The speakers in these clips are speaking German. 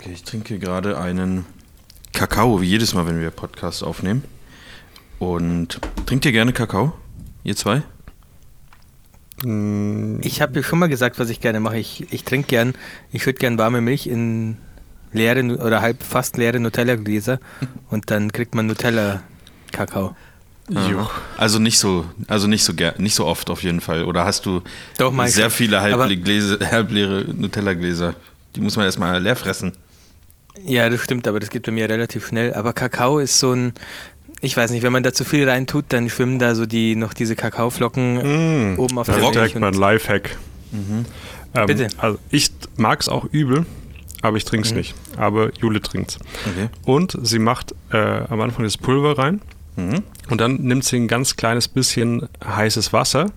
Okay, ich trinke gerade einen Kakao, wie jedes Mal, wenn wir Podcast aufnehmen. Und trinkt ihr gerne Kakao? Ihr zwei? Ich habe ja schon mal gesagt, was ich gerne mache. Ich, ich trinke gern, ich würde gern warme Milch in leere oder halb fast leere Nutella-Gläser und dann kriegt man Nutella-Kakao. Also nicht so, also nicht so nicht so oft auf jeden Fall. Oder hast du Doch, sehr viele halble Gläser, halbleere Nutella-Gläser? Die muss man erstmal leer fressen. Ja, das stimmt, aber das geht bei mir relativ schnell. Aber Kakao ist so ein, ich weiß nicht, wenn man da zu viel rein tut, dann schwimmen da so die noch diese Kakaoflocken oben auf der ist Milch. direkt mal ein Und, Lifehack. Ähm, Bitte. Also ich mag es auch übel, aber ich Mhm. trinke es nicht. Aber Jule trinkt's. Okay. Und sie macht äh, am Anfang das Pulver rein Mhm. und dann nimmt sie ein ganz kleines bisschen heißes Wasser,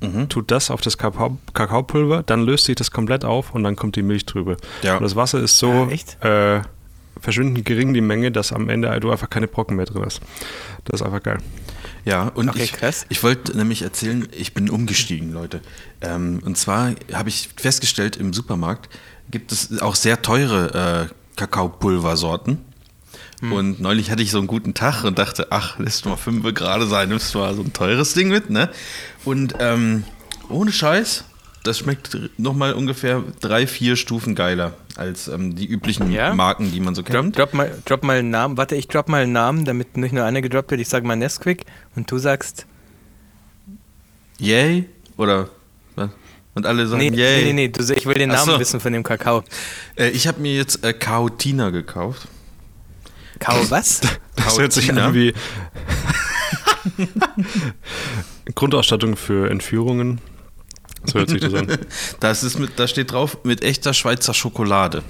Mhm. tut das auf das Kakao Kakaopulver, dann löst sich das komplett auf und dann kommt die Milch drüber. Ja. Und das Wasser ist so Ah, äh, verschwindend gering, die Menge, dass am Ende du einfach keine Brocken mehr drin hast. Das ist einfach geil. Ja, und Okay, ich, ich wollte nämlich erzählen, ich bin umgestiegen, Leute. Ähm, und zwar habe ich festgestellt, im Supermarkt gibt es auch sehr teure äh, Kakaopulversorten. Hm. Und neulich hatte ich so einen guten Tag und dachte, ach, lässt mal fünf gerade sein, nimmst du mal so ein teures Ding mit, ne? Und ähm, ohne Scheiß, das schmeckt nochmal ungefähr drei, vier Stufen geiler als ähm, die üblichen Ja? Marken, die man so drop, kennt. drop, mal, drop mal einen Namen. Warte, ich drop mal einen Namen, damit nicht nur einer gedroppt wird. Ich sage mal Nesquik und du sagst. Yay? Oder was? Und alle sagen, Nee, yay. nee, nee, nee, du, ich will den Namen so. wissen von dem Kakao. Äh, ich habe mir jetzt äh, Kautina gekauft. Kakao was? Das hört sich an wie Grundausstattung für Entführungen. So hört sich das an. Das ist mit, da steht drauf, mit echter Schweizer Schokolade.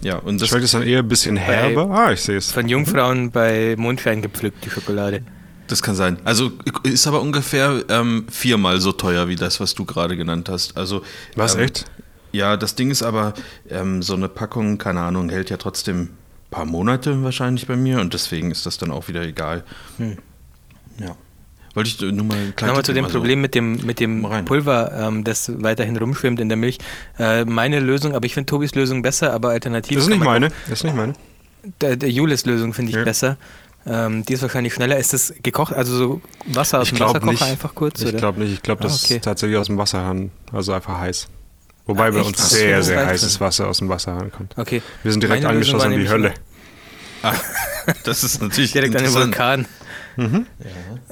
Ja, und das, Schmeckt es dann eher ein bisschen herber? Ah, ich sehe es. Von Jungfrauen bei Mondschein gepflückt, die Schokolade. das kann sein. Also ist aber ungefähr ähm, viermal so teuer wie das, was du gerade genannt hast. Also, Was, ähm, echt? Ja, das Ding ist aber, ähm, so eine Packung, keine Ahnung, hält ja trotzdem paar Monate wahrscheinlich bei mir und deswegen ist das dann auch wieder egal. Ja. Wollte ich nur mal ein Nochmal zu dem Problem mit dem, mit dem rein. Pulver, ähm, das weiterhin rumschwimmt in der Milch. Äh, meine Lösung, aber ich finde Tobis Lösung besser, aber alternativ. Das ist nicht meine. Das ist nicht meine. Der, der Julis Lösung finde ich Ja. besser. Ähm, die ist wahrscheinlich schneller. Ist das gekocht, also so Wasser aus Ich dem Wasserkocher nicht. einfach kurz? Ich glaube nicht. Ich glaube, Ah, das okay. ist tatsächlich aus dem Wasserhahn. Also einfach heiß. Wobei Ah, bei echt? uns Ach sehr, sehr heißes schon. Wasser aus dem Wasserhahn kommt. Okay. Wir sind direkt Meine angeschlossen an die Hölle. Ah, das ist natürlich Direkt an den. Vulkan.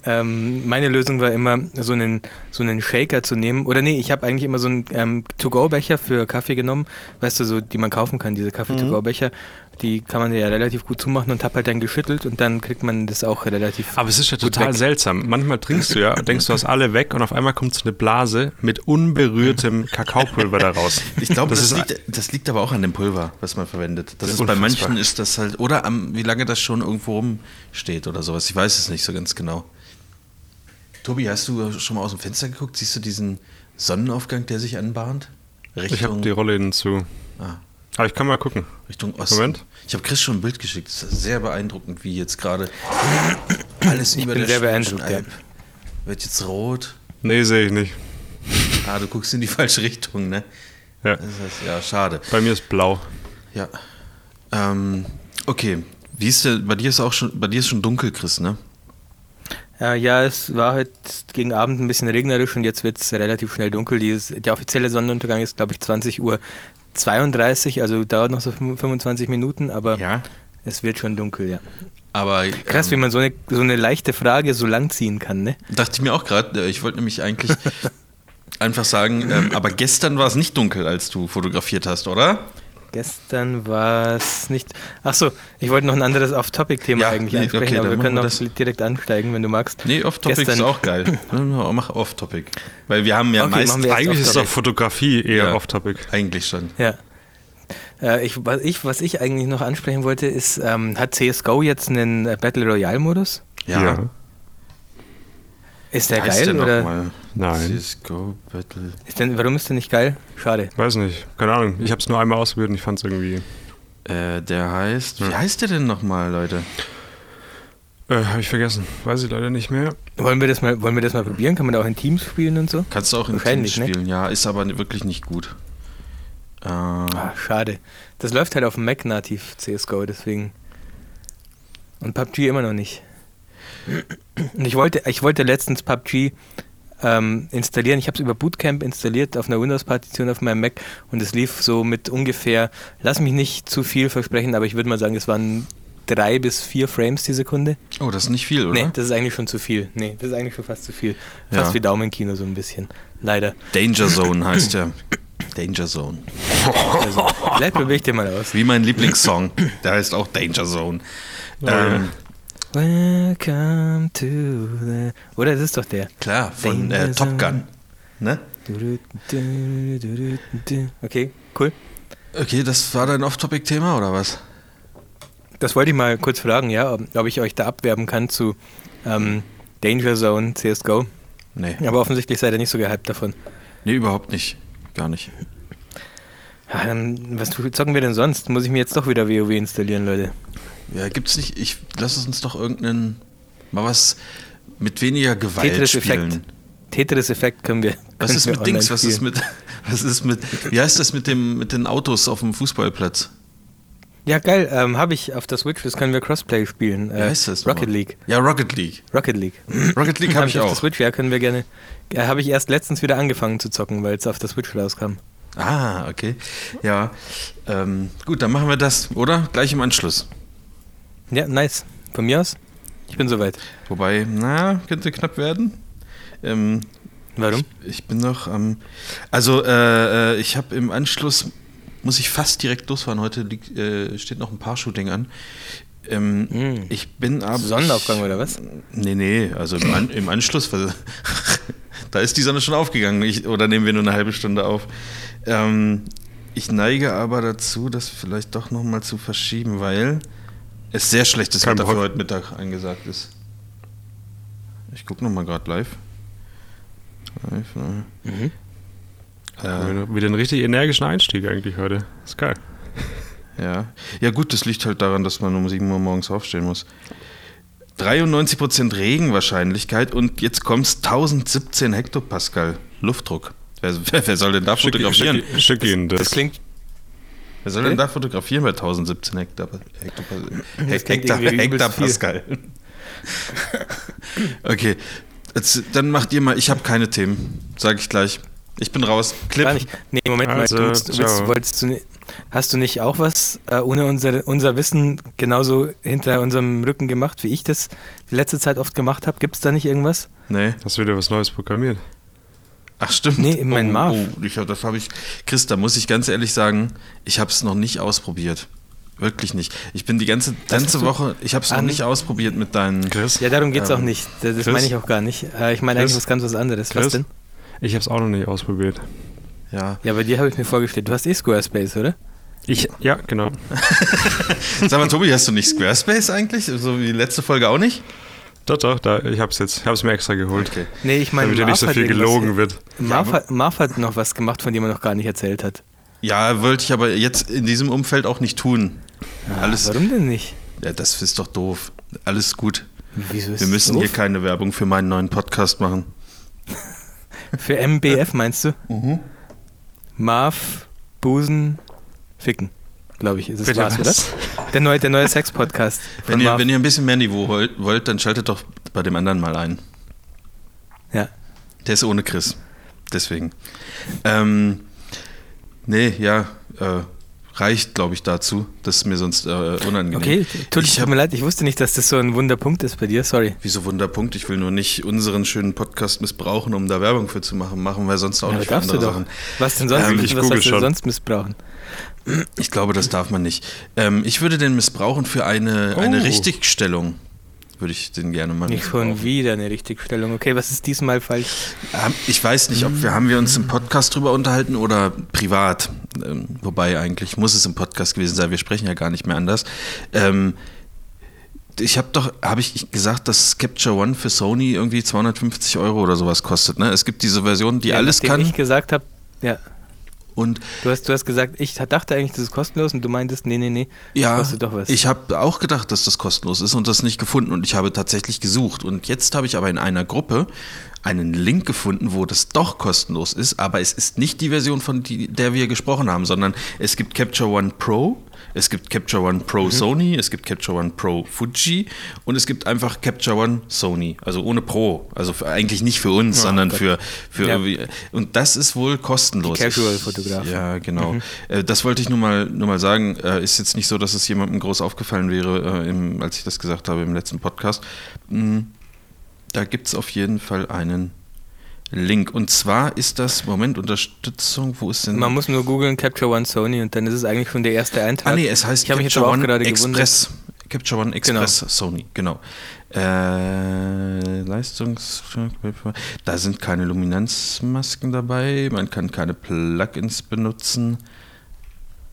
Ähm, meine Lösung war immer, so einen, so einen Shaker zu nehmen. Oder nee, ich habe eigentlich immer so einen ähm, To-Go-Becher für Kaffee genommen. Weißt du, so, die man kaufen kann, diese Kaffee-To-Go-Becher. Die kann man ja relativ gut zumachen und hab halt dann geschüttelt und dann kriegt man das auch relativ. Aber es ist ja total weg. seltsam. Manchmal trinkst du ja, denkst du hast alle weg und auf einmal kommt so eine Blase mit unberührtem Kakaopulver da raus. Ich glaube, Das das, ist- liegt, das liegt aber auch an dem Pulver, was man verwendet. Das Ja, ist bei manchen ist das halt, oder am, wie lange das schon irgendwo rumsteht oder sowas. Ich weiß es nicht so ganz genau. Tobi, hast du schon mal aus dem Fenster geguckt? Siehst du diesen Sonnenaufgang, der sich anbahnt? Richtung, Ich habe die Rolle hinzu. ah, Aber ich kann mal gucken. Richtung Osten. Moment. Ich habe Chris schon ein Bild geschickt. Das ist sehr beeindruckend, wie jetzt gerade alles über bin der sehr beeindruckt, ja. Alb wird jetzt rot. Nee, sehe ich nicht. Ah, du guckst in die falsche Richtung, ne? Ja. Das ist, ja, schade. Bei mir ist blau. Ja. Ähm, okay. Wie ist der, bei dir ist auch schon, bei dir ist schon dunkel, Chris, ne? Äh, ja, es war heute gegen Abend ein bisschen regnerisch und jetzt wird es relativ schnell dunkel. Der offizielle Sonnenuntergang ist, glaube ich, 20 Uhr 32, also dauert noch so 25 Minuten, aber Ja. es wird schon dunkel, ja. Aber Krass, wie ähm, man so eine, so eine leichte Frage so lang ziehen kann, ne? dachte ich mir auch gerade, ich wollte nämlich eigentlich einfach sagen, ähm, aber gestern war es nicht dunkel, als du fotografiert hast, oder? Gestern war es nicht. Achso, ich wollte noch ein anderes Off-Topic-Thema Ja, eigentlich nee, ansprechen, okay, aber wir können wir direkt ansteigen, wenn du magst. Nee, Off-Topic ist auch geil. Ja, Mach Off-Topic. Weil wir haben ja Okay, meist machen wir jetzt Eigentlich ist doch Off-Topic. Fotografie eher Ja. off-topic. eigentlich schon. Ja. Äh, ich, was, ich, was ich eigentlich noch ansprechen wollte, ist, ähm, hat CSGO jetzt einen äh, Battle Royale-Modus? Ja. Ist der geil der oder? mal? Nein. CSGO Battle. Ist denn, warum ist der nicht geil? Schade. Weiß nicht. Keine Ahnung. Ich habe es nur einmal ausprobiert und ich fand es irgendwie. Äh, der heißt. Wie heißt der denn nochmal, Leute? Äh, habe ich vergessen. Weiß ich leider nicht mehr. Wollen wir das mal, wollen wir das mal probieren? Kann man da auch in Teams spielen und so? Kannst du auch in Teams ne? spielen, ja, ist aber wirklich nicht gut. Ah, Ah, schade. Das läuft halt auf dem Mac nativ CSGO, deswegen. Und PUBG immer noch nicht. Und ich wollte, ich wollte letztens PUBG ähm, installieren. Ich habe es über Bootcamp installiert auf einer Windows-Partition auf meinem Mac und es lief so mit ungefähr, lass mich nicht zu viel versprechen, aber ich würde mal sagen, es waren drei bis vier Frames die Sekunde. oh, das ist nicht viel, oder? Nee, das ist eigentlich schon zu viel. Nee, das ist eigentlich schon fast zu viel. Fast Ja. wie Daumenkino so ein bisschen. Leider. Danger Zone heißt ja. Danger Zone. Also, vielleicht probiere ich dir mal aus. Wie mein Lieblingssong. Der heißt auch Danger Zone. ähm, Welcome to the. Oder das ist doch der. klar, von äh, Top Gun. Ne? Okay, cool. Okay, das war dein Off-Topic-Thema oder was? Das wollte ich mal kurz fragen, ja, ob, ob ich euch da abwerben kann zu ähm, Danger Zone CSGO. Nee. Aber offensichtlich seid ihr nicht so gehypt davon. Nee, überhaupt nicht. Gar nicht. Ja, dann, was zocken wir denn sonst? Muss ich mir jetzt doch wieder WoW installieren, Leute. Ja, gibt's nicht. Ich lass uns doch irgendeinen. Mal was mit weniger Gewalt Tetris-Effekt. spielen. Tetris-Effekt können wir. Was können ist wir mit Dings? Was ist mit. Was ist mit. Wie heißt das mit dem mit den Autos auf dem Fußballplatz? Ja, geil, ähm, habe ich auf der Switch, das können wir Crossplay spielen. Wie heißt das? Rocket nochmal? League. Ja, Rocket League. Rocket League. Rocket League habe ich auf der auch. Switch, ja, können wir gerne. Ja, habe ich erst letztens wieder angefangen zu zocken, weil es auf der Switch rauskam. Ah, okay. Ja. Ähm, gut, dann machen wir das, oder? Gleich im Anschluss. Ja, nice. Von mir aus? Ich bin soweit. Wobei, na, könnte knapp werden. Ähm, Warum? Ich, ich bin noch am. also, äh, äh, ich habe im Anschluss, muss ich fast direkt losfahren. Heute liegt, äh, steht noch ein Paar-Shooting an. Ähm, Mm. Ich bin aber. Sonnenaufgang oder was? Nee, nee, also im, An im Anschluss, da ist die Sonne schon aufgegangen. Ich, oder nehmen wir nur eine halbe Stunde auf. Ähm, ich neige aber dazu, das vielleicht doch nochmal zu verschieben, weil es sehr schlechtes Kein Wetter für heute Mittag angesagt ist. Ich gucke nochmal gerade live. live äh, Mhm. äh, Wieder einen richtig energischen Einstieg eigentlich heute. Ist geil. ja. ja, gut, das liegt halt daran, dass man um 7 Uhr morgens aufstehen muss. 93% Regenwahrscheinlichkeit und jetzt kommt's 1017 Hektopascal Luftdruck. Wer, wer, soll denn da Schick, fotografieren? schick, schick das. Das klingt. Wer soll denn da fotografieren bei 1017 Hektar? Das klingt Hektar, irgendwie übelst Hektopascal. okay, jetzt, dann macht ihr mal, ich habe keine Themen, sage ich gleich. Ich bin raus. Clip. Gar nicht. Nee, Moment Also, mal. Du, du willst, wolltest du, hast du nicht auch was äh, ohne unser, unser Wissen genauso hinter unserem Rücken gemacht, wie ich das die letzte Zeit oft gemacht habe? Gibt es da nicht irgendwas? Nee. Hast du wieder was Neues programmiert? Ach stimmt. Nee, in meinen oh, Marv. Oh, ich hab, das habe ich. Chris, da muss ich ganz ehrlich sagen, ich habe es noch nicht ausprobiert. Wirklich nicht. Ich bin die ganze, ganze Woche, ich habe es noch nicht ausprobiert mit deinen. Chris? Ja, darum geht es Ähm, auch nicht. Das, das meine ich auch gar nicht. Äh, ich meine eigentlich was ganz was anderes. Was Chris? denn? Ich habe es auch noch nicht ausprobiert. Ja. Ja, bei dir habe ich mir vorgestellt. Du hast eh Squarespace, oder? Ich, ja, genau. Sag mal, Tobi, hast du nicht Squarespace eigentlich? So wie die letzte Folge auch nicht? Doch, doch, da, ich habe es jetzt, ich habe es mir extra geholt. Okay. Nee, ich meine, Damit ja nicht so Marv viel gelogen wird. Marv, hat, Marv hat noch was gemacht, von dem er noch gar nicht erzählt hat. Ja, wollte ich aber jetzt in diesem Umfeld auch nicht tun. Alles, Warum denn nicht? ja, das ist doch doof. Alles gut. Wieso ist Wir müssen doof? hier keine Werbung für meinen neuen Podcast machen. Für MBF meinst du? Mhm. Marv, Busen, Ficken. Glaube ich, ist es Bitte war's, oder? was? Der neue, der neue Sex-Podcast. Wenn ihr, wenn ihr ein bisschen mehr Niveau wollt, wollt, dann schaltet doch bei dem anderen mal ein. ja. Der ist ohne Chris. Deswegen. Ähm, nee, ja, äh, reicht, glaube ich, dazu. Das ist mir sonst äh, unangenehm. Okay, tut, ich tut hab, mir leid, ich wusste nicht, dass das so ein Wunderpunkt ist bei dir, sorry. Wieso Wunderpunkt? Ich will nur nicht unseren schönen Podcast missbrauchen, um da Werbung für zu machen. Machen wir sonst auch Aber nicht für darfst du andere doch. Sachen. Was denn sonst? Ähm, ich was hast du schon. sonst missbrauchen? Ich glaube, das darf man nicht. Ähm, ich würde den missbrauchen für eine, eine Oh. Richtigstellung. Würde ich den gerne mal Nicht schon missbrauchen. wieder eine Richtigstellung. Okay, was ist diesmal falsch? Ähm, Ich weiß nicht, ob wir, haben wir uns im Podcast drüber unterhalten oder privat. Ähm, wobei eigentlich muss es im Podcast gewesen sein. Wir sprechen ja gar nicht mehr anders. Ähm, ich habe doch, habe ich gesagt, dass Capture One für Sony irgendwie 250 Euro oder sowas kostet. Ne? Es gibt diese Version, die Ja, alles kann ich gesagt habe, ja, Und Du hast, du hast gesagt, ich dachte eigentlich, das ist kostenlos und du meintest, nee, nee, nee, das ja, kostet doch was. ich habe auch gedacht, dass das kostenlos ist und das nicht gefunden und ich habe tatsächlich gesucht. Und jetzt habe ich aber in einer Gruppe einen Link gefunden, wo das doch kostenlos ist, aber es ist nicht die Version, von die, der wir gesprochen haben, sondern es gibt Capture One Pro, es gibt Capture One Pro Mhm. Sony, es gibt Capture One Pro Fuji und es gibt einfach Capture One Sony, also ohne Pro, also für, eigentlich nicht für uns, sondern Gott. für, für Ja. irgendwie- und das ist wohl kostenlos. Die Casual Fotografen. Ja, genau. Äh, das wollte ich nur mal, nur mal sagen. Äh, ist jetzt nicht so, dass es jemandem groß aufgefallen wäre, äh, als ich das gesagt habe im letzten Podcast. Mm, Da gibt es auf jeden Fall einen Link. Und zwar ist das, Moment, Unterstützung, wo ist denn... Man muss nur googeln Capture One Sony und dann ist es eigentlich schon der erste Eintrag. ah nee, es heißt ich Capture One gerade Express. Capture One Express Sony, genau. Äh, Leistungs... Da sind keine Luminanzmasken dabei, man kann keine Plugins benutzen.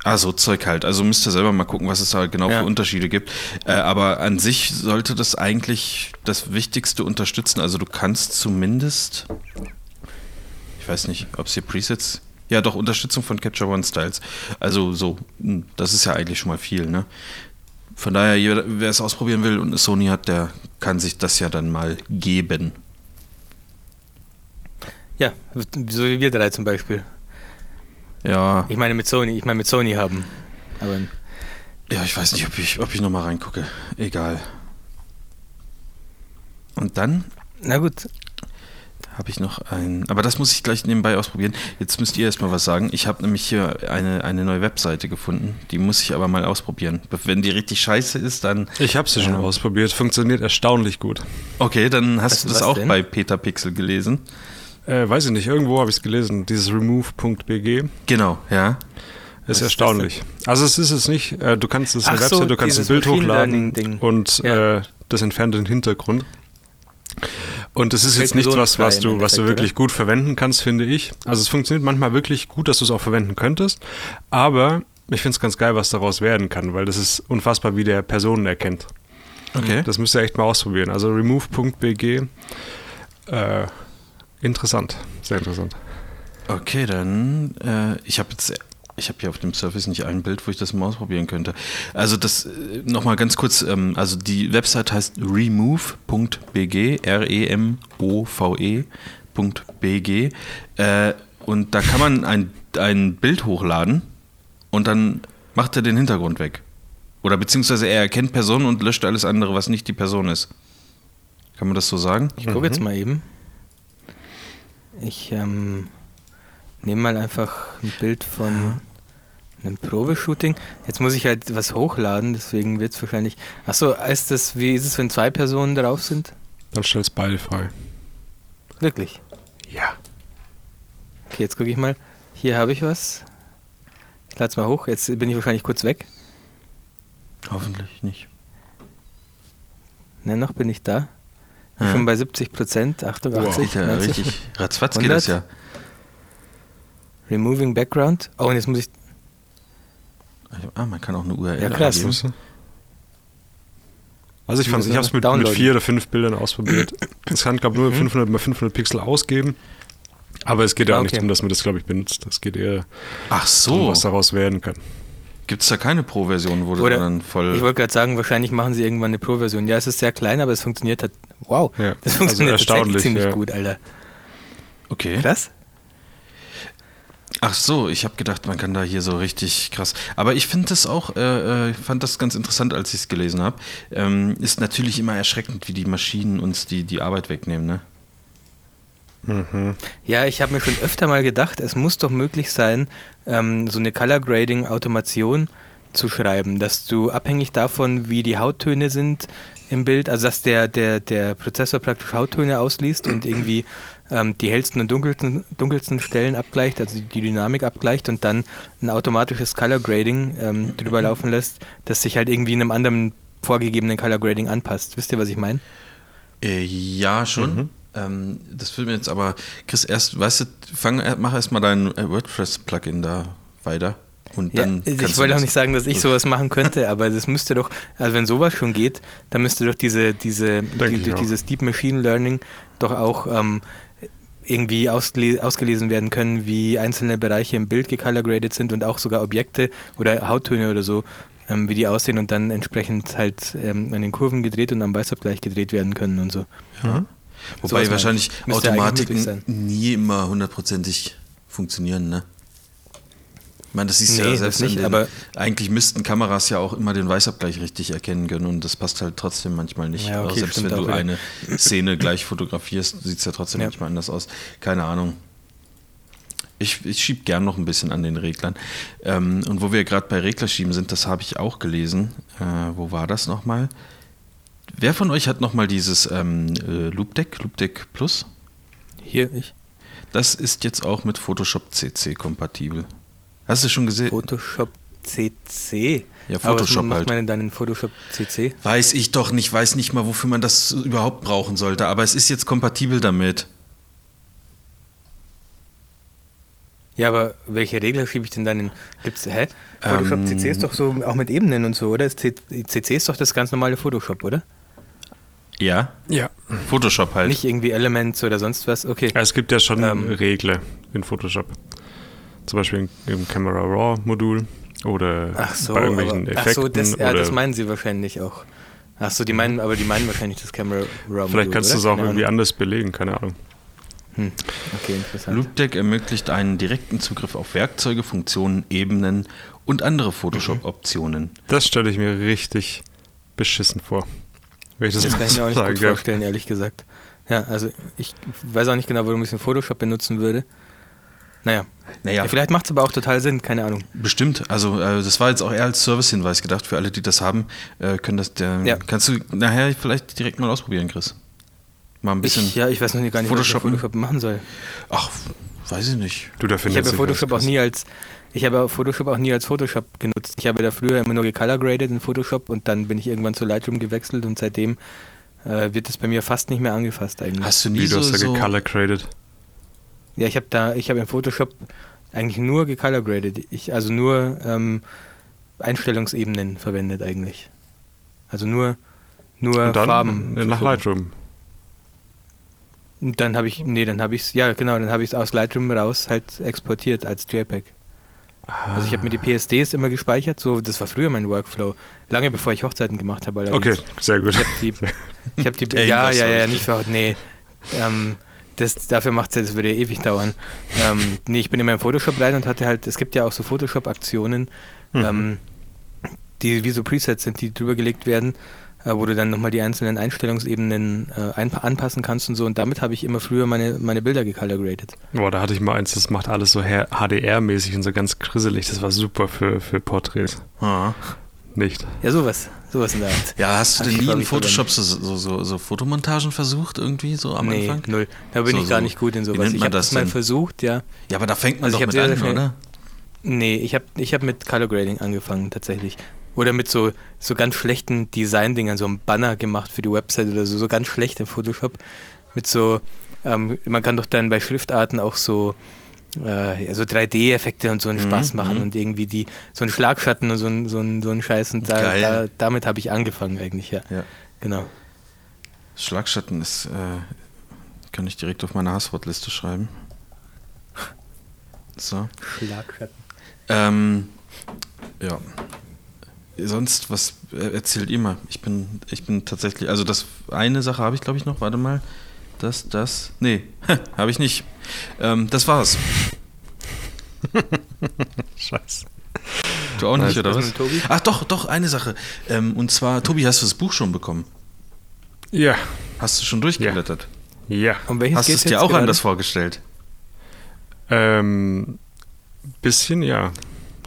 Ah, so Zeug halt. Also müsst ihr selber mal gucken, was es da genau Ja. für Unterschiede gibt. Äh, aber an sich sollte das eigentlich das Wichtigste unterstützen. Also du kannst zumindest, ich weiß nicht, ob es hier Presets, ja doch, Unterstützung von Capture One Styles. Also so, mh, das ist ja eigentlich schon mal viel, ne? Von daher, jeder, wer es ausprobieren will und eine Sony hat, der kann sich das ja dann mal geben. Ja, so wie wir drei zum Beispiel. Ja, Ich meine mit Sony, ich meine mit Sony haben. Aber ja, ich weiß nicht, ob ich, ob ich nochmal reingucke. Egal. Und dann na gut, habe ich noch ein. Aber das muss ich gleich nebenbei ausprobieren. Jetzt müsst ihr erstmal was sagen. Ich habe nämlich hier eine, eine neue Webseite gefunden. Die muss ich aber mal ausprobieren. Wenn die richtig scheiße ist, dann. Ich habe sie schon ausprobiert. Funktioniert erstaunlich gut. Okay, dann hast Was- du das auch denn? bei Peter Pixel gelesen. Äh, weiß ich nicht, irgendwo habe ich es gelesen. Dieses remove.bg Genau, ja. ist ist das erstaunlich. Also es ist es nicht, äh, du kannst es eine Ach so, Website, du kannst ein Bild hochladen und Ja. äh, das entfernt den Hintergrund. Und es ist jetzt nichts, was, was du, was du wirklich gut verwenden kannst, finde ich. Also es funktioniert manchmal wirklich gut, dass du es auch verwenden könntest, aber ich finde es ganz geil, was daraus werden kann, weil das ist unfassbar, wie der Personen erkennt. Okay. Das müsst ihr echt mal ausprobieren. Also remove.bg, äh, interessant, sehr interessant. Okay, dann. Äh, ich habe jetzt. Ich habe hier auf dem Surface nicht ein Bild, wo ich das mal ausprobieren könnte. Also das äh, nochmal ganz kurz, ähm, also die Website heißt remove.bg, R-E-M-O-V-E.bg äh, und da kann man ein, ein Bild hochladen und dann macht er den Hintergrund weg. Oder beziehungsweise er erkennt Personen und löscht alles andere, was nicht die Person ist. Kann man das so sagen? ich gucke jetzt mal eben. Ich ähm, nehme mal einfach ein Bild von einem Probeshooting. Jetzt muss ich halt was hochladen, deswegen wird es wahrscheinlich. Achso, ist das, wie ist es, wenn zwei Personen drauf sind? Dann stellst beide frei. Wirklich? Ja. Okay, jetzt gucke ich mal. Hier habe ich was. Ich lade es mal hoch. Jetzt bin ich wahrscheinlich kurz weg. Hoffentlich nicht. Ne, noch bin ich da. Ja. Schon bei 70 Prozent, 88, Alter, 90. richtig. Ratzfatz geht das ja. Removing Background. Oh, und jetzt muss ich. Ah, man kann auch eine URL Ja, krass. angeben. Also ich Die fand's, ich habe es mit, mit vier oder fünf Bildern ausprobiert. Es kann, glaube nur 500 mal 500 Pixel ausgeben. Aber es geht ja Ah, auch nicht okay. darum, dass man das, glaube ich, benutzt. Es geht eher Ach darum, so. was daraus werden kann. Gibt es da keine Pro-Version, wo du Oder- dann voll. Ich wollte gerade sagen, wahrscheinlich machen sie irgendwann eine Pro-Version. Ja, es ist sehr klein, aber es funktioniert halt. Wow, Ja, das also funktioniert tatsächlich erstaunlich, ziemlich ja. gut, Alter. okay. Krass. Ach so, ich habe gedacht, man kann da hier so richtig krass. Aber ich finde das auch, äh, äh, fand das ganz interessant, als ich es gelesen habe. Ähm, ist natürlich immer erschreckend, wie die Maschinen uns die, die Arbeit wegnehmen, ne? Ja, ich habe mir schon öfter mal gedacht, es muss doch möglich sein, ähm, so eine Color Grading Automation zu schreiben, dass du abhängig davon, wie die Hauttöne sind im Bild, also dass der, der, der Prozessor praktisch Hauttöne ausliest und irgendwie ähm, die hellsten und dunkelsten, dunkelsten Stellen abgleicht, also die Dynamik abgleicht und dann ein automatisches Color Grading ähm, drüber laufen lässt, das sich halt irgendwie einem anderen vorgegebenen Color Grading anpasst. Wisst ihr, was ich meine? Äh, ja, schon. Ähm, das will mir jetzt aber, Chris, erst, weißt du, fang, mach erst mal dein äh, WordPress-Plugin da weiter. Und Ja, dann ich kannst wollte auch nicht sagen, dass ich sowas machen könnte, aber das müsste doch, also wenn sowas schon geht, dann müsste doch diese, diese, die, ich durch dieses Deep Machine Learning doch auch ähm, irgendwie ausgele ausgelesen werden können, wie einzelne Bereiche im Bild gecolor sind und auch sogar Objekte oder Hauttöne oder so, ähm, wie die aussehen und dann entsprechend halt ähm, an den Kurven gedreht und am Weißabgleich gedreht werden können und so. Ja. Wobei Sowas wahrscheinlich Automatiken nie immer hundertprozentig funktionieren, ne? Ich meine, das siehst du Nee, ja selbst nicht, den, aber- eigentlich müssten Kameras ja auch immer den Weißabgleich richtig erkennen können und das passt halt trotzdem manchmal nicht. Ja, okay, selbst wenn du wieder. eine Szene gleich fotografierst, sieht es ja trotzdem Ja. manchmal anders aus. Keine Ahnung. Ich, ich schiebe gern noch ein bisschen an den Reglern. Ähm, und wo wir gerade bei Reglerschieben sind, das habe ich auch gelesen. Äh, wo war das nochmal? Wer von euch hat nochmal dieses ähm, äh, Loop Deck, Loop Deck Plus? Hier, ich. Das ist jetzt auch mit Photoshop CC kompatibel. Hast du schon gesehen? Photoshop CC. Ja, Aber Photoshop was macht halt. man denn dann in Photoshop CC? Weiß ich doch nicht, weiß nicht mal, wofür man das überhaupt brauchen sollte, aber es ist jetzt kompatibel damit. Ja, aber welche Regler schiebe ich denn dann in? Gibt's, hä? Photoshop Ähm, CC ist doch so auch mit Ebenen und so, oder? CC ist doch das ganz normale Photoshop, oder? Ja, Ja. Photoshop halt. Nicht irgendwie Elements oder sonst was? Okay. Es gibt ja schon Ähm. Regler in Photoshop. Zum Beispiel im Camera Raw Modul oder Ach so, bei irgendwelchen aber, Effekten. ach so das, ja, das meinen sie wahrscheinlich auch. Ach so, die meinen, aber die meinen wahrscheinlich das Camera Raw vielleicht kannst du es auch irgendwie anders belegen, keine Ahnung. Hm. Okay, interessant. Loopdeck ermöglicht einen direkten Zugriff auf Werkzeuge, Funktionen, Ebenen und andere Photoshop-Optionen. Das stelle ich mir richtig beschissen vor. Wenn ich das, Das kann ich mir auch nicht sagen gut vorstellen, ehrlich gesagt. Ja, also ich weiß auch nicht genau, warum ich den Photoshop benutzen würde. Naja. Naja. Ja, vielleicht macht es aber auch total Sinn, keine Ahnung. Bestimmt. Also äh, das war jetzt auch eher als Servicehinweis gedacht für alle, die das haben. Äh, können das der, Ja. Kannst du nachher vielleicht direkt mal ausprobieren, Chris? Mal ein bisschen. Ich, ja, ich weiß noch nicht gar nicht, Photoshop- was ich Photoshop machen soll. Ach, weiß ich nicht. Du, da Ich habe du Photoshop auch nie als ich habe Photoshop auch nie als Photoshop genutzt. Ich habe da früher immer nur gecolor graded in Photoshop und dann bin ich irgendwann zu Lightroom gewechselt und seitdem äh, wird das bei mir fast nicht mehr angefasst eigentlich. Hast du nie Wie, du so, hast da so gecolor graded. Ja, ich habe da, ich habe in Photoshop eigentlich nur gecolor graded. Ich, also nur ähm, Einstellungsebenen verwendet eigentlich. Also nur, nur Und dann Farben. nach so. Lightroom. Und dann habe ich, nee, dann habe ich es, ja genau, dann habe ich es aus Lightroom raus halt exportiert als JPEG. Also ich habe mir die PSDs immer gespeichert, so das war früher mein Workflow, lange bevor ich Hochzeiten gemacht habe. Okay, sehr gut. Ich habe die, ich habe die, ja, ja, ja, ich? nicht für, nee, ähm, das, dafür macht es das würde ja ewig dauern. Ähm, nee, ich bin immer im Photoshop rein und hatte halt, es gibt ja auch so Photoshop-Aktionen, Mhm. ähm, die wie so Presets sind, die drüber gelegt werden, äh, wo du dann nochmal die einzelnen Einstellungsebenen äh, einpa- anpassen kannst und so. Und damit habe ich immer früher meine, meine Bilder gecolor graded. Boah, da hatte ich mal eins, das macht alles so HDR-mäßig und so ganz grisselig. Das war super für, für Porträts. Ah. Nicht. Ja, sowas. Sowas in der Art. Ja, hast du denn nie in Photoshop so, so, so, so Fotomontagen versucht, irgendwie so am nee, Anfang? null. Da bin So, ich gar so. nicht gut in Wie sowas. Ich habe das mal denn? versucht, ja. Ja, aber da fängt man Also doch mit sehr, an, oder? Nee, ich habe ich hab mit Color Grading angefangen tatsächlich. Oder mit so, so ganz schlechten Design-Dingern, so ein Banner gemacht für die Website oder so, so ganz schlecht im Photoshop. Mit so, ähm, man kann doch dann bei Schriftarten auch so, äh, so 3D-Effekte und so einen Mhm, Spaß machen mhm. und irgendwie die, so einen Schlagschatten und so einen, so einen, so einen Scheiß. Und da, da, damit habe ich angefangen eigentlich, ja. Ja. Genau. Schlagschatten ist, äh, kann ich direkt auf meine Hasswortliste schreiben. So. Schlagschatten. Ähm, ja. Sonst, was äh, erzählt ihr mal? Ich bin, ich bin tatsächlich, also das eine Sache habe ich, glaube ich, noch. Warte mal. Das, das. Nee, habe ich nicht. Ähm, das war's. Scheiße. Du auch nicht, Was oder ist was? Ach doch, doch, eine Sache. Ähm, und zwar, Tobi, hast du das Buch schon bekommen? Ja, Hast du schon durchgeblättert? ja. Um welches Hast du es dir auch gerade? anders vorgestellt? Ähm, bisschen ja.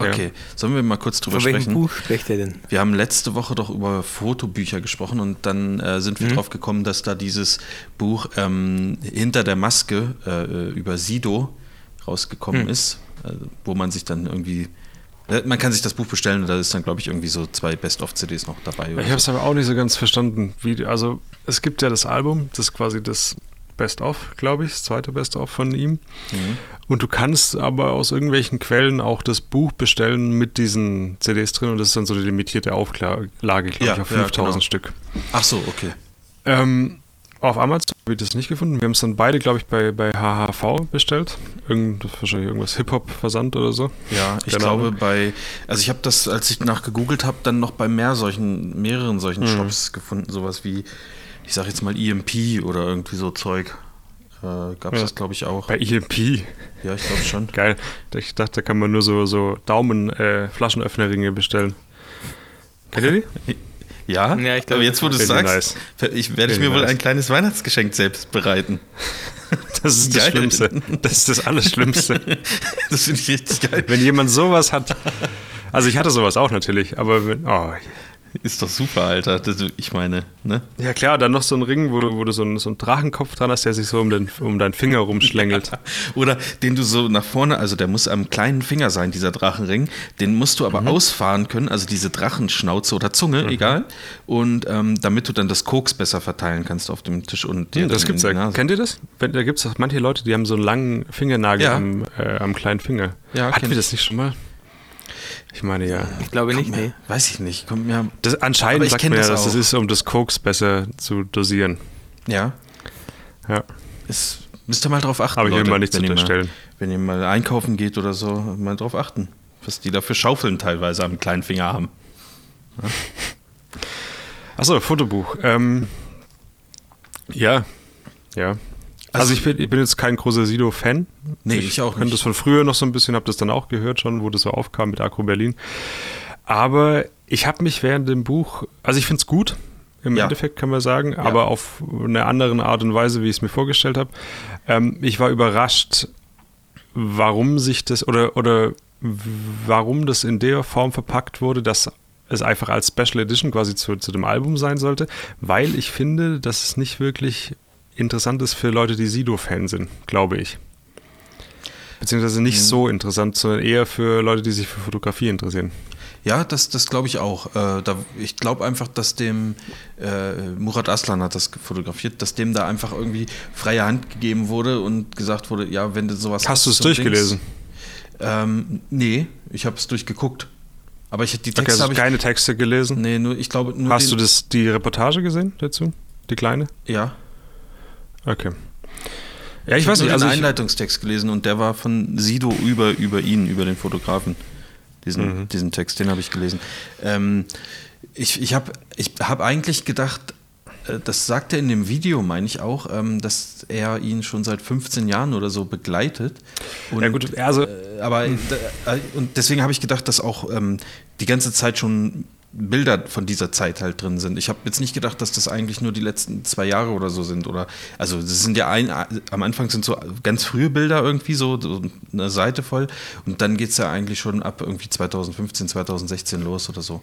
Okay, sollen wir mal kurz drüber Von welchem sprechen? Buch spricht er denn? Wir haben letzte Woche doch über Fotobücher gesprochen und dann äh, sind wir Mhm. drauf gekommen, dass da dieses Buch ähm, Hinter der Maske äh, über Sido rausgekommen Mhm. ist, äh, wo man sich dann irgendwie. äh, Man kann sich das Buch bestellen und da ist dann, glaube ich, irgendwie so zwei Best-of-CDs noch dabei. Ich habe so. es aber auch nicht so ganz verstanden. Wie, also, es gibt ja das Album, das ist quasi das Best-of, glaube ich, das zweite Best-of von ihm. Mhm. Und du kannst aber aus irgendwelchen Quellen auch das Buch bestellen mit diesen CDs drin und das ist dann so eine limitierte Auflage, glaube Ja, ich, auf ja, 5000 genau. Stück. Ach so, okay. Ähm, auf Amazon habe ich das nicht gefunden. Wir haben es dann beide, glaube ich, bei, bei HHV bestellt. Irgend, wahrscheinlich irgendwas Hip-Hop-Versand oder so. Ja, ich Genau. glaube bei, also ich habe das, als ich nach gegoogelt habe, dann noch bei mehr solchen, mehreren solchen Shops gefunden, sowas wie, ich sag jetzt mal EMP oder irgendwie so Zeug. Äh, Gab es Ja. das, glaube ich, auch. Bei EMP. Ja, ich glaube schon. Geil. Ich dachte, da kann man nur so, so Daumen-Flaschenöffnerringe bestellen. Kennt ihr die? Ja, Ja, ich glaube, aber jetzt, wo du es sagst, ich, werde ich mir wohl nice. ein kleines Weihnachtsgeschenk selbst bereiten. Das ist das Geil. Schlimmste. Das ist das Allerschlimmste. Das finde ich richtig geil. Wenn jemand sowas hat. Also ich hatte sowas auch natürlich, aber wenn, oh, Ist doch super, Alter. Das, ich meine, ne? ja klar, dann noch so ein Ring, wo du, wo du so, einen, so einen Drachenkopf dran hast, der sich so um, den, um deinen Finger rumschlängelt. Oder den du so nach vorne, also der muss am kleinen Finger sein, dieser Drachenring. Den musst du Mhm. aber ausfahren können, also diese Drachenschnauze oder Zunge, egal. Und ähm, damit du dann das Koks besser verteilen kannst auf dem Tisch und dir Hm, das gibt's ja. Kennt ihr das? Wenn, da gibt es manche Leute, die haben so einen langen Fingernagel Ja. am, äh, am kleinen Finger. Ja, Hatten wir das nicht schon mal? Ich meine ja. Ich glaube nicht, nee. Weiß ich nicht. Kommt mir, Das, anscheinend ich sagt man ja, das dass das ist, um das Koks besser zu dosieren. ja, Ja. ist, müsst ihr mal drauf achten. Aber ich will Leute, mal nichts unterstellen. Wenn ihr mal einkaufen geht oder so, mal drauf achten. Was die da für Schaufeln teilweise am kleinen Finger haben. Achso, Fotobuch. Ähm, ja, ja. Also, Also- ich, bin, ich bin jetzt kein großer Sido-Fan. Nee, ich auch kannte nicht. das von früher noch so ein bisschen, habe das dann auch gehört schon, wo das so aufkam mit Agro Berlin. Aber ich habe mich während dem Buch, also ich finde es gut, im Ja. Endeffekt kann man sagen, aber auf eine andere Art und Weise, wie ich es mir vorgestellt habe. Ähm, ich war überrascht, warum sich das oder, oder warum das in der Form verpackt wurde, dass es einfach als Special Edition quasi zu, zu dem Album sein sollte, weil ich finde, dass es nicht wirklich interessant ist für Leute, die Sido-Fan sind, glaube ich. Beziehungsweise nicht so interessant, sondern eher für Leute, die sich für Fotografie interessieren. Ja, das, das glaube ich auch. Äh, da, ich glaube einfach, dass dem äh, Murat Aslan hat das fotografiert, dass dem da einfach irgendwie freie Hand gegeben wurde und gesagt wurde, ja, wenn du sowas Hast du es durchgelesen? Dings- Ähm, nee, ich habe es durchgeguckt. Aber ich die Okay, Texte hast habe du ich. keine Texte gelesen? Nee, nur, ich glaube nur. Hast den, du das, die Reportage gesehen dazu? Die kleine? Ja. Okay. Ja, ich, hab weiß nicht. Also ich, Einleitungstext gelesen und der war von Sido über, über ihn, über den Fotografen. Diesen, Mhm. diesen Text, den habe ich gelesen. Ähm, ich ich habe ich hab eigentlich gedacht, äh, das sagt er in dem Video, meine ich auch, ähm, dass er ihn schon seit 15 Jahren oder so begleitet. Und, ja gut, also äh, aber äh, und deswegen habe ich gedacht, dass auch ähm, die ganze Zeit schon Bilder von dieser Zeit halt drin sind. Ich habe jetzt nicht gedacht, dass das eigentlich nur die letzten zwei Jahre oder so sind. Oder also das sind ja ein, am Anfang sind so ganz frühe Bilder irgendwie so, so eine Seite voll und dann geht es ja eigentlich schon ab irgendwie 2015, 2016 los oder so.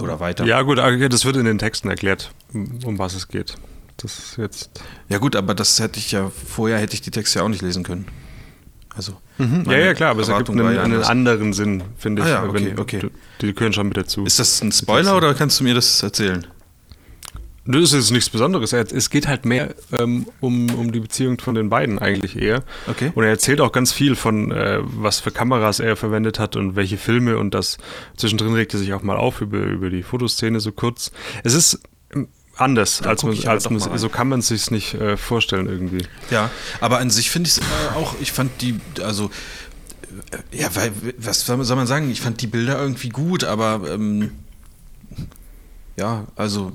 Oder weiter. Ja, gut, okay, das wird in den Texten erklärt, um was es geht. Das jetzt. Ja gut, aber das hätte ich ja, vorher hätte ich die Texte ja auch nicht lesen können. Also. Ja, meine ja, klar, aber es ergibt einen, ja einen anderen Sinn, finde ich. Ah ja, okay, wenn- okay. Die gehören schon mit dazu. Ist das ein Spoiler oder kannst du mir das erzählen? Das ist jetzt nichts Besonderes. Er- Es geht halt mehr ähm, um, um die Beziehung von den beiden eigentlich eher. Okay. Und er erzählt auch ganz viel von, äh, was für Kameras er verwendet hat und welche Filme und das zwischendrin regt er sich auch mal auf über, über die Fotoszene so kurz. Es ist anders, Da als aber als rein. so kann man es sich nicht äh, vorstellen irgendwie. Ja, aber an sich finde ich es äh, auch, ich fand die, also, äh, ja, weil, was soll man sagen? Ich fand die Bilder irgendwie gut, aber, ähm, ja, also,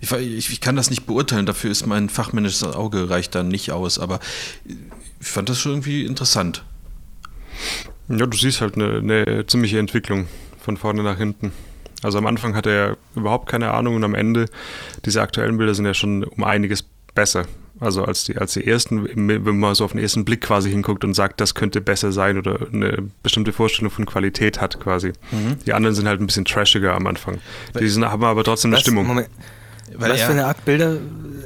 ich, ich, ich kann das nicht beurteilen, dafür ist mein fachmännisches Auge reicht dann nicht aus, aber ich fand das schon irgendwie interessant. Ja, du siehst halt eine, eine ziemliche Entwicklung von vorne nach hinten. Also am Anfang hatte er überhaupt keine Ahnung und am Ende, diese aktuellen Bilder sind ja schon um einiges besser. Also als die, als die ersten, wenn man so auf den ersten Blick quasi hinguckt und sagt, das könnte besser sein oder eine bestimmte Vorstellung von Qualität hat quasi. Die anderen sind halt ein bisschen trashiger am Anfang. Die sind, haben aber trotzdem eine Was, Stimmung. Moment, was er- für eine Art Bilder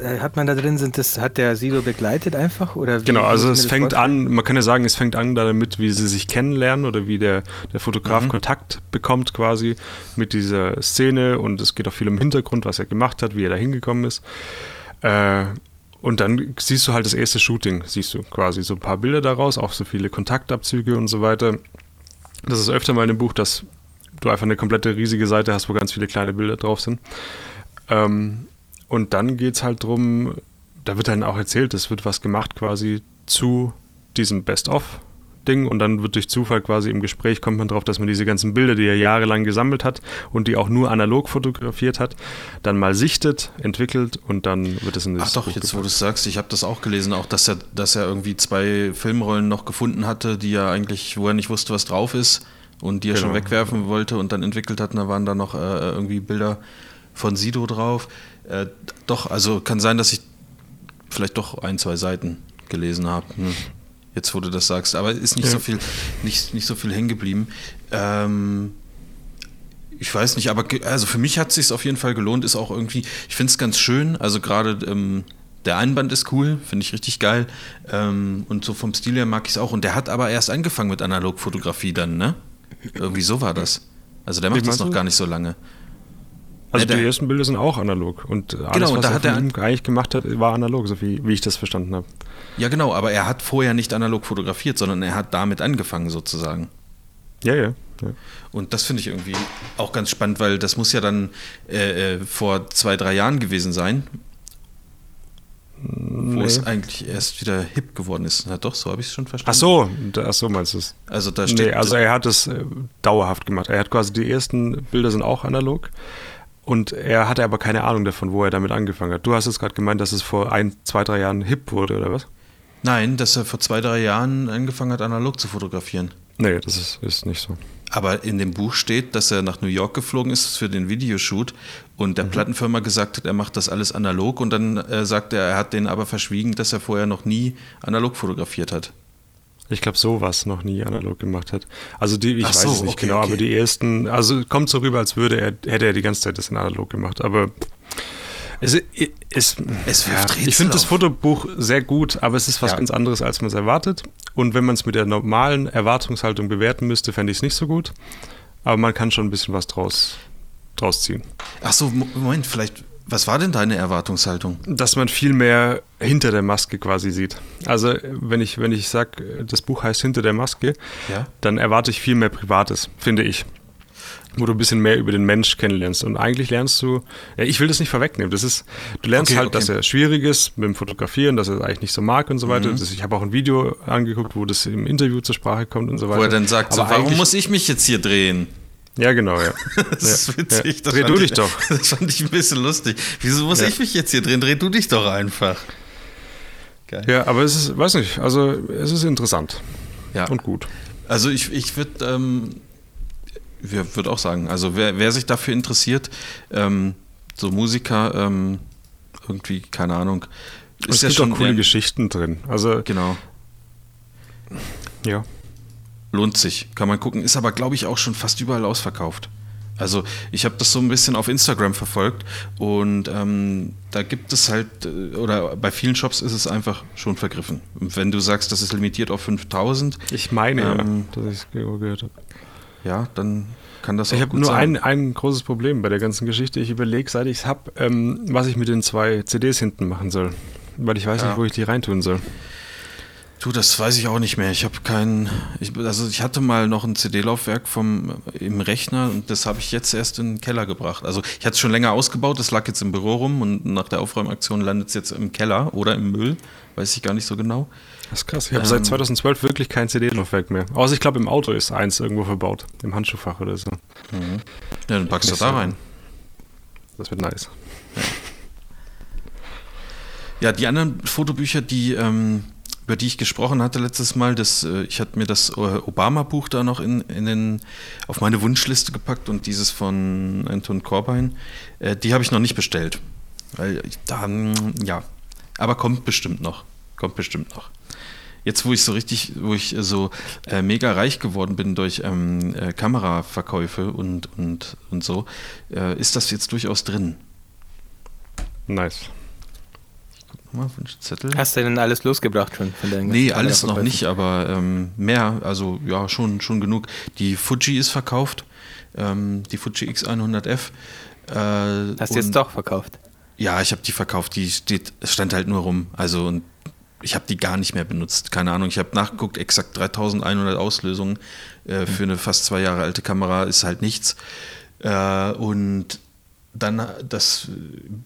äh, hat man da drin? Sind das, hat der Sido begleitet einfach? Oder wie Genau, also es fängt vorstellen? an, man kann ja sagen, es fängt an damit, wie sie sich kennenlernen oder wie der, der Fotograf Mhm. Kontakt bekommt quasi mit dieser Szene und es geht auch viel im Hintergrund, was er gemacht hat, wie er da hingekommen ist. Äh, und dann siehst du halt das erste Shooting, siehst du quasi so ein paar Bilder daraus, auch so viele Kontaktabzüge und so weiter. Das ist öfter mal in dem Buch, dass du einfach eine komplette riesige Seite hast, wo ganz viele kleine Bilder drauf sind. Ähm, und dann geht es halt drum, da wird dann auch erzählt, es wird was gemacht quasi zu diesem Best-of. Ding und dann wird durch Zufall quasi im Gespräch kommt man drauf, dass man diese ganzen Bilder, die er jahrelang gesammelt hat und die auch nur analog fotografiert hat, dann mal sichtet, entwickelt und dann wird es in das Ach doch, Buch jetzt wo du es sagst, ich habe das auch gelesen, auch dass er, dass er irgendwie zwei Filmrollen noch gefunden hatte, die er eigentlich, wo er nicht wusste, was drauf ist und die er genau. schon wegwerfen wollte und dann entwickelt hat und da waren da noch äh, irgendwie Bilder von Sido drauf. Äh, doch, also kann sein, dass ich vielleicht doch ein, zwei Seiten gelesen habe. Hm. Jetzt, wo du das sagst, aber ist nicht ja. so viel, nicht, nicht so viel hängen geblieben. Ähm, ich weiß nicht, aber also für mich hat es sich auf jeden Fall gelohnt, ist auch irgendwie, ich finde es ganz schön, also gerade ähm, der Einband ist cool, finde ich richtig geil. Ähm, und so vom Stil her mag ich es auch. Und der hat aber erst angefangen mit Analogfotografie dann, ne? Irgendwie so war das. Also der macht das noch gar nicht so lange. Also ja, die ersten Bilder sind auch analog und alles, genau, was da er er eigentlich gemacht hat, war analog, so wie, wie ich das verstanden habe. Ja, genau, aber er hat vorher nicht analog fotografiert, sondern er hat damit angefangen sozusagen. Ja, ja. ja. Und das finde ich irgendwie auch ganz spannend, weil das muss ja dann äh, äh vor zwei, drei Jahren gewesen sein, wo nee. es eigentlich erst wieder hip geworden ist. Na doch, so habe ich es schon verstanden. Ach so, ach so meinst du es. Also da steht. Nee, also er hat es äh, dauerhaft gemacht. Er hat quasi die ersten Bilder sind auch analog. Und er hatte aber keine Ahnung davon, wo er damit angefangen hat. Du hast jetzt gerade gemeint, dass es vor ein, zwei, drei Jahren hip wurde, oder was? Nein, dass er vor zwei, drei Jahren angefangen hat, analog zu fotografieren. Nee, das ist, ist nicht so. Aber in dem Buch steht, dass er nach New York geflogen ist für den Videoshoot und der mhm. Plattenfirma gesagt hat, er macht das alles analog und dann äh, sagt er, er hat denen aber verschwiegen, dass er vorher noch nie analog fotografiert hat. Ich glaube, sowas noch nie analog gemacht hat. Also die, ich Ach weiß so, es nicht okay, genau, okay. aber die ersten, also kommt so rüber, als würde er, hätte er die ganze Zeit das in analog gemacht, aber es, es, es ja, ich finde das Fotobuch sehr gut, aber es ist was ja. ganz anderes, als man es erwartet. Und wenn man es mit der normalen Erwartungshaltung bewerten müsste, fände ich es nicht so gut. Aber man kann schon ein bisschen was draus, draus ziehen. Ach so, Moment, vielleicht was war denn deine Erwartungshaltung? Dass man viel mehr hinter der Maske quasi sieht. Also wenn ich, wenn ich sage, das Buch heißt Hinter der Maske, ja? dann erwarte ich viel mehr Privates, finde ich. Wo du ein bisschen mehr über den Mensch kennenlernst. Und eigentlich lernst du, ja, ich will das nicht vorwegnehmen, das ist, du lernst okay, halt, okay. dass er schwierig ist mit dem Fotografieren, dass er es eigentlich nicht so mag und so weiter. Mhm. ich habe auch ein Video angeguckt, wo das im Interview zur Sprache kommt und so weiter. Wo er dann sagt, so, warum muss ich mich jetzt hier drehen? Ja, genau, ja. das ist witzig. Ja. Dreh du dich ich, doch. Das fand ich ein bisschen lustig. Wieso muss ja. ich mich jetzt hier drehen? Dreh du dich doch einfach. Geil. Ja, aber es ist, weiß nicht, also es ist interessant. Ja. Und gut. Also ich, ich würde ähm, würd auch sagen, also wer, wer sich dafür interessiert, ähm, so Musiker, ähm, irgendwie, keine Ahnung, ist es ja gibt schon auch coole Geschichten drin. Also genau. Ja. Lohnt sich, kann man gucken. Ist aber, glaube ich, auch schon fast überall ausverkauft. Also ich habe das so ein bisschen auf Instagram verfolgt und ähm, da gibt es halt, äh, oder bei vielen Shops ist es einfach schon vergriffen. wenn du sagst, das ist limitiert auf 5000. Ich meine, ähm, ja, dass ich es gehört habe. Ja, dann kann das auch Ich habe nur ein, ein großes Problem bei der ganzen Geschichte. Ich überlege, seit ich es habe, ähm, was ich mit den zwei CDs hinten machen soll. Weil ich weiß ja. nicht, wo ich die reintun soll. Du, das weiß ich auch nicht mehr. Ich habe keinen. Ich, also ich hatte mal noch ein CD-Laufwerk vom im Rechner und das habe ich jetzt erst in den Keller gebracht. Also ich hatte es schon länger ausgebaut, das lag jetzt im Büro rum und nach der Aufräumaktion landet es jetzt im Keller oder im Müll. Weiß ich gar nicht so genau. Das ist krass. Ich habe ähm, seit 2012 wirklich kein CD-Laufwerk mehr. Außer ich glaube, im Auto ist eins irgendwo verbaut. Im Handschuhfach oder so. Mhm. Ja, dann packst du da rein. Das wird nice. Ja. ja, die anderen Fotobücher, die. Ähm, über die ich gesprochen hatte letztes Mal, das, äh, ich hatte mir das äh, Obama-Buch da noch in, in den, auf meine Wunschliste gepackt und dieses von Anton Corbijn, äh, die habe ich noch nicht bestellt. Weil dann, ja, aber kommt bestimmt noch. Kommt bestimmt noch. Jetzt, wo ich so richtig, wo ich so äh, mega reich geworden bin durch ähm, äh, Kameraverkäufe und, und, und so, äh, ist das jetzt durchaus drin. Nice mal, Wunschzettel. Hast du denn alles losgebracht schon von deinen Nee, alles noch nicht, aber ähm, mehr, also ja, schon, schon genug. Die Fuji ist verkauft, ähm, die Fuji X100F. Äh, Hast du jetzt doch verkauft? Ja, ich habe die verkauft, die steht, stand halt nur rum. Also und ich habe die gar nicht mehr benutzt. Keine Ahnung, ich habe nachgeguckt, exakt 3100 Auslösungen äh, für eine fast zwei Jahre alte Kamera ist halt nichts. Äh, und dann das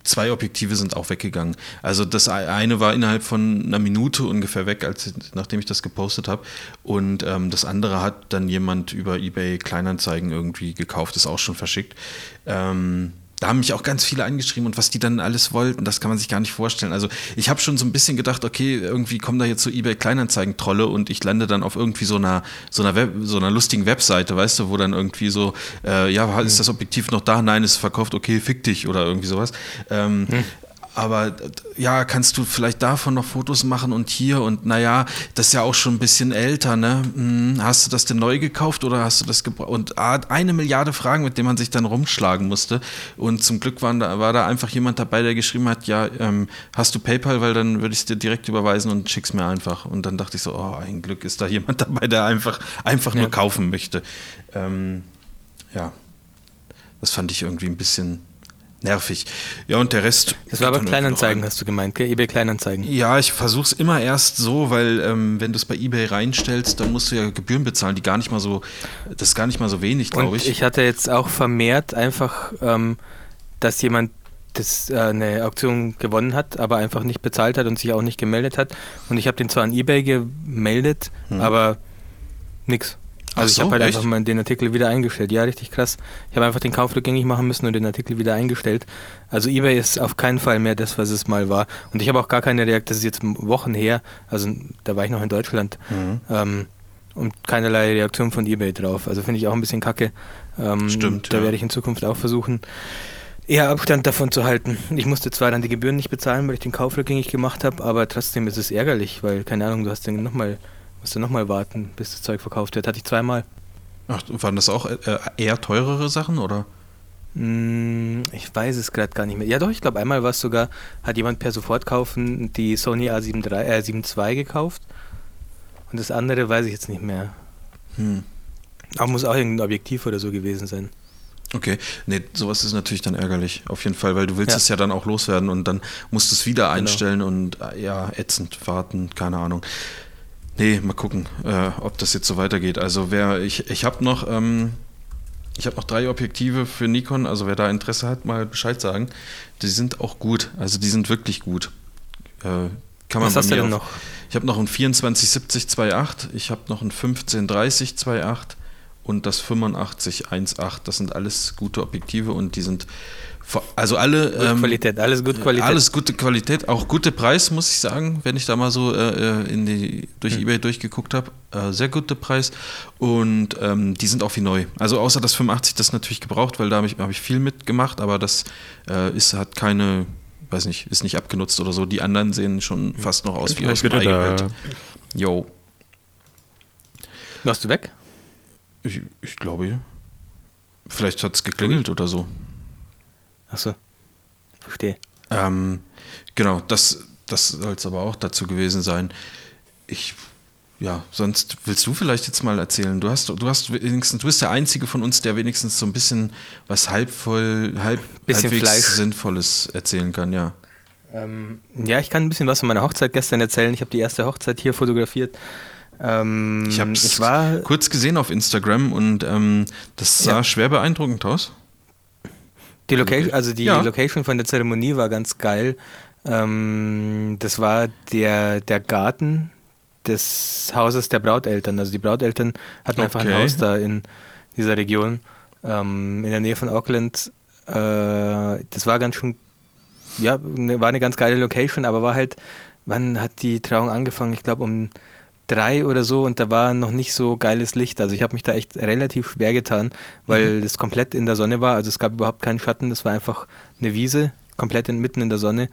zwei Objektive sind auch weggegangen. Also das eine war innerhalb von einer Minute ungefähr weg, als nachdem ich das gepostet habe. Und ähm, das andere hat dann jemand über eBay Kleinanzeigen irgendwie gekauft, ist auch schon verschickt. Ähm, da haben mich auch ganz viele angeschrieben und was die dann alles wollten, das kann man sich gar nicht vorstellen. Also ich habe schon so ein bisschen gedacht, okay, irgendwie kommen da jetzt so eBay Kleinanzeigen-Trolle und ich lande dann auf irgendwie so einer, so einer, Web, so einer lustigen Webseite, weißt du, wo dann irgendwie so, äh, ja, ist das Objektiv noch da? Nein, ist verkauft, okay, fick dich oder irgendwie sowas. Ähm, hm aber ja, kannst du vielleicht davon noch Fotos machen und hier und naja, das ist ja auch schon ein bisschen älter, ne? Hm, hast du das denn neu gekauft oder hast du das gebraucht? Und ah, eine Milliarde Fragen, mit denen man sich dann rumschlagen musste. Und zum Glück waren da, war da einfach jemand dabei, der geschrieben hat, ja, ähm, hast du PayPal, weil dann würde ich es dir direkt überweisen und schick's mir einfach. Und dann dachte ich so, oh, ein Glück ist da jemand dabei, der einfach, einfach ja. nur kaufen möchte. Ähm, ja, das fand ich irgendwie ein bisschen nervig. Ja, und der Rest. Das war aber Kleinanzeigen, hast du gemeint, gell? eBay Kleinanzeigen. Ja, ich versuche es immer erst so, weil ähm, wenn du es bei eBay reinstellst, dann musst du ja Gebühren bezahlen, die gar nicht mal so, das ist gar nicht mal so wenig, glaube ich. Ich hatte jetzt auch vermehrt einfach, ähm, dass jemand das, äh, eine Auktion gewonnen hat, aber einfach nicht bezahlt hat und sich auch nicht gemeldet hat. Und ich habe den zwar an eBay gemeldet, hm. aber nix. Also so, ich habe halt echt? einfach mal den Artikel wieder eingestellt. Ja, richtig krass. Ich habe einfach den Kauf rückgängig machen müssen und den Artikel wieder eingestellt. Also eBay ist auf keinen Fall mehr das, was es mal war. Und ich habe auch gar keine Reaktion, das ist jetzt Wochen her, also da war ich noch in Deutschland. Mhm. Ähm, und keinerlei Reaktion von eBay drauf. Also finde ich auch ein bisschen kacke. Ähm, Stimmt. Da ja. werde ich in Zukunft auch versuchen, eher Abstand davon zu halten. Ich musste zwar dann die Gebühren nicht bezahlen, weil ich den Kauf rückgängig gemacht habe, aber trotzdem ist es ärgerlich, weil, keine Ahnung, du hast den nochmal Musst du nochmal warten, bis das Zeug verkauft wird. Hatte ich zweimal. Ach, waren das auch äh, eher teurere Sachen, oder? Hm, ich weiß es gerade gar nicht mehr. Ja doch, ich glaube einmal war es sogar, hat jemand per Sofortkaufen die Sony A7 III, äh, 7 II gekauft. Und das andere weiß ich jetzt nicht mehr. Hm. Aber muss auch irgendein Objektiv oder so gewesen sein. Okay, nee, sowas ist natürlich dann ärgerlich, auf jeden Fall, weil du willst ja. es ja dann auch loswerden und dann musst du es wieder genau. einstellen und äh, ja, ätzend warten, keine Ahnung. Nee, mal gucken, äh, ob das jetzt so weitergeht. Also wer, ich, ich habe noch, ähm, ich habe noch drei Objektive für Nikon, also wer da Interesse hat, mal Bescheid sagen. Die sind auch gut, also die sind wirklich gut. Äh, kann man Was hast du denn noch? Ich habe noch ein 2470 2.8, ich habe noch ein 1530 2.8 und das 85 1.8. Das sind alles gute Objektive und die sind also alle. Gute ähm, Qualität, alles gute Qualität. Alles gute Qualität, auch gute Preis, muss ich sagen, wenn ich da mal so äh, in die, durch hm. Ebay durchgeguckt habe. Äh, sehr gute Preis. Und ähm, die sind auch wie neu. Also außer das 85, das natürlich gebraucht, weil da habe ich, hab ich viel mitgemacht, aber das äh, ist, hat keine, weiß nicht, ist nicht abgenutzt oder so. Die anderen sehen schon fast noch aus wie aus dem Eigengeld. Jo. Warst du weg? Ich, ich glaube, ja. Vielleicht hat es geklingelt oder so. Achso, verstehe. Ähm, genau, das, das soll es aber auch dazu gewesen sein. Ich, ja, sonst willst du vielleicht jetzt mal erzählen. Du hast, du hast wenigstens, du bist der Einzige von uns, der wenigstens so ein bisschen was halb voll, halb bisschen halbwegs Fleisch. Sinnvolles erzählen kann, ja. Ähm, ja, ich kann ein bisschen was von meiner Hochzeit gestern erzählen. Ich habe die erste Hochzeit hier fotografiert. Ähm, ich habe es kurz gesehen auf Instagram und ähm, das sah ja. schwer beeindruckend aus. Die Location, also die ja. Location von der Zeremonie war ganz geil. Ähm, das war der, der Garten des Hauses der Brauteltern. Also die Brauteltern hatten okay. einfach ein Haus da in dieser Region, ähm, in der Nähe von Auckland. Äh, das war ganz schön, ja, ne, war eine ganz geile Location, aber war halt, wann hat die Trauung angefangen? Ich glaube um drei oder so und da war noch nicht so geiles Licht. Also ich habe mich da echt relativ schwer getan, weil es mhm. komplett in der Sonne war. Also es gab überhaupt keinen Schatten, das war einfach eine Wiese, komplett in, mitten in der Sonne.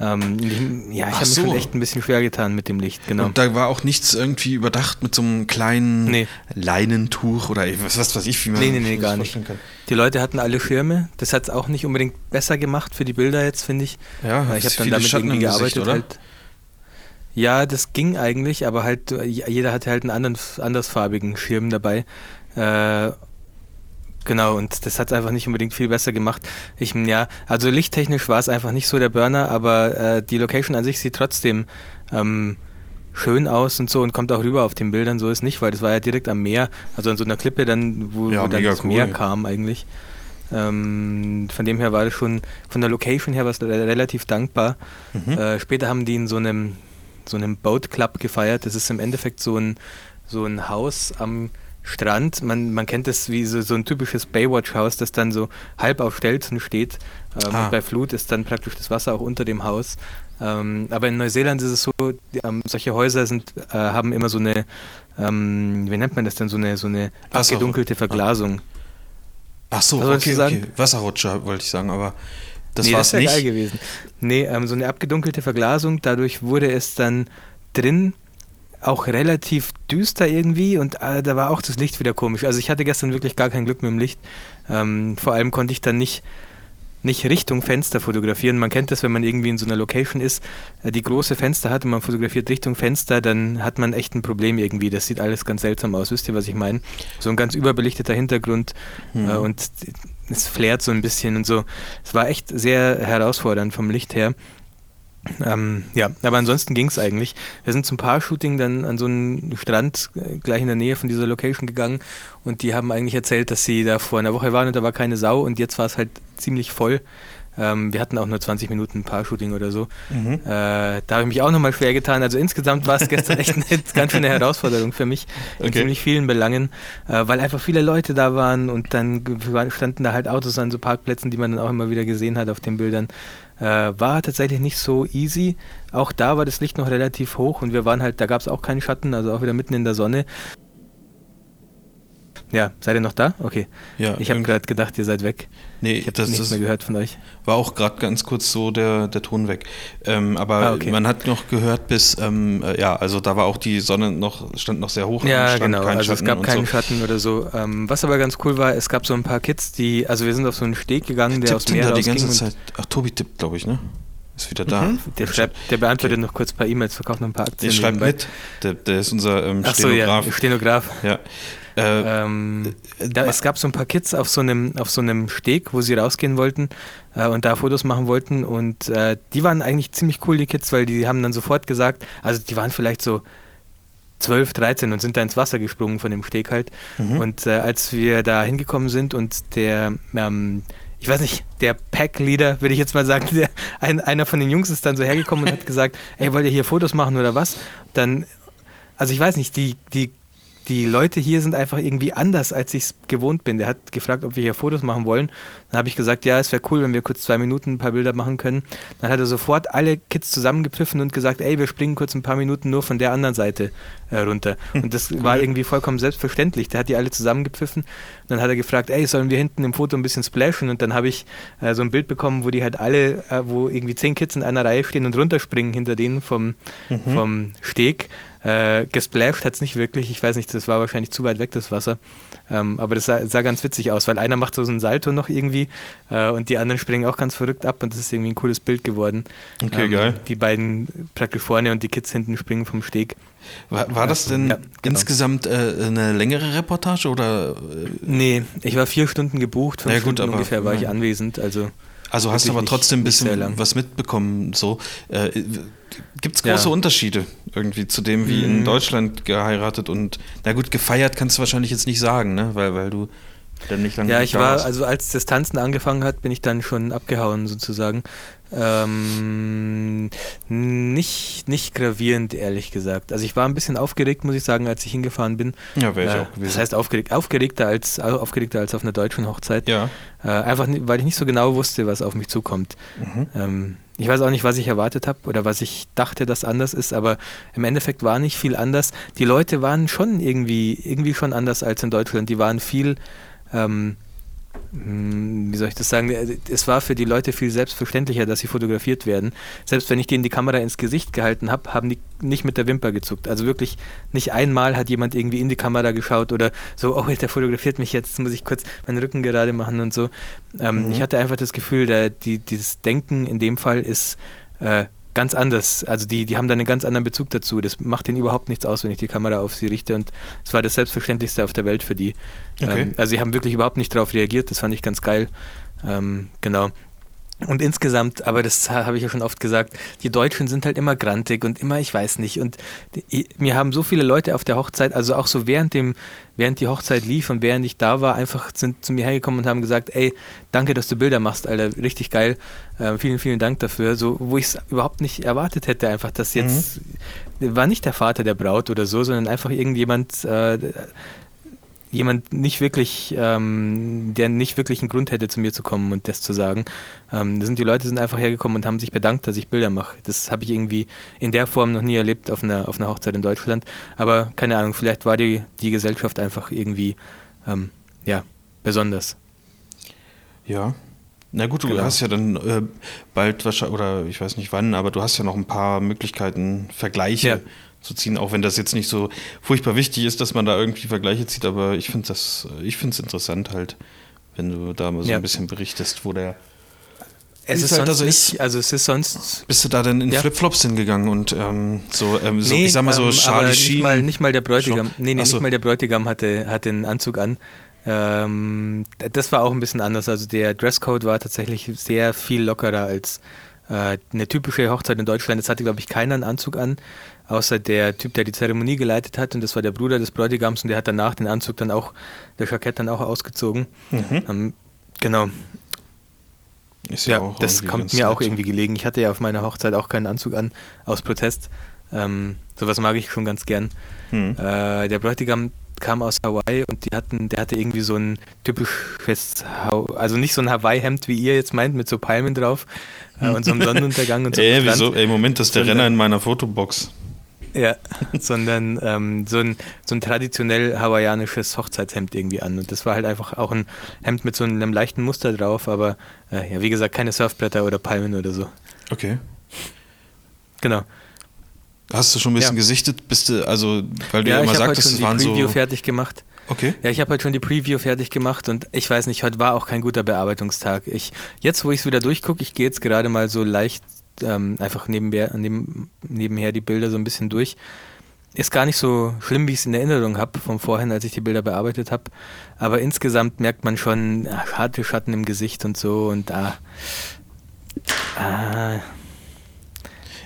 Ähm, ja, ich habe so. mich echt ein bisschen schwer getan mit dem Licht, genau. Und da war auch nichts irgendwie überdacht mit so einem kleinen nee. Leinentuch oder was, was weiß ich, wie man nee, nee, nee, gar nicht. Kann. Die Leute hatten alle Schirme, das hat es auch nicht unbedingt besser gemacht für die Bilder jetzt, finde ich. Ja, ich habe dann damit Schatten irgendwie gearbeitet. Gesicht, halt. Ja, das ging eigentlich, aber halt jeder hatte halt einen anderen, andersfarbigen Schirm dabei. Äh, genau, und das hat es einfach nicht unbedingt viel besser gemacht. Ich, ja, also lichttechnisch war es einfach nicht so der Burner, aber äh, die Location an sich sieht trotzdem ähm, schön aus und so und kommt auch rüber auf den Bildern. So ist nicht, weil das war ja direkt am Meer, also an so einer Klippe dann, wo, ja, wo dann das cool. Meer kam eigentlich. Ähm, von dem her war das schon, von der Location her war es relativ dankbar. Mhm. Äh, später haben die in so einem, so einem Boat Club gefeiert. Das ist im Endeffekt so ein, so ein Haus am Strand. Man, man kennt das wie so, so ein typisches Baywatch-Haus, das dann so halb auf Stelzen steht. Ähm, ah. Und bei Flut ist dann praktisch das Wasser auch unter dem Haus. Ähm, aber in Neuseeland ist es so, die, ähm, solche Häuser sind, äh, haben immer so eine, ähm, wie nennt man das denn, so eine, so eine abgedunkelte Verglasung. Ach so, okay, okay. Wasserrutscher wollte ich sagen, aber das nee, war es nicht. geil gewesen. Nee, ähm, so eine abgedunkelte Verglasung, dadurch wurde es dann drin auch relativ düster irgendwie und äh, da war auch das Licht wieder komisch. Also ich hatte gestern wirklich gar kein Glück mit dem Licht. Ähm, vor allem konnte ich dann nicht, nicht Richtung Fenster fotografieren. Man kennt das, wenn man irgendwie in so einer Location ist, äh, die große Fenster hat und man fotografiert Richtung Fenster, dann hat man echt ein Problem irgendwie. Das sieht alles ganz seltsam aus. Wisst ihr, was ich meine? So ein ganz überbelichteter Hintergrund mhm. und es flärt so ein bisschen und so. Es war echt sehr herausfordernd vom Licht her. Ähm, ja, aber ansonsten ging es eigentlich. Wir sind zum Paar-Shooting dann an so einen Strand äh, gleich in der Nähe von dieser Location gegangen und die haben eigentlich erzählt, dass sie da vor einer Woche waren und da war keine Sau und jetzt war es halt ziemlich voll. Ähm, wir hatten auch nur 20 Minuten Paar-Shooting oder so. Mhm. Äh, da habe ich mich auch nochmal schwer getan. Also insgesamt war es gestern echt eine ganz schöne Herausforderung für mich in okay. ziemlich vielen Belangen, äh, weil einfach viele Leute da waren und dann standen da halt Autos an so Parkplätzen, die man dann auch immer wieder gesehen hat auf den Bildern. Äh, war tatsächlich nicht so easy. Auch da war das Licht noch relativ hoch und wir waren halt, da gab es auch keinen Schatten, also auch wieder mitten in der Sonne. Ja, seid ihr noch da? Okay. Ja, ich habe gerade gedacht, ihr seid weg. Nee, ich habe nichts mehr gehört von euch. War auch gerade ganz kurz so der, der Ton weg. Ähm, aber ah, okay. man hat noch gehört bis, ähm, äh, ja, also da war auch die Sonne noch, stand noch sehr hoch. Ja, genau. Also Schatten es gab keinen so. Schatten oder so. Ähm, was aber ganz cool war, es gab so ein paar Kids, die, also wir sind auf so einen Steg gegangen, der aus Meer da die ganze Zeit. Ach, Tobi tippt, glaube ich, ne? Ist wieder da. Mhm. Der, schreibt, der beantwortet okay. noch kurz ein paar E-Mails, verkauft noch ein paar Aktien. Der schreibt mit. Der, der ist unser ähm, Stenograf. So, ja, Stenograf. Ja. Äh, ähm, da, es gab so ein paar Kids auf so einem, auf so einem Steg, wo sie rausgehen wollten äh, und da Fotos machen wollten. Und äh, die waren eigentlich ziemlich cool, die Kids, weil die haben dann sofort gesagt, also die waren vielleicht so 12, 13 und sind da ins Wasser gesprungen von dem Steg halt. Mhm. Und äh, als wir da hingekommen sind und der, ähm, ich weiß nicht, der Pack-Leader, würde ich jetzt mal sagen, der, ein, einer von den Jungs ist dann so hergekommen und hat gesagt, ey, wollt ihr hier Fotos machen oder was? Dann, also ich weiß nicht, die, die die Leute hier sind einfach irgendwie anders, als ich es gewohnt bin. Der hat gefragt, ob wir hier Fotos machen wollen. Dann habe ich gesagt, ja, es wäre cool, wenn wir kurz zwei Minuten ein paar Bilder machen können. Dann hat er sofort alle Kids zusammengepfiffen und gesagt, ey, wir springen kurz ein paar Minuten nur von der anderen Seite äh, runter. Und das war irgendwie vollkommen selbstverständlich. Der hat die alle zusammengepfiffen. Und dann hat er gefragt, ey, sollen wir hinten im Foto ein bisschen splashen? Und dann habe ich äh, so ein Bild bekommen, wo die halt alle, äh, wo irgendwie zehn Kids in einer Reihe stehen und runterspringen hinter denen vom, mhm. vom Steg. Äh, gesplasht hat es nicht wirklich. Ich weiß nicht, das war wahrscheinlich zu weit weg, das Wasser. Ähm, aber das sah, sah, ganz witzig aus, weil einer macht so einen Salto noch irgendwie äh, und die anderen springen auch ganz verrückt ab und das ist irgendwie ein cooles Bild geworden. Okay, ähm, geil. Die beiden praktisch vorne und die Kids hinten springen vom Steg. War, war das denn ja, genau. insgesamt äh, eine längere Reportage oder? Äh? Nee, ich war vier Stunden gebucht, fünf ja, gut, Stunden ungefähr war ich anwesend. Also also hast du aber trotzdem ein bisschen was mitbekommen. So. Äh, Gibt es große ja. Unterschiede irgendwie zu dem, wie mhm. in Deutschland geheiratet und na gut, gefeiert kannst du wahrscheinlich jetzt nicht sagen, ne? Weil, weil du dann nicht lange Ja, ich war, also als das Tanzen angefangen hat, bin ich dann schon abgehauen sozusagen. Ähm, nicht, nicht gravierend, ehrlich gesagt. Also ich war ein bisschen aufgeregt, muss ich sagen, als ich hingefahren bin. Ja, wäre ich äh, auch gewesen. Das heißt aufgeregt, aufgeregter als, aufgeregter als auf einer deutschen Hochzeit. Ja. Äh, einfach, weil ich nicht so genau wusste, was auf mich zukommt. Mhm. Ähm, ich weiß auch nicht, was ich erwartet habe oder was ich dachte, dass anders ist, aber im Endeffekt war nicht viel anders. Die Leute waren schon irgendwie, irgendwie schon anders als in Deutschland. Die waren viel ähm, hm, wie soll ich das sagen, es war für die Leute viel selbstverständlicher, dass sie fotografiert werden. Selbst wenn ich denen die Kamera ins Gesicht gehalten habe, haben die nicht mit der Wimper gezuckt. Also wirklich nicht einmal hat jemand irgendwie in die Kamera geschaut oder so, oh, der fotografiert mich jetzt, muss ich kurz meinen Rücken gerade machen und so. Ähm, mhm. Ich hatte einfach das Gefühl, der, die, dieses Denken in dem Fall ist äh, ganz anders. Also die, die haben da einen ganz anderen Bezug dazu. Das macht ihnen überhaupt nichts aus, wenn ich die Kamera auf sie richte. Und es war das Selbstverständlichste auf der Welt für die. Okay. Ähm, also sie haben wirklich überhaupt nicht darauf reagiert. Das fand ich ganz geil. Ähm, genau. Und insgesamt, aber das habe ich ja schon oft gesagt, die Deutschen sind halt immer grantig und immer, ich weiß nicht. Und die, mir haben so viele Leute auf der Hochzeit, also auch so während dem, während die Hochzeit lief und während ich da war, einfach sind zu mir hergekommen und haben gesagt, ey, danke, dass du Bilder machst, Alter, richtig geil. Äh, vielen, vielen Dank dafür. So, wo ich es überhaupt nicht erwartet hätte, einfach, dass jetzt mhm. war nicht der Vater der Braut oder so, sondern einfach irgendjemand äh, jemand nicht wirklich, ähm, der nicht wirklich einen Grund hätte, zu mir zu kommen und das zu sagen. Ähm, da sind die Leute sind einfach hergekommen und haben sich bedankt, dass ich Bilder mache. Das habe ich irgendwie in der Form noch nie erlebt auf einer, auf einer Hochzeit in Deutschland. Aber keine Ahnung, vielleicht war die, die Gesellschaft einfach irgendwie ähm, ja, besonders. Ja. Na gut, du genau. hast ja dann äh, bald wahrscheinlich, oder ich weiß nicht wann, aber du hast ja noch ein paar Möglichkeiten, Vergleiche ja zu ziehen, auch wenn das jetzt nicht so furchtbar wichtig ist, dass man da irgendwie Vergleiche zieht, aber ich finde das, ich finde es interessant halt, wenn du da mal so ja. ein bisschen berichtest, wo der es ist halt sonst nicht, ist, also es ist sonst. Bist du da denn in ja. Flipflops hingegangen und ähm, so, ähm, so nee, ich sag mal so ähm, Charlie Sheen? Nicht mal, nicht mal der Bräutigam, nee, nee, so. nicht mal der Bräutigam hatte, hatte einen Anzug an. Ähm, das war auch ein bisschen anders. Also der Dresscode war tatsächlich sehr viel lockerer als äh, eine typische Hochzeit in Deutschland. Es hatte, glaube ich, keiner einen Anzug an außer der Typ, der die Zeremonie geleitet hat, und das war der Bruder des Bräutigams, und der hat danach den Anzug dann auch, der Jackett dann auch ausgezogen. Mhm. Ähm, genau. Ist ja, ja das kommt mir auch irgendwie gelegen. Ich hatte ja auf meiner Hochzeit auch keinen Anzug an, aus Protest. Ähm, sowas mag ich schon ganz gern. Mhm. Äh, der Bräutigam kam aus Hawaii und die hatten, der hatte irgendwie so ein typisches, also nicht so ein Hawaii-Hemd, wie ihr jetzt meint, mit so Palmen drauf äh, und so einem Sonnenuntergang und so. Ey, wieso? Ey, Moment, das ist der Renner in meiner Fotobox. Ja, sondern ähm, so, ein, so ein traditionell hawaiianisches Hochzeitshemd irgendwie an. Und das war halt einfach auch ein Hemd mit so einem leichten Muster drauf, aber äh, ja, wie gesagt, keine Surfblätter oder Palmen oder so. Okay. Genau. Hast du schon ein bisschen ja. gesichtet? Bist du, also, weil du ja, ja immer sagtest, es waren so. Ich habe die Preview fertig gemacht. Okay. Ja, ich habe heute schon die Preview fertig gemacht und ich weiß nicht, heute war auch kein guter Bearbeitungstag. Ich, jetzt, wo ich es wieder durchgucke, ich gehe jetzt gerade mal so leicht ähm, einfach nebenher, neben, nebenher die Bilder so ein bisschen durch. Ist gar nicht so schlimm, wie ich es in Erinnerung habe, vom Vorhin, als ich die Bilder bearbeitet habe. Aber insgesamt merkt man schon ach, harte Schatten im Gesicht und so und da. Ah, ah,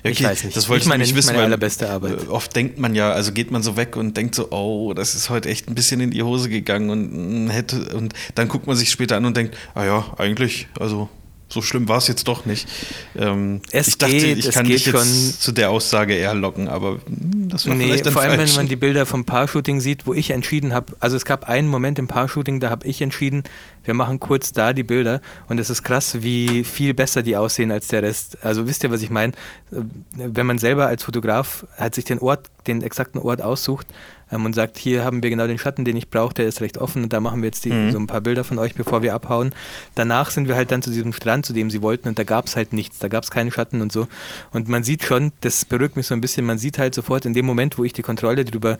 Okay, ich weiß nicht. Das wollte ich meine, nicht wissen, meine allerbeste Arbeit. Äh, oft denkt man ja, also geht man so weg und denkt so, oh, das ist heute echt ein bisschen in die Hose gegangen und mm, hätte und dann guckt man sich später an und denkt, ah ja, eigentlich, also so schlimm war es jetzt doch nicht. Ähm, es ich dachte, geht, ich kann dich jetzt zu der Aussage eher locken, aber das war nee, vielleicht dann vor allem, falsch. wenn man die Bilder vom Paar-Shooting sieht, wo ich entschieden habe, also es gab einen Moment im Paar-Shooting, da habe ich entschieden, wir machen kurz da die Bilder und es ist krass, wie viel besser die aussehen als der Rest. Also wisst ihr, was ich meine? Wenn man selber als Fotograf halt sich den Ort, den exakten Ort aussucht ähm, und sagt, hier haben wir genau den Schatten, den ich brauche, der ist recht offen und da machen wir jetzt die, mhm. so ein paar Bilder von euch, bevor wir abhauen. Danach sind wir halt dann zu diesem Strand, zu dem sie wollten und da gab es halt nichts, da gab es keinen Schatten und so. Und man sieht schon, das berührt mich so ein bisschen, man sieht halt sofort in dem Moment, wo ich die Kontrolle drüber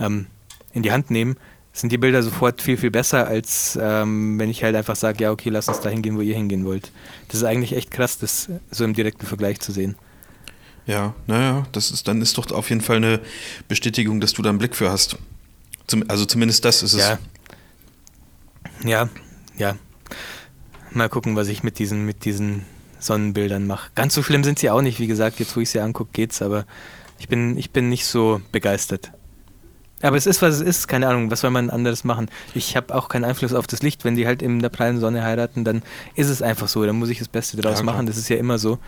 ähm, in die Hand nehme, sind die Bilder sofort viel, viel besser, als ähm, wenn ich halt einfach sage, ja, okay, lass uns da hingehen, wo ihr hingehen wollt. Das ist eigentlich echt krass, das so im direkten Vergleich zu sehen. Ja, naja, das ist, dann ist doch auf jeden Fall eine Bestätigung, dass du da einen Blick für hast. Zum, also zumindest das ist es. Ja. Ja, ja. Mal gucken, was ich mit diesen, mit diesen Sonnenbildern mache. Ganz so schlimm sind sie auch nicht, wie gesagt, jetzt wo ich sie angucke, geht's, aber ich bin, ich bin nicht so begeistert. Aber es ist, was es ist, keine Ahnung, was soll man anderes machen? Ich habe auch keinen Einfluss auf das Licht. Wenn die halt in der prallen Sonne heiraten, dann ist es einfach so. Dann muss ich das Beste draus ja, machen. Das ist ja immer so.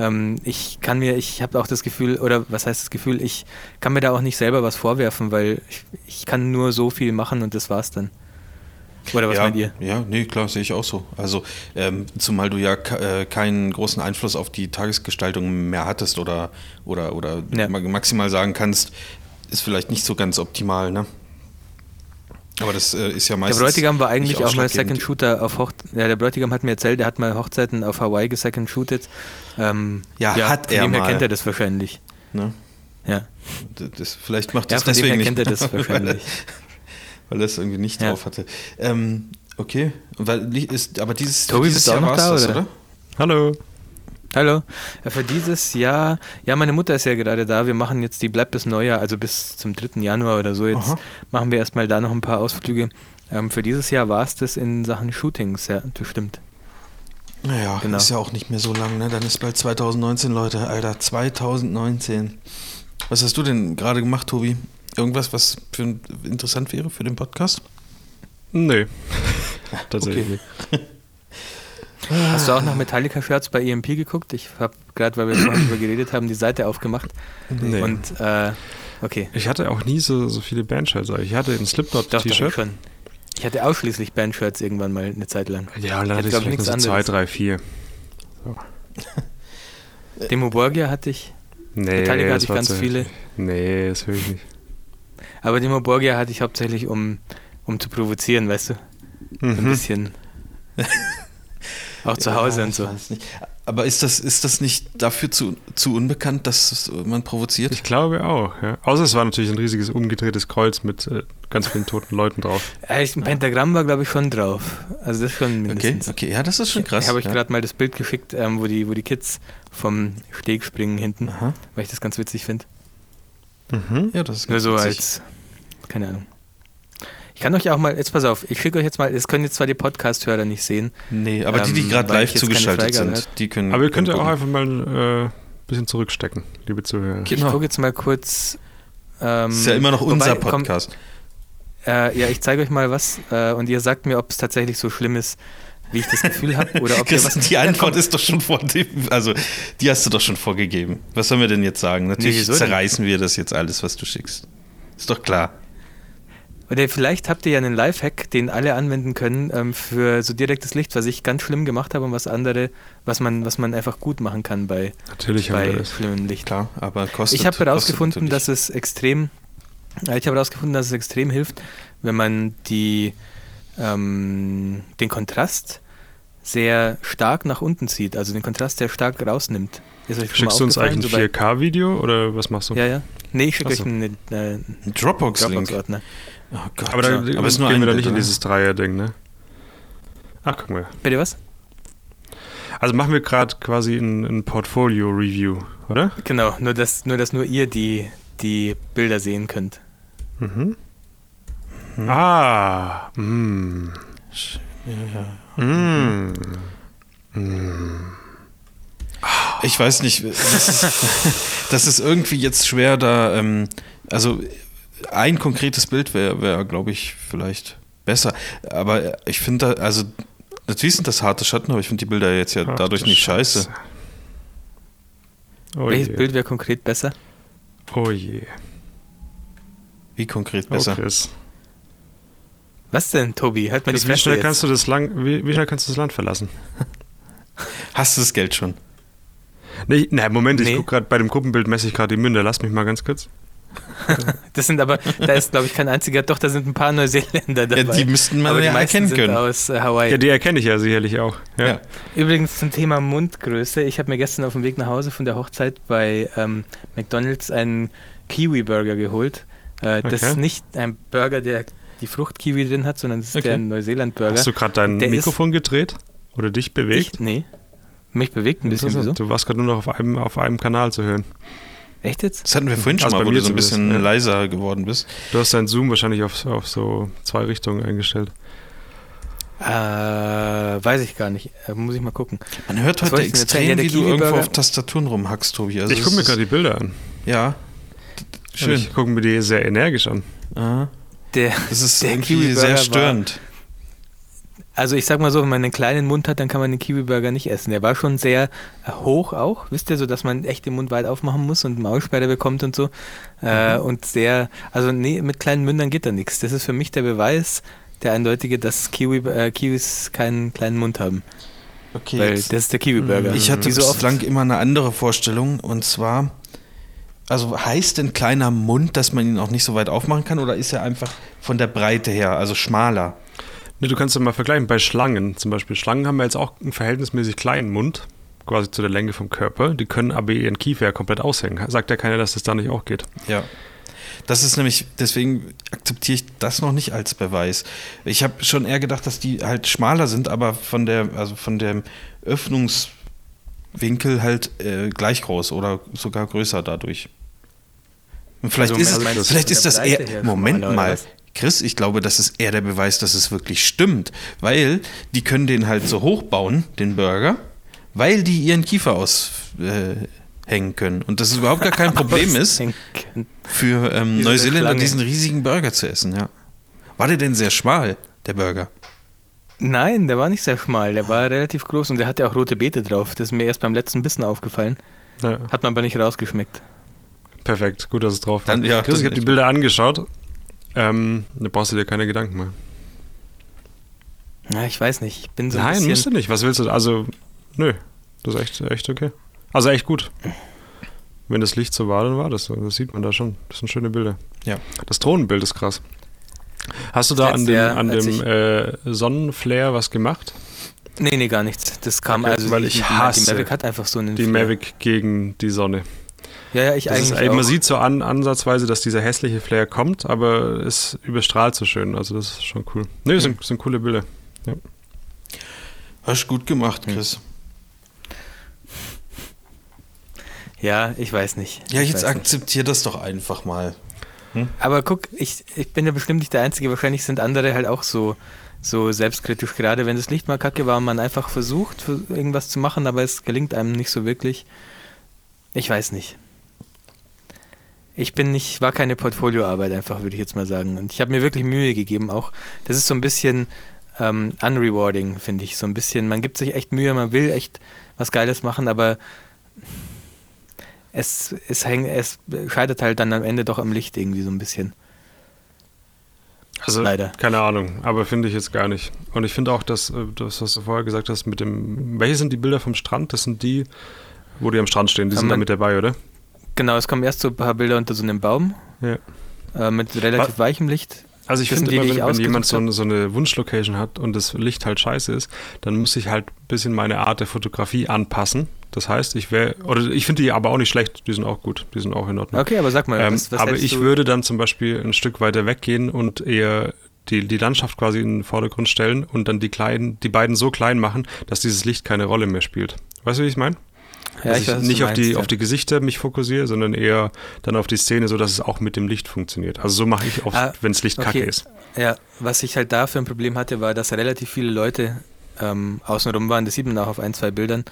Ähm, ich kann mir, ich habe auch das Gefühl, oder was heißt das Gefühl, ich kann mir da auch nicht selber was vorwerfen, weil ich, ich kann nur so viel machen und das war's dann. Oder was ja, meint ihr? Ja, nee, klar, sehe ich auch so. Also, ähm, zumal du ja äh, keinen großen Einfluss auf die Tagesgestaltung mehr hattest oder, oder, oder ja. maximal sagen kannst, ist vielleicht nicht so ganz optimal, ne? Aber das äh, ist ja meistens. Der Bräutigam war eigentlich auch mal Second Shooter auf Hoch Ja, der Bräutigam hat mir erzählt, der hat mal Hochzeiten auf Hawaii gesecond shootet. Ähm, ja, ja, hat er. Von dem her kennt er das wahrscheinlich. Ne? Ja. Das, vielleicht macht das ja, deswegen nicht. kennt er das wahrscheinlich. weil er es irgendwie nicht ja. drauf hatte. Ähm, okay. Weil ist, aber dieses, Tobi, dieses Jahr war es das, oder? Hallo. Hallo. Für dieses Jahr, ja, meine Mutter ist ja gerade da. Wir machen jetzt die bleibt bis Neujahr, also bis zum 3. Januar oder so. Jetzt Aha. machen wir erstmal da noch ein paar Ausflüge. Ähm, für dieses Jahr war es das in Sachen Shootings, ja, das stimmt. Naja, Genau. ist ja auch nicht mehr so lang, ne? Dann ist bald 2019, Leute. Alter, 2019. Was hast du denn gerade gemacht, Tobi? Irgendwas, was für, interessant wäre für den Podcast? Nee. Tatsächlich Okay. Hast du auch noch Metallica-Shirts bei EMP geguckt? Ich habe gerade, weil wir vorhin darüber geredet haben, die Seite aufgemacht. Nee. Und, äh, okay. Ich hatte auch nie so, so viele Bandshirts. Ich hatte ein ich Slipknot-T-Shirt. schon. Ich hatte ausschließlich Bandshirts irgendwann mal eine Zeit lang. Ja, Ich dann hatte ich glaub, vielleicht so zwei, drei, vier. Demo Borgia hatte ich, Nee, Metallica hatte ich ganz viele. Nee, das will ich nicht. aber Demo Borgia hatte ich hauptsächlich, um, um zu provozieren, weißt du? So ein Mhm. bisschen. auch zu Hause Ja, und so. Aber ist das, ist das nicht dafür zu, zu unbekannt, dass man provoziert? Ich glaube auch, ja. Außer es war natürlich ein riesiges umgedrehtes Kreuz mit äh, ganz vielen toten Leuten drauf. Ich- Ein Pentagramm war, glaube ich, schon drauf. Also das schon Okay, mindestens. okay, ja, das ist schon krass. Ich habe euch ja. gerade mal das Bild geschickt, ähm, wo, die, wo die Kids vom Steg springen hinten, Aha. weil ich das ganz witzig finde. Mhm. Ja, das ist Nur ganz so witzig. als, keine Ahnung. Ich kann euch auch mal, jetzt pass auf, ich schicke euch jetzt mal, das können jetzt zwar die Podcast-Hörer nicht sehen. Nee, aber die, die Ähm, gerade live zugeschaltet sind, die können. Aber ihr könnt ja auch einfach mal äh, ein bisschen zurückstecken, liebe Zuhörer. Genau. Ich gucke jetzt mal kurz. Ähm, Das ist ja immer noch wobei, unser komm, Podcast. äh, ja, ich zeige euch mal was äh, und ihr sagt mir, ob es tatsächlich so schlimm ist, wie ich das Gefühl habe. Oder ob was. die Antwort Ja, ist doch schon vor dem, also die hast du doch schon vorgegeben. Was sollen wir denn jetzt sagen? Natürlich denn? zerreißen wir das jetzt alles, was du schickst. Ist doch klar. Oder vielleicht habt ihr ja einen Lifehack, den alle anwenden können ähm, für so direktes Licht, was ich ganz schlimm gemacht habe und was andere, was man, was man einfach gut machen kann bei, Natürlich bei schlimmem Licht. Klar, aber kostet. Ich habe herausgefunden, dass es extrem, äh, ich habe herausgefunden, dass es extrem hilft, wenn man die, ähm, den Kontrast sehr stark nach unten zieht, also den Kontrast sehr stark rausnimmt. Schickst du uns eigentlich ein bei- 4K-Video oder was machst du? Ja, ja. Nee, ich schicke euch einen, äh, Ein Dropbox-Link. Dropbox-Ordner. Oh Gott, Aber da ja. aber es ist nur gehen ein wir da nicht in dieses Dreier-Ding, ne? Ach, guck mal. Bitte was? Also machen wir gerade quasi ein, ein Portfolio-Review, oder? Genau, nur dass nur, dass nur ihr die, die Bilder sehen könnt. Mhm. Ah, mm. Ja, ja. Mm. Ich weiß nicht, das ist, das ist irgendwie jetzt schwer da, ähm, also ein konkretes Bild wäre, wär, glaube ich, vielleicht besser. Aber ich finde, da- also natürlich sind das harte Schatten, aber ich finde die Bilder jetzt ja Ach, dadurch du nicht scheiße. Oh Welches je. Bild wäre konkret besser? Oh je. Wie konkret Oh, besser? Chris. Was denn, Tobi? Halt mal die Chris, wie Fresse schnell jetzt. kannst du das lang, wie, wie schnell kannst du das Land verlassen? Hast du das Geld schon? Nee, na, Moment, ich Nee. gucke gerade bei dem Gruppenbild messe ich gerade die Münder. Lass mich mal ganz kurz. Das sind aber, da ist glaube ich kein einziger, doch da sind ein paar Neuseeländer dabei. Ja, die müssten man aber ja erkennen sind können. aus äh, Hawaii. Ja, die erkenne ich ja sicherlich auch. Ja. Ja. Übrigens zum Thema Mundgröße. Ich habe mir gestern auf dem Weg nach Hause von der Hochzeit bei ähm, McDonalds einen Kiwi-Burger geholt. Äh, Das Okay. ist nicht ein Burger, der die Frucht-Kiwi drin hat, sondern das ist Okay. der Neuseeland-Burger. Hast du gerade dein Der Mikrofon gedreht? Oder dich bewegt? Ich? Nee. Mich bewegt ein bisschen. Wieso? Interessant. Du warst gerade nur noch auf einem, auf einem Kanal zu hören. Echt jetzt? Das hatten wir vorhin schon Also mal, wo du so ein bisschen ja. leiser geworden bist. Du hast dein Zoom wahrscheinlich auf, auf so zwei Richtungen eingestellt. Äh, weiß ich gar nicht. Äh, muss ich mal gucken. Man hört Was heute extrem, Ja, wie du irgendwo auf Tastaturen rumhackst, Tobi. Also ich gucke mir gerade die Bilder an. Ja. Schön. Ich gucke mir die sehr energisch an. Aha. Der, Das ist Der irgendwie sehr war- störend. Also ich sag mal so, wenn man einen kleinen Mund hat, dann kann man den Kiwi-Burger nicht essen. Der war schon sehr äh, hoch auch, wisst ihr, so dass man echt den Mund weit aufmachen muss und Maulsperre bekommt und so. Äh, Mhm. und sehr, also nee, mit kleinen Mündern geht da nichts. Das ist für mich der Beweis, der eindeutige, dass Kiwi, äh, Kiwis keinen kleinen Mund haben. Okay, Weil das ist der Kiwi-Burger. Ich hatte so oft. bislang immer eine andere Vorstellung und zwar, also heißt denn kleiner Mund, dass man ihn auch nicht so weit aufmachen kann oder ist er einfach von der Breite her, also schmaler? Ne, du kannst ja mal vergleichen. Bei Schlangen zum Beispiel. Schlangen haben ja jetzt auch einen verhältnismäßig kleinen Mund, quasi zu der Länge vom Körper. Die können aber ihren Kiefer ja komplett aushängen. Sagt ja keiner, dass das da nicht auch geht. Ja. Das ist nämlich, deswegen akzeptiere ich das noch nicht als Beweis. Ich habe schon eher gedacht, dass die halt schmaler sind, aber von der, also von dem Öffnungswinkel halt äh, gleich groß oder sogar größer dadurch. Und vielleicht Also ist, es, vielleicht ist das eher. her Moment mal. Chris, ich glaube, das ist eher der Beweis, dass es wirklich stimmt. Weil die können den halt so hochbauen, den Burger, weil die ihren Kiefer aushängen äh, können. Und das ist überhaupt gar kein Problem ist, für ähm, Neuseeländer diesen riesigen Burger zu essen, ja. War der denn sehr schmal, der Burger? Nein, der war nicht sehr schmal, der war relativ groß und der hatte auch rote Beete drauf. Das ist mir erst beim letzten Bissen aufgefallen. Ja. Hat man aber nicht rausgeschmeckt. Perfekt, gut, dass es drauf war. Dann, ja, Chris, ich habe die Bilder angeschaut. Ähm, da brauchst du dir keine Gedanken mehr. Ja, ich weiß nicht. Ich bin so Nein, bisschen... musst du nicht. Was willst du? Also, nö. Das ist echt, echt okay. Also echt gut. Wenn das Licht so war, dann war das so. Das sieht man da schon. Das sind schöne Bilder. Ja. Das Drohnenbild ist krass. Hast du da an dem, ja, an dem äh, Sonnenflare was gemacht? Nee, nee, gar nichts. Das kam okay, also, weil ich die, hasse die Mavic hat einfach so einen Die Flare. Mavic gegen die Sonne. Ja, ja, ich das eigentlich. Ist, ey, man sieht so an, ansatzweise, dass dieser hässliche Flare kommt, aber es überstrahlt so schön. Also, das ist schon cool. Ne, das, mhm. sind, sind coole Bilder. Ja. Hast gut gemacht, Chris. Ja, ich weiß nicht. Ja, jetzt akzeptier das doch einfach mal. Hm? Aber guck, ich, ich bin ja bestimmt nicht der Einzige. Wahrscheinlich sind andere halt auch so, so selbstkritisch. Gerade wenn das Licht mal kacke war und man einfach versucht, irgendwas zu machen, aber es gelingt einem nicht so wirklich. Ich weiß nicht ich bin nicht, war keine Portfolioarbeit einfach, würde ich jetzt mal sagen. Und ich habe mir wirklich Mühe gegeben auch. Das ist so ein bisschen ähm, unrewarding, finde ich. So ein bisschen, man gibt sich echt Mühe, man will echt was Geiles machen, aber es, es, häng, es scheitert halt dann am Ende doch am Licht irgendwie so ein bisschen. Also, Leider. keine Ahnung, aber finde ich jetzt gar nicht. Und ich finde auch, dass äh, das, was du vorher gesagt hast, mit dem, welche sind die Bilder vom Strand? Das sind die, wo die am Strand stehen, die Kann sind da mit dabei, oder? Genau, es kommen erst so ein paar Bilder unter so einem Baum. Ja. Äh, mit relativ Was? weichem Licht. Also ich finde immer, wenn, wenn jemand so eine, so eine Wunschlocation hat und das Licht halt scheiße ist, dann muss ich halt ein bisschen meine Art der Fotografie anpassen. Das heißt, ich wäre, oder ich finde die aber auch nicht schlecht, die sind auch gut, die sind auch in Ordnung. Okay, aber sag mal, ähm, was, was Aber ich würde dann zum Beispiel ein Stück weiter weggehen und eher die, die Landschaft quasi in den Vordergrund stellen und dann die kleinen, die beiden so klein machen, dass dieses Licht keine Rolle mehr spielt. Weißt du, wie ich meine? Ja, dass ich, ich nicht auf, die, ja. auf die Gesichter mich fokussiere, sondern eher dann auf die Szene, sodass es auch mit dem Licht funktioniert. Also so mache ich auch, ah, wenn das Licht okay. kacke ist. Ja, was ich halt da für ein Problem hatte, war, dass relativ viele Leute ähm, außenrum waren. Das sieht man auch auf ein, zwei Bildern.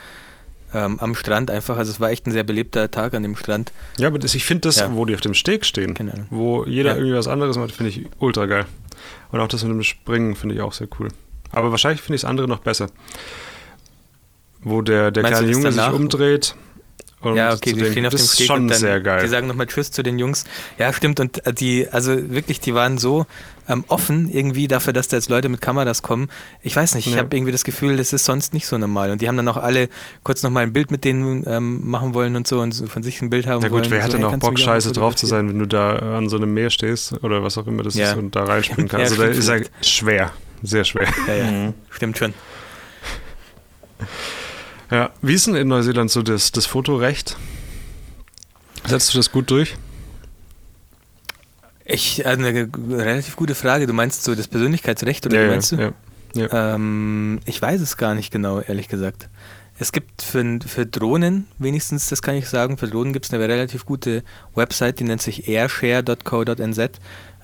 Ähm, am Strand einfach. Also es war echt ein sehr belebter Tag an dem Strand. Ja, aber das, ich finde das, ja. wo die auf dem Steg stehen, genau. wo jeder ja. irgendwie was anderes macht, finde ich ultra geil. Und auch das mit dem Springen finde ich auch sehr cool. Aber wahrscheinlich finde ich das andere noch besser wo der, der kleine Junge sich umdreht. ja, okay, die stehen auf das dem Steg schon und dann, sehr geil. Die sagen nochmal Tschüss zu den Jungs. Ja, stimmt. Und äh, die, also wirklich, die waren so ähm, offen irgendwie dafür, dass da jetzt Leute mit Kameras kommen. Ich weiß nicht, ich ja. habe irgendwie das Gefühl, das ist sonst nicht so normal. Und die haben dann auch alle kurz nochmal ein Bild mit denen ähm, machen wollen und so und von sich ein Bild haben wollen. Ja gut, wer hat denn auch Bock, scheiße drauf zu sein, wenn du da an so einem Meer stehst oder was auch immer das ja. ist und da reinspringen kannst. Ja, also da ist ja schwer, sehr schwer. Ja, ja, mhm. stimmt schon. Ja, wie ist denn in Neuseeland so das, das Fotorecht? Setzt du das gut durch? Ich, also eine relativ gute Frage. Du meinst so das Persönlichkeitsrecht oder ja, meinst ja, du? Ja, ähm, ich weiß es gar nicht genau, ehrlich gesagt. Es gibt für, für Drohnen, wenigstens, das kann ich sagen, für Drohnen gibt es eine relativ gute Website, die nennt sich airshare.co.nz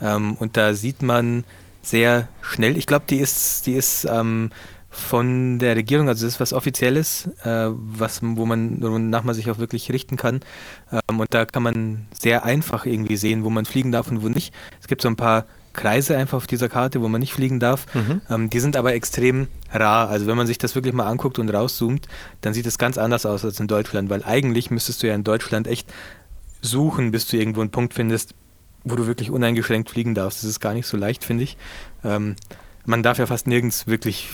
ähm, und da sieht man sehr schnell, ich glaube, die ist, die ist ähm, von der Regierung, also das ist was Offizielles, äh, was, wo man, wonach man sich auch wirklich richten kann. Ähm, und da kann man sehr einfach irgendwie sehen, wo man fliegen darf und wo nicht. Es gibt so ein paar Kreise einfach auf dieser Karte, wo man nicht fliegen darf. Mhm. Ähm, die sind aber extrem rar. Also wenn man sich das wirklich mal anguckt und rauszoomt, dann sieht es ganz anders aus als in Deutschland, weil eigentlich müsstest du ja in Deutschland echt suchen, bis du irgendwo einen Punkt findest, wo du wirklich uneingeschränkt fliegen darfst. Das ist gar nicht so leicht, finde ich. Ähm, man darf ja fast nirgends wirklich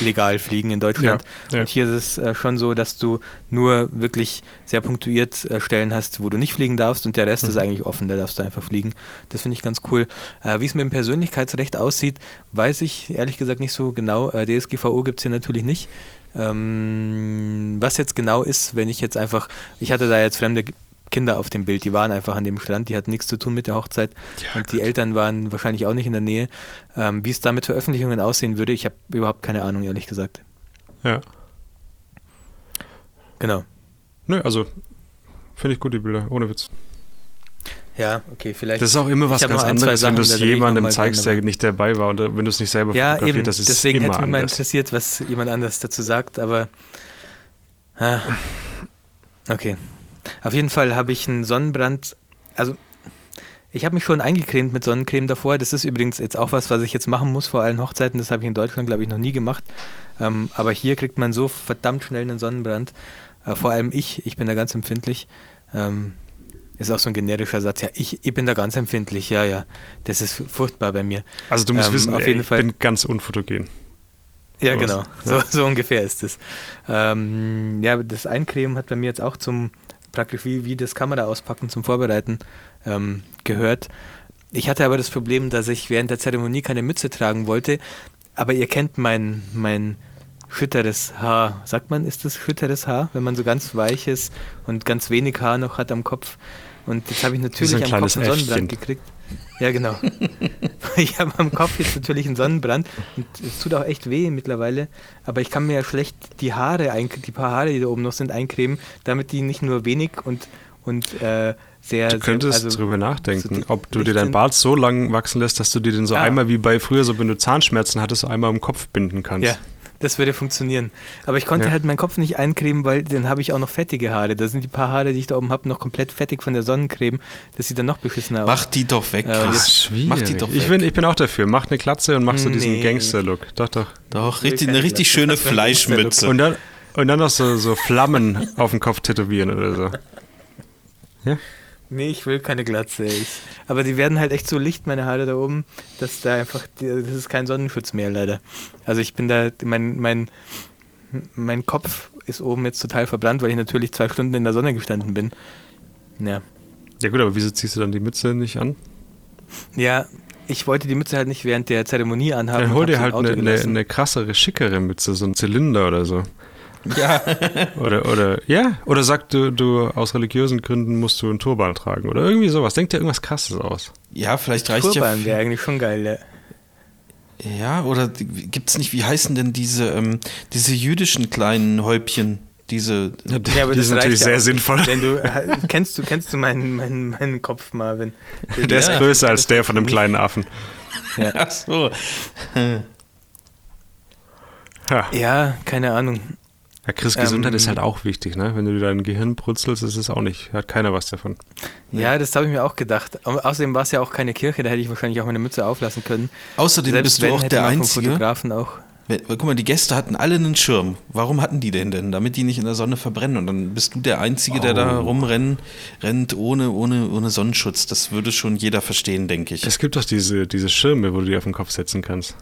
legal fliegen in Deutschland. Ja, ja. Und hier ist es äh, schon so, dass du nur wirklich sehr punktuiert äh, Stellen hast, wo du nicht fliegen darfst und der Rest mhm. ist eigentlich offen, da darfst du einfach fliegen. Das finde ich ganz cool. Äh, Wie es mit dem Persönlichkeitsrecht aussieht, weiß ich ehrlich gesagt nicht so genau. Äh, DSGVO gibt es hier natürlich nicht. Ähm, was jetzt genau ist, wenn ich jetzt einfach, ich hatte da jetzt fremde Kinder auf dem Bild. Die waren einfach an dem Strand, die hatten nichts zu tun mit der Hochzeit ja, und die Eltern waren wahrscheinlich auch nicht in der Nähe. Ähm, wie es da mit Veröffentlichungen aussehen würde, ich habe überhaupt keine Ahnung, ehrlich gesagt. Ja. Genau. Nö, also finde ich gut, die Bilder, ohne Witz. Ja, okay, vielleicht. Das ist auch immer was ganz ein, anderes, wenn Sachen, du es jemandem zeigst, der nicht dabei war und wenn du es nicht selber ja, fotografiert eben. hast, ist Deswegen es hätte immer mich mal interessiert, was jemand anders dazu sagt, aber. Ah. Okay. Auf jeden Fall habe ich einen Sonnenbrand. Also, ich habe mich schon eingecremt mit Sonnencreme davor. Das ist übrigens jetzt auch was, was ich jetzt machen muss vor allen Hochzeiten. Das habe ich in Deutschland, glaube ich, noch nie gemacht. Ähm, aber hier kriegt man so verdammt schnell einen Sonnenbrand. Äh, vor allem ich. Ich bin da ganz empfindlich. Ähm, ist auch so ein generischer Satz. Ja, ich, ich bin da ganz empfindlich. Ja, ja. Das ist furchtbar bei mir. Also du musst Ähm, wissen, auf ey, jeden ich Fall. bin ganz unfotogen. Ja, genau. So, so ungefähr ist es. Ähm, ja, das Eincremen hat bei mir jetzt auch zum, praktisch wie, wie das Kamera auspacken zum Vorbereiten ähm, gehört. Ich hatte aber das Problem, dass ich während der Zeremonie keine Mütze tragen wollte. Aber ihr kennt mein, mein schütteres Haar. Sagt man, ist das schütteres Haar? Wenn man so ganz weiches und ganz wenig Haar noch hat am Kopf. Und jetzt habe ich natürlich am Kopf einen Sonnenbrand Äffchen. gekriegt. Ja, genau. ich habe am Kopf jetzt natürlich einen Sonnenbrand und es tut auch echt weh mittlerweile, aber ich kann mir ja schlecht die Haare, die paar Haare, die da oben noch sind, eincremen, damit die nicht nur wenig und, und äh, sehr... Du könntest sehr, also, drüber nachdenken, so ob du dir deinen. Bart so lang wachsen lässt, dass du dir den so Ah. einmal wie bei früher, so wenn du Zahnschmerzen hattest, so einmal im Kopf binden kannst. Ja, das würde funktionieren. Aber ich konnte Ja. halt meinen Kopf nicht eincremen, weil dann habe ich auch noch fettige Haare. Da sind die paar Haare, die ich da oben habe, noch komplett fettig von der Sonnencreme. Das sieht dann noch beschissener aus. Mach die doch weg, Äh, Das Chris. ist schwierig. Mach die doch ich, weg. bin, ich bin auch dafür. Mach eine Glatze und mach so diesen Nee. Gangster-Look. Doch, doch. Doch, richtig, eine richtig schöne Fleischmütze. Und dann, und dann noch so, so Flammen auf den Kopf tätowieren oder so. Ja? Nee, ich will keine Glatze. Ich, aber die werden halt echt so licht, meine Haare da oben, dass da einfach, das ist kein Sonnenschutz mehr, leider. Also ich bin da, mein, mein, mein Kopf ist oben jetzt total verbrannt, weil ich natürlich zwei Stunden in der Sonne gestanden bin. Ja. Ja gut, aber wieso ziehst du dann die Mütze nicht an? Ja, ich wollte die Mütze halt nicht während der Zeremonie anhaben. Dann hol dir halt eine, eine, eine krassere, schickere Mütze, so ein Zylinder oder so. Ja. Oder, oder, ja, oder sag du, du, aus religiösen Gründen musst du einen Turban tragen oder irgendwie sowas. Denk dir irgendwas krasses aus. ja, vielleicht reicht Turban ja. wäre eigentlich schon geil, ja. Ja, oder gibt es nicht, wie heißen denn diese, ähm, diese jüdischen kleinen Häubchen? Diese. Ja, Ja, aber die sind natürlich ja sehr auch sinnvoll. Wenn du, äh, kennst du, kennst du meinen, meinen, meinen Kopf, Marvin? Der ist Ja. größer als der von dem kleinen Affen. Ach so. Ja. Ja, keine Ahnung. Ja, Chris, Gesundheit Ähm, ist halt auch wichtig, ne? Wenn du dir dein Gehirn brutzelst, ist es auch nicht. Hat keiner was davon. Ja, das habe ich mir auch gedacht. Au- Außerdem war es ja auch keine Kirche, da hätte ich wahrscheinlich auch meine Mütze auflassen können. Außerdem Selbst bist du wenn, auch der Einzige. Fotografen auch. Wenn- Guck mal, die Gäste hatten alle einen Schirm. Warum hatten die den denn? Damit die nicht in der Sonne verbrennen. Und dann bist du der Einzige, der da Oh. rumrennt, rennt ohne, ohne, ohne Sonnenschutz. Das würde schon jeder verstehen, denke ich. Es gibt doch diese, diese Schirme, wo du dir auf den Kopf setzen kannst.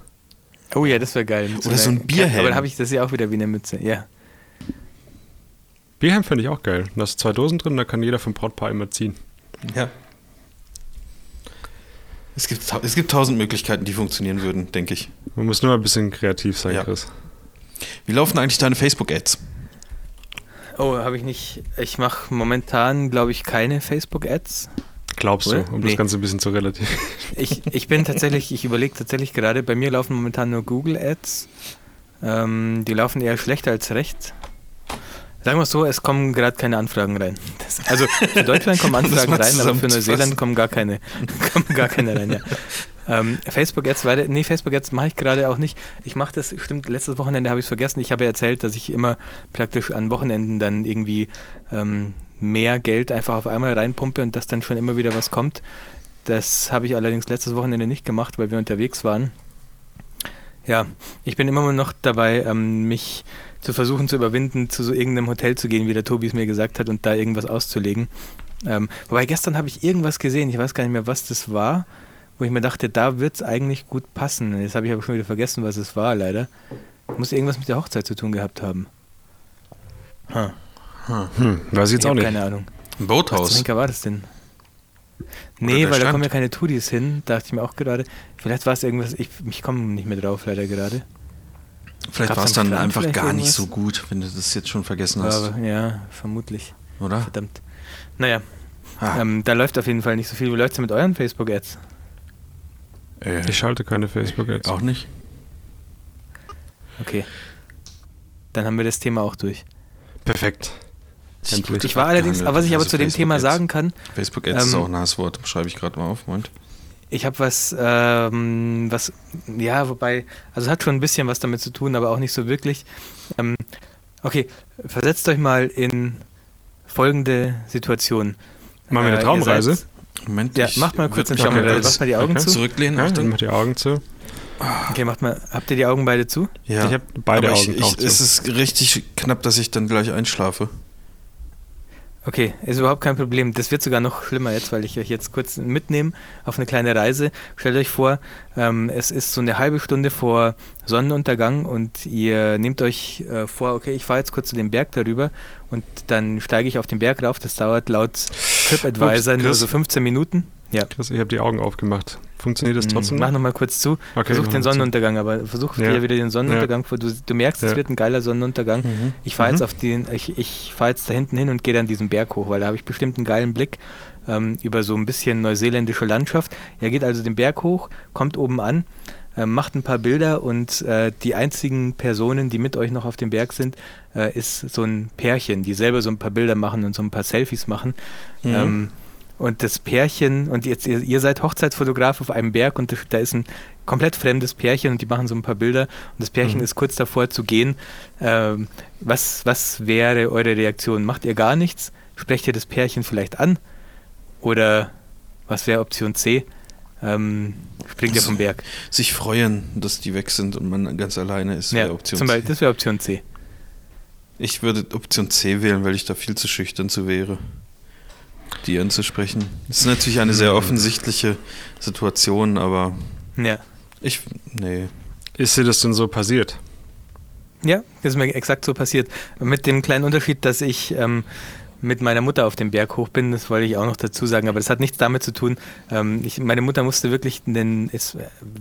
Oh ja, das wäre geil. Oder so ein Bierhelm. Aber dann habe ich das ja auch wieder wie eine Mütze, ja. Bierhelm finde ich auch geil. Da hast zwei Dosen drin, da kann jeder vom Brautpaar immer ziehen. Ja. Es gibt, es gibt tausend Möglichkeiten, die funktionieren würden, denke ich. Man muss nur ein bisschen kreativ sein, Ja. Chris. Wie laufen eigentlich deine Facebook-Ads? Oh, habe ich nicht. Ich mache momentan, glaube ich, keine Facebook-Ads. Glaubst Oder? du, um Nee. das Ganze ein bisschen zu relativieren. Ich, ich bin tatsächlich, ich überlege tatsächlich gerade, bei mir laufen momentan nur Google-Ads. Ähm, die laufen eher schlechter als recht. Sagen wir es so, es kommen gerade keine Anfragen rein. Das, also für Deutschland kommen Anfragen rein, aber für. Neuseeland kommen gar keine, kommen gar keine rein. Ja. Ähm, Facebook-Ads weiter, nee, Facebook-Ads mache ich gerade auch nicht. Ich mache das, stimmt, letztes Wochenende habe ich es vergessen. Ich habe ja erzählt, dass ich immer praktisch an Wochenenden dann irgendwie ähm, mehr Geld einfach auf einmal reinpumpe und dass dann schon immer wieder was kommt. Das habe ich allerdings letztes Wochenende nicht gemacht, weil wir unterwegs waren. Ja, ich bin immer noch dabei, ähm, mich zu versuchen zu überwinden, zu so irgendeinem Hotel zu gehen, wie der Tobi es mir gesagt hat, und da irgendwas auszulegen. Ähm, wobei gestern habe ich irgendwas gesehen, ich weiß gar nicht mehr, was das war, wo ich mir dachte, da wird es eigentlich gut passen. Jetzt habe ich aber schon wieder vergessen, was es war, leider. Muss irgendwas mit der Hochzeit zu tun gehabt haben. Huh. Hm, weiß ich jetzt ich auch nicht. keine Ahnung. Ein Was Boothaus. Henker war das denn? Nee, weil da Strand. kommen ja keine Tudis hin, dachte ich mir auch gerade. Vielleicht war es irgendwas, ich, ich komme nicht mehr drauf, leider gerade. Vielleicht war es dann einfach gar nicht irgendwas? so gut, wenn du das jetzt schon vergessen hast, Aber ja, vermutlich. oder? Verdammt. Naja, Ah, ähm, da läuft auf jeden Fall nicht so viel. Wie läuft es mit euren Facebook-Ads? äh, Ich schalte keine Facebook-Ads. auch nicht. Okay. Dann haben wir das Thema auch durch. Perfekt. Endlich. Ich war allerdings, aber was ich aber Also zu dem Thema Facebook-Ads. sagen kann, Facebook Ads ist Ähm, auch ein Hasswort. Schreibe ich gerade mal auf. Moment. Ich habe was, ähm, was, ja, wobei, also es hat schon ein bisschen was damit zu tun, aber auch nicht so wirklich. Ähm, okay, versetzt euch mal in folgende Situation. Machen wir eine Äh, Traumreise? seid- Moment. Ja, ich macht mal kurz eine Traumreise. Macht mal die Augen okay. zu. Zurücklehnen. Ja, dann Achtung. macht die Augen zu. Okay, macht mal, habt ihr die Augen beide zu? Ja. Ich habe beide Aber Augen ich, auch ich, zu. Es ist richtig knapp, dass ich dann gleich einschlafe. Okay, ist überhaupt kein Problem. Das wird sogar noch schlimmer jetzt, weil ich euch jetzt kurz mitnehme auf eine kleine Reise. Stellt euch vor, ähm, es ist so eine halbe Stunde vor Sonnenuntergang und ihr nehmt euch äh, vor, okay, ich fahre jetzt kurz zu dem Berg darüber und dann steige ich auf den Berg rauf. Das dauert laut TripAdvisor nur so 15 Minuten. Ja, Chris, ich habe die Augen aufgemacht. Funktioniert das trotzdem? mach noch? nochmal kurz zu. Okay, versuch den mal zu. Sonnenuntergang, aber versuch Ja. dir wieder den Sonnenuntergang vor. Du, du merkst, es Ja. wird ein geiler Sonnenuntergang. Ich fahre jetzt auf den, ich, ich fahre jetzt da hinten hin und gehe dann diesen Berg hoch, weil da habe ich bestimmt einen geilen Blick ähm, über so ein bisschen neuseeländische Landschaft. Er geht also den Berg hoch, kommt oben an, äh, macht ein paar Bilder und äh, die einzigen Personen, die mit euch noch auf dem Berg sind, äh, ist so ein Pärchen, die selber so ein paar Bilder machen und so ein paar Selfies machen. Mhm. Ähm, und das Pärchen, und jetzt ihr, ihr seid Hochzeitsfotograf auf einem Berg und da ist ein komplett fremdes Pärchen und die machen so ein paar Bilder und das Pärchen Mhm. ist kurz davor zu gehen. Ähm, was, was wäre eure Reaktion? Macht ihr gar nichts? Sprecht ihr das Pärchen vielleicht an? Oder was wäre Option C? Ähm, springt ihr vom Berg? Sich freuen, dass die weg sind und man ganz alleine ist, wäre Option zum Beispiel, C. das wäre Option C. Ich würde Option C wählen, weil ich da viel zu schüchtern zu wäre, die anzusprechen. Das ist natürlich eine sehr offensichtliche Situation, aber Ja. ich, nee. Ist dir das denn so passiert? Ja, das ist mir exakt so passiert. Mit dem kleinen Unterschied, dass ich ähm, mit meiner Mutter auf den Berg hoch bin, das wollte ich auch noch dazu sagen, aber das hat nichts damit zu tun. Ähm, ich, meine Mutter musste wirklich, den, es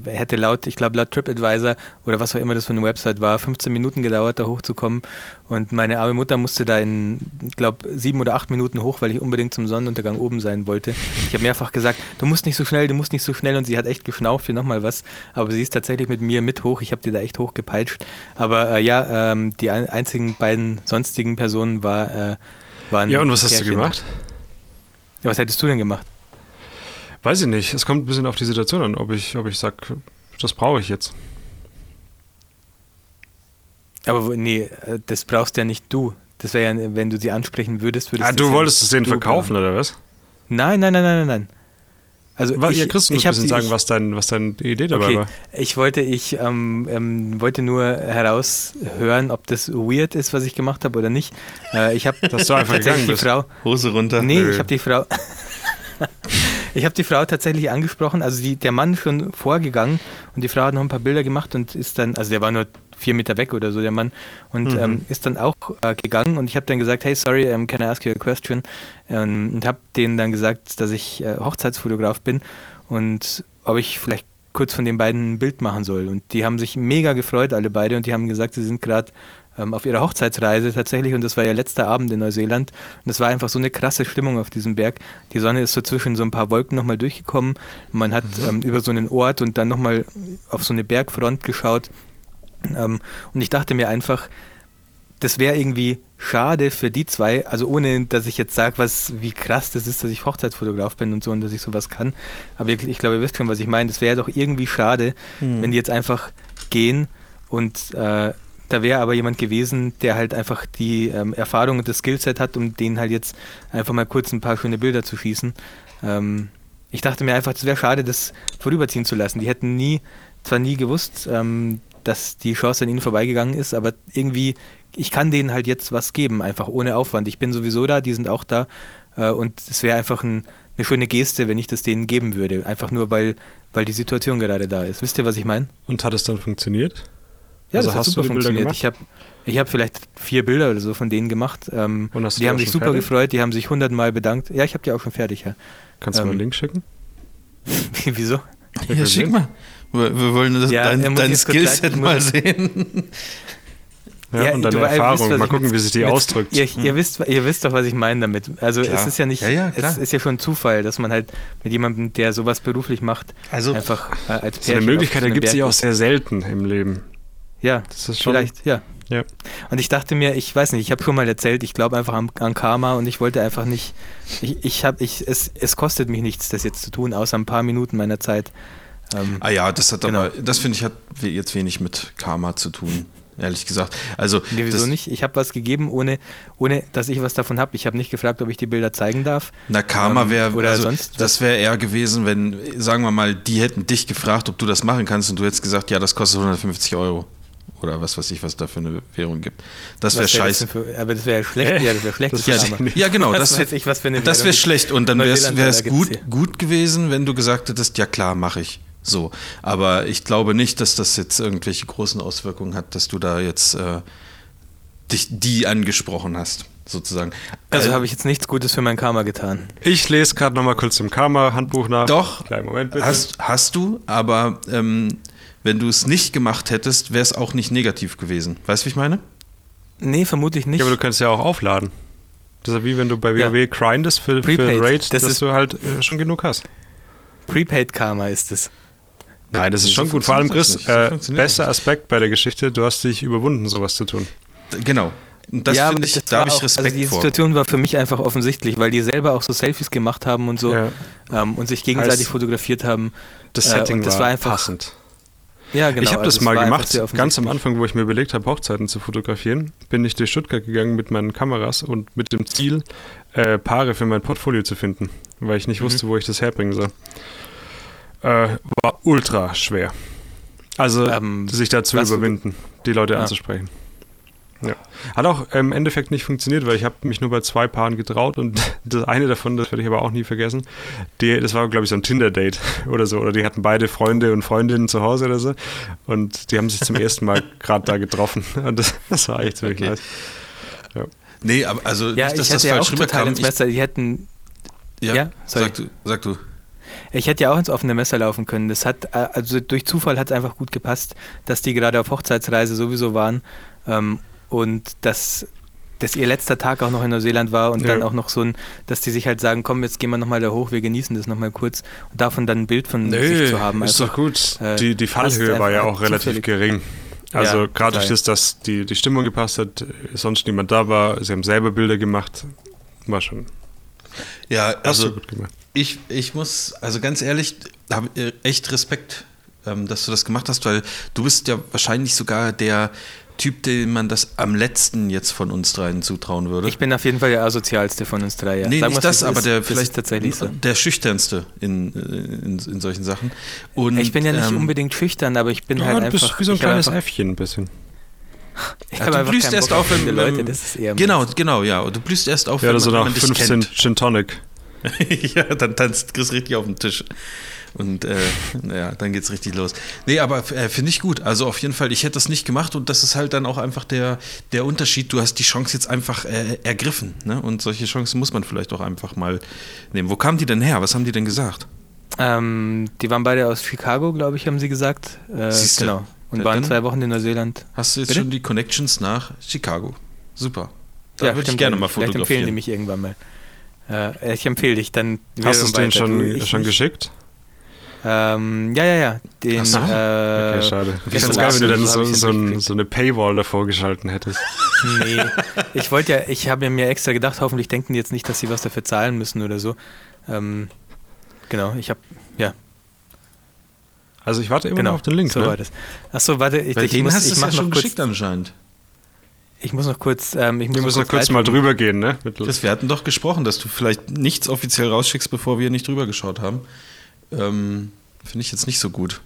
hätte laut, ich glaube laut TripAdvisor oder was auch immer das für eine Website war, 15 Minuten gedauert, da hochzukommen. Und meine arme Mutter musste da in, ich glaube, sieben oder acht Minuten hoch, weil ich unbedingt zum Sonnenuntergang oben sein wollte. Ich habe mehrfach gesagt, du musst nicht so schnell, du musst nicht so schnell und sie hat echt geschnauft für nochmal was. Aber sie ist tatsächlich mit mir mit hoch. Ich habe die da echt hochgepeitscht. Aber äh, ja, ähm, die ein, einzigen beiden sonstigen Personen war, äh, waren. Ja, und was hast du gemacht? Ja, was hättest du denn gemacht? Weiß ich nicht. Es kommt ein bisschen auf die Situation an, ob ich, ob ich sage, das brauche ich jetzt. Aber nee, äh, das brauchst ja nicht du. Das wäre ja, wenn du sie ansprechen würdest, würdest Ah, du ja wolltest es denen du verkaufen, oder was? Nein, nein, nein, nein, nein, nein. Also Was, ich, ja, Chris, ich ein bisschen sie- sagen, ich, was, dein, was deine Idee dabei Okay, war. ich wollte, ich ähm, ähm, wollte nur heraushören, ob das weird ist, was ich gemacht habe oder nicht. Äh, ich habe tatsächlich die. Frau. Hose runter. Nee, Nö. ich habe die Frau. ich habe die Frau tatsächlich angesprochen. Also die, der Mann schon vorgegangen und die Frau hat noch ein paar Bilder gemacht und ist dann, also der war nur vier Meter weg oder so, der Mann, und Mhm. ähm, ist dann auch äh, gegangen und ich habe dann gesagt, hey, sorry, um, can I ask you a question? Ähm, und habe denen dann gesagt, dass ich äh, Hochzeitsfotograf bin und ob ich vielleicht kurz von den beiden ein Bild machen soll. Und die haben sich mega gefreut, alle beide, und die haben gesagt, sie sind gerade ähm, auf ihrer Hochzeitsreise tatsächlich, und das war ihr letzter Abend in Neuseeland. Und es war einfach so eine krasse Stimmung auf diesem Berg. Die Sonne ist so zwischen so ein paar Wolken nochmal durchgekommen. Man hat ähm, über so einen Ort und dann nochmal auf so eine Bergfront geschaut. Ähm, und ich dachte mir einfach, das wäre irgendwie schade für die zwei, also ohne, dass ich jetzt sage, was wie krass das ist, dass ich Hochzeitsfotograf bin und so und dass ich sowas kann. Aber ich, ich glaube, ihr wisst schon, was ich meine. Das wäre doch irgendwie schade, wenn die jetzt einfach gehen und äh, da wäre aber jemand gewesen, der halt einfach die ähm, Erfahrung und das Skillset hat, um denen halt jetzt einfach mal kurz ein paar schöne Bilder zu schießen. Ähm, ich dachte mir einfach, das wäre schade, das vorüberziehen zu lassen. Die hätten nie, zwar nie gewusst, ähm, dass die Chance an ihnen vorbeigegangen ist, aber irgendwie, ich kann denen halt jetzt was geben, einfach ohne Aufwand. Ich bin sowieso da, die sind auch da äh, und es wäre einfach ein, eine schöne Geste, wenn ich das denen geben würde. Einfach nur, weil, weil die Situation gerade da ist. Wisst ihr, was ich meine? Und hat es dann funktioniert? Ja, Also das hat hast du super funktioniert. gemacht? Ich habe ich hab vielleicht vier Bilder oder so von denen gemacht. Ähm, Und hast du die haben sich super fertig? gefreut, die haben sich hundertmal bedankt. Ja, ich habe die auch schon fertig, ja. Kannst du mal Ähm, einen Link schicken? Wieso? Ja, schick mal. Wir, wir wollen das, Ja, dein, dein Skillset mal sehen. Ja, Ja, und deine du, wisst, Erfahrung. was Mal gucken, mit- wie sich die mit- ausdrückt. Ihr, ihr, wisst, ihr wisst doch, was ich meine damit. Also Klar. es ist ja nicht, Ja, ja, es ist ja schon Zufall, dass man halt mit jemandem, der sowas beruflich macht, Also, einfach äh, als so eine Pärchen Möglichkeit ergibt sich auch sehr selten im Leben. Ja, Das ist schon, vielleicht, ja. Ja. Und ich dachte mir, ich weiß nicht, ich habe schon mal erzählt, ich glaube einfach an, an, Karma und ich wollte einfach nicht, ich, ich habe, ich, es, es kostet mich nichts, das jetzt zu tun, außer ein paar Minuten meiner Zeit. Ähm, ah ja, das hat genau. aber, das finde ich hat jetzt wenig mit Karma zu tun ehrlich gesagt. Also, nee, wieso nicht? Ich habe was gegeben, ohne, ohne dass ich was davon habe. Ich habe nicht gefragt, ob ich die Bilder zeigen darf. Na, Karma wäre, ähm, also, sonst das wäre eher gewesen, wenn, sagen wir mal, die hätten dich gefragt, ob du das machen kannst und du hättest gesagt, ja, das kostet 150 Euro. Oder was weiß ich, was da für eine Währung gibt. Das wäre wär scheiße. Für, aber das wäre schlecht. Ja, das wäre schlecht. Das ja, ja, genau. Das, das wäre schlecht. Und dann wäre es gut, gut gewesen, wenn du gesagt hättest, ja klar, mache ich. So, aber ich glaube nicht, dass das jetzt irgendwelche großen Auswirkungen hat, dass du da jetzt äh, dich die angesprochen hast, sozusagen. Also äh, habe ich jetzt nichts Gutes für mein Karma getan. Ich lese gerade nochmal kurz im Karma-Handbuch nach. Doch, Kleinen Moment bitte. Hast, hast du, aber ähm, wenn du es nicht gemacht hättest, wäre es auch nicht negativ gewesen. Weißt du, wie ich meine? Nee, vermutlich nicht. Ja, aber du kannst ja auch aufladen. Das ist ja wie wenn du bei WoW ja. grindest für, für Raid, das dass du halt äh, schon genug hast. Prepaid Karma ist es. Nein, das ist schon gut. Vor allem, Chris, äh, bester Aspekt bei der Geschichte, du hast dich überwunden, sowas zu tun. Genau. Und das ja, finde ich, da habe ich Respekt also die vor. Situation war für mich einfach offensichtlich, weil die selber auch so Selfies gemacht haben und so ja. ähm, und sich gegenseitig heißt, fotografiert haben. Das Setting äh, das war, war, einfach passend. Ja, genau. Ich habe das also mal gemacht, ganz am Anfang, wo ich mir überlegt habe, Hochzeiten zu fotografieren, bin ich durch Stuttgart gegangen mit meinen Kameras und mit dem Ziel, äh, Paare für mein Portfolio zu finden, weil ich nicht mhm. wusste, wo ich das herbringen soll äh, war ultra schwer. Also ähm, sich dazu überwinden, die Leute ja. anzusprechen. Ja. Hat auch im Endeffekt nicht funktioniert, weil ich habe mich nur bei zwei Paaren getraut und das eine davon, das werde ich aber auch nie vergessen, die, das war, glaube ich, so ein Tinder-Date oder so. Oder die hatten beide Freunde und Freundinnen zu Hause oder so. Und die haben sich zum ersten Mal gerade da getroffen. Und das, das war echt wirklich okay. nice. Ja. Nee, aber also ja, nicht, dass ich das falsch ja auch total ins Messer. Die hätten. Ja, ja sag du. Sag du. Ich hätte ja auch ins offene Messer laufen können. Das hat, äh, also durch Zufall hat es einfach gut gepasst, dass die gerade auf Hochzeitsreise sowieso waren ähm, und dass, dass ihr letzter Tag auch noch in Neuseeland war und ja. dann auch noch so ein, dass die sich halt sagen, komm, jetzt gehen wir nochmal da hoch, wir genießen das nochmal kurz und davon dann ein Bild von nee, sich zu haben. Ist doch gut. Äh, die, die Fallhöhe war ja auch relativ zufällig. gering. Also ja, gerade durch das, dass die, die Stimmung gepasst hat, sonst niemand da war, sie haben selber Bilder gemacht, war schon. Ja, also gut gemacht ich, ich muss, also ganz ehrlich, habe echt Respekt, ähm, dass du das gemacht hast, weil du bist ja wahrscheinlich sogar der Typ, dem man das am letzten jetzt von uns dreien zutrauen würde. Ich bin auf jeden Fall der asozialste von uns drei. Ja. Nee, Sagen nicht das, aber der vielleicht tatsächlich so. der schüchternste in, in, in, solchen Sachen. Und, ich bin ja nicht ähm, unbedingt schüchtern, aber ich bin ja, halt einfach... Du bist wie so ein kleines Äffchen ein bisschen. Ich ja, du blühst erst auf, wenn Leute, das ist eher Genau, genau, ja. Du blühst erst auf, ja, wenn, so man, nach 15 Gin Tonic. ja, dann tanzt Chris richtig auf den Tisch. Und äh, naja, dann geht's richtig los. Nee, aber äh, finde ich gut. Also auf jeden Fall, ich hätte das nicht gemacht und das ist halt dann auch einfach der, der Unterschied. Du hast die Chance jetzt einfach äh, ergriffen. Ne? Und solche Chancen muss man vielleicht auch einfach mal nehmen. Wo kamen die denn her? Was haben die denn gesagt? Ähm, die waren beide aus Chicago, glaube ich, haben sie gesagt. Äh, Siehste, genau. Und waren zwei Wochen in Neuseeland. Hast du jetzt Bitte? schon die Connections nach Chicago? Super. Da ja, würde ich gerne mal fotografieren. Vielleicht empfehlen die mich irgendwann mal. Äh, ich empfehle dich dann. Hast du es denen schon, schon geschickt? Ähm, ja, ja, ja. Den, so. äh, okay, schade. Ich finde es geil, wenn du dann so, so, ein, so, eine Paywall davor geschalten hättest. Nee, ich wollte ja, ich habe mir extra gedacht, hoffentlich denken die jetzt nicht, dass sie was dafür zahlen müssen oder so. Ähm, genau, ich habe, ja. Also ich warte immer genau, noch auf den Link, so ne? war das. Achso, warte, ich, Bei ich, muss, hast ich mach ja schon geschickt anscheinend. Ich muss noch kurz. Ähm, ich muss wir müssen noch kurz, kurz mal drüber gehen, ne? Chris, wir hatten doch gesprochen, dass du vielleicht nichts offiziell rausschickst, bevor wir nicht drüber geschaut haben. Ähm, Finde ich jetzt nicht so gut.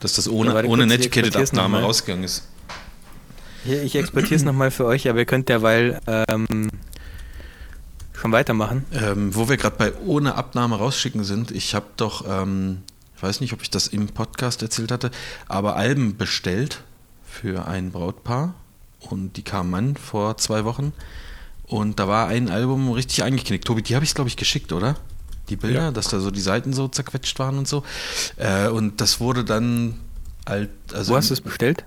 Dass das ohne, ja, ohne Netiquette-Abnahme rausgegangen ist. Hier, ich exportiere es nochmal für euch, aber ihr könnt derweil ähm, schon weitermachen. Ähm, wo wir gerade bei ohne Abnahme rausschicken sind, ich habe doch, ähm, ich weiß nicht, ob ich das im Podcast erzählt hatte, aber Alben bestellt für ein Brautpaar und die kamen an vor zwei Wochen. Und da war ein Album richtig eingeknickt. Tobi, die habe ich, glaube ich, geschickt, oder? Die Bilder, ja. dass da so die Seiten so zerquetscht waren und so. Äh, und das wurde dann alt. Also Wo hast du es bestellt?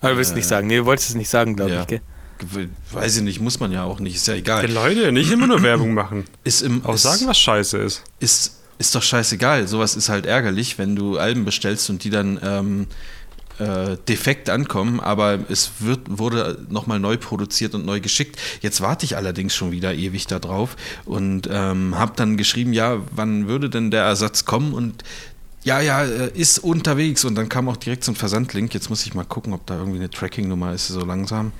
Aber du willst äh, nicht sagen. Nee, du wolltest es nicht sagen, glaube ja. ich, gell? Weiß ich nicht, muss man ja auch nicht, ist ja egal. Die Leute, nicht immer nur Werbung machen. Ist im, auch ist, sagen, was scheiße ist. Ist, ist doch scheißegal. Sowas ist halt ärgerlich, wenn du Alben bestellst und die dann ähm, äh, defekt ankommen, aber es wird, wurde nochmal neu produziert und neu geschickt. Jetzt warte ich allerdings schon wieder ewig darauf und ähm, habe dann geschrieben, ja, wann würde denn der Ersatz kommen? Und ja, ja, äh, ist unterwegs und dann kam auch direkt so ein Versandlink. Jetzt muss ich mal gucken, ob da irgendwie eine Tracking-Nummer ist. So langsam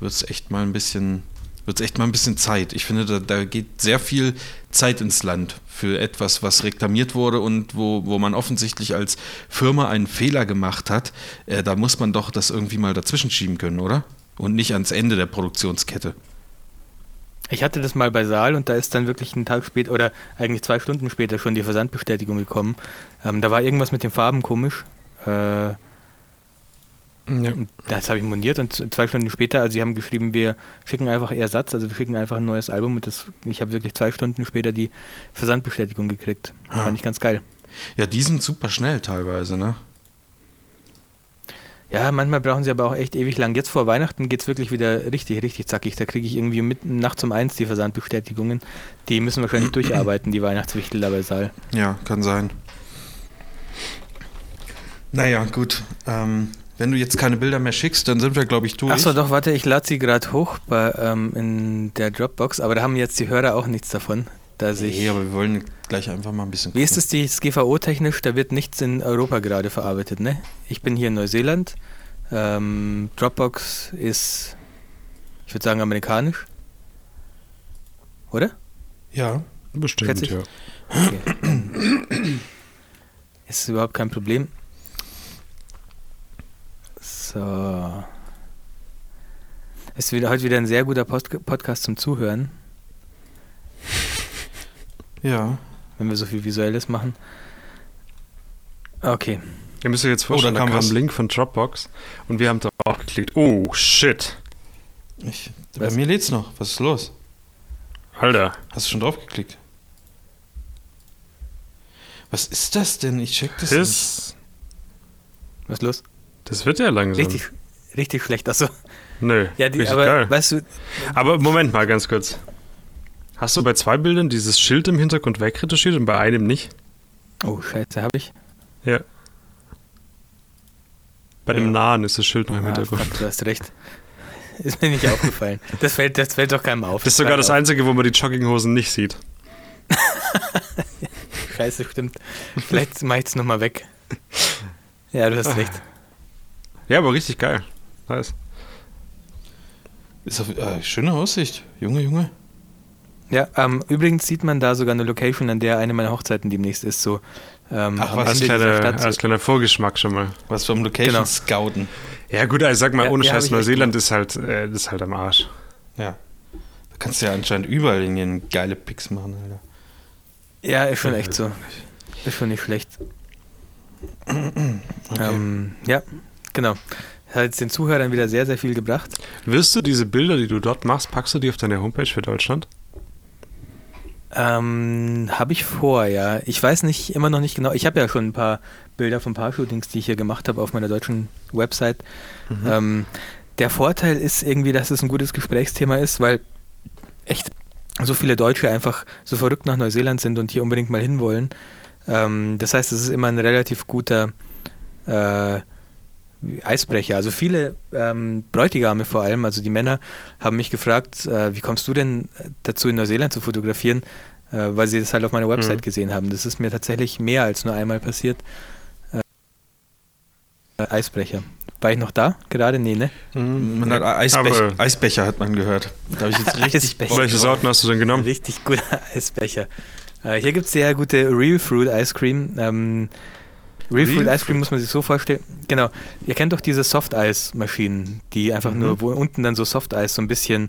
wird es echt mal ein bisschen wird es echt mal ein bisschen Zeit. Ich finde, da, da, geht sehr viel Zeit ins Land für etwas, was reklamiert wurde und wo, wo man offensichtlich als Firma einen Fehler gemacht hat. Äh, da muss man doch das irgendwie mal dazwischen schieben können, oder? Und nicht ans Ende der Produktionskette. Ich hatte das mal bei Saal und da ist dann wirklich einen Tag später oder eigentlich zwei Stunden später schon die Versandbestätigung gekommen. Ähm, da war irgendwas mit den Farben komisch. Äh, ja. Das habe ich moniert und zwei Stunden später, also sie haben geschrieben, wir schicken einfach Ersatz, also wir schicken einfach ein neues Album und das, ich habe wirklich zwei Stunden später die Versandbestätigung gekriegt. Ja. Fand ich ganz geil. Ja, die sind super schnell teilweise, ne? Ja, manchmal brauchen sie aber auch echt ewig lang. Jetzt vor Weihnachten geht es wirklich wieder richtig, richtig zackig. Da kriege ich irgendwie mit nachts um eins die Versandbestätigungen. Die müssen wahrscheinlich durcharbeiten, die Weihnachtswichtel dabei Saal. Ja, kann sein. Naja, gut. Ähm, wenn du jetzt keine Bilder mehr schickst, dann sind wir, glaube ich, durch. Achso, doch, warte, ich lade sie gerade hoch bei, ähm, in der Dropbox, aber da haben jetzt die Hörer auch nichts davon. Dass nee, ich, aber wir wollen gleich einfach mal ein bisschen. Wie gucken. ist es die GVO-technisch? Da wird nichts in Europa gerade verarbeitet, ne? Ich bin hier in Neuseeland. Ähm, Dropbox ist, ich würde sagen, amerikanisch. Oder? Ja, bestimmt, ja. Okay. ist überhaupt kein Problem. So. Ist wieder, heute wieder ein sehr guter Post Podcast zum Zuhören. Ja. Wenn wir so viel Visuelles machen. Okay. Ihr müsst euch jetzt vorstellen, oh, da kam ein Link von Dropbox und wir haben drauf geklickt. Oh, shit. Ich, bei mir lädt's noch. Was ist los? Alter. Hast du schon drauf geklickt? Was ist das denn? Ich check das His. nicht. Was ist los? Das wird ja langsam. Richtig, richtig schlecht, also. Nö, ja, die, aber, geil. Weißt du, aber Moment mal ganz kurz. Hast du bei zwei Bildern dieses Schild im Hintergrund wegretuschiert und bei einem nicht? Oh, scheiße, habe ich? Ja. Bei ja. dem Nahen ist das Schild noch im ah, Hintergrund. Fuck, du hast recht. Ist mir nicht aufgefallen. Das fällt, das fällt doch keinem auf. Das ist sogar das auf. Einzige, wo man die Jogginghosen nicht sieht. Scheiße, stimmt. Vielleicht mach ich es nochmal weg. Ja, du hast recht. Ja, aber richtig geil. Nice. Ist auf, äh, schöne Aussicht. Junge, Junge. Ja, ähm, übrigens sieht man da sogar eine Location, an der eine meiner Hochzeiten demnächst ist. So, ähm, Ach, was als, kleine, als kleiner Vorgeschmack schon mal. Was vom Location genau. Scouten. Ja, gut, ich sag mal, ja, ohne ja, Scheiß, Neuseeland ist halt, äh, ist halt am Arsch. Ja. Da kannst du ja anscheinend überall in geile Picks machen, Alter. Ja, ist schon echt so. Ist schon nicht schlecht. Okay. Ähm, ja, Genau. Hat jetzt den Zuhörern wieder sehr, sehr viel gebracht. Wirst du diese Bilder, die du dort machst, packst du die auf deine Homepage für Deutschland? Ähm, habe ich vor, ja. Ich weiß nicht, immer noch nicht genau. Ich habe ja schon ein paar Bilder von Paar-Shootings, die ich hier gemacht habe auf meiner deutschen Website. Mhm. Ähm, der Vorteil ist irgendwie, dass es ein gutes Gesprächsthema ist, weil echt so viele Deutsche einfach so verrückt nach Neuseeland sind und hier unbedingt mal hinwollen. Ähm, das heißt, es ist immer ein relativ guter äh, Eisbrecher. Also viele ähm, Bräutigame vor allem, also die Männer, haben mich gefragt, äh, wie kommst du denn dazu, in Neuseeland zu fotografieren, äh, weil sie das halt auf meiner Website mhm. gesehen haben. Das ist mir tatsächlich mehr als nur einmal passiert. Äh, Eisbrecher. War ich noch da gerade? Nee, ne? Mhm, man hat Eisbecher, Eisbecher hat man gehört. Da habe ich jetzt richtig Welche Sorten hast du denn genommen? Richtig guter Eisbecher. Äh, hier gibt es sehr gute Real Fruit Ice Cream. Ähm, Real Fruit Ice Cream muss man sich so vorstellen. Genau. Ihr kennt doch diese Soft-Eis-Maschinen, die einfach mhm. nur, wo unten dann so Soft-Eis so ein bisschen,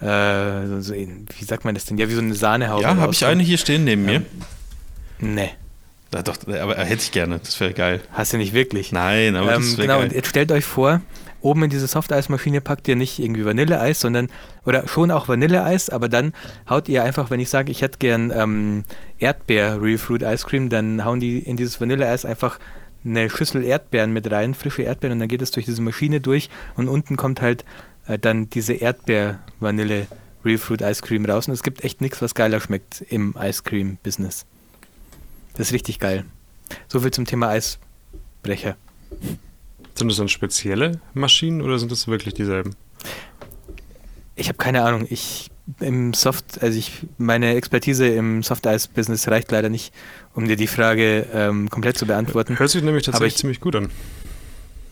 äh, so, wie sagt man das denn? Ja, wie so eine Sahnehaube. Ja, habe ich eine hier stehen neben mir. Nee. Ja, doch, aber hätte ich gerne, das wäre geil. Hast du nicht wirklich? Nein, aber ähm, das wäre Genau, geil. und jetzt stellt euch vor, oben in diese Softeismaschine packt ihr nicht irgendwie Vanilleeis, sondern, oder schon auch Vanilleeis, aber dann haut ihr einfach, wenn ich sage, ich hätte gern ähm, Erdbeer Real Fruit Ice Cream, dann hauen die in dieses Vanilleeis einfach eine Schüssel Erdbeeren mit rein, frische Erdbeeren, und dann geht es durch diese Maschine durch und unten kommt halt äh, dann diese Erdbeer-Vanille Real Fruit Ice Cream raus. Und es gibt echt nichts, was geiler schmeckt im Ice Cream Business. Das ist richtig geil. So viel zum Thema Eisbrecher. Sind das dann spezielle Maschinen oder sind das wirklich dieselben? Ich habe keine Ahnung. Ich im Soft, also ich, meine Expertise im Soft-Ice-Business reicht leider nicht, um dir die Frage ähm, komplett zu beantworten. Hört sich nämlich tatsächlich ich, ziemlich gut an.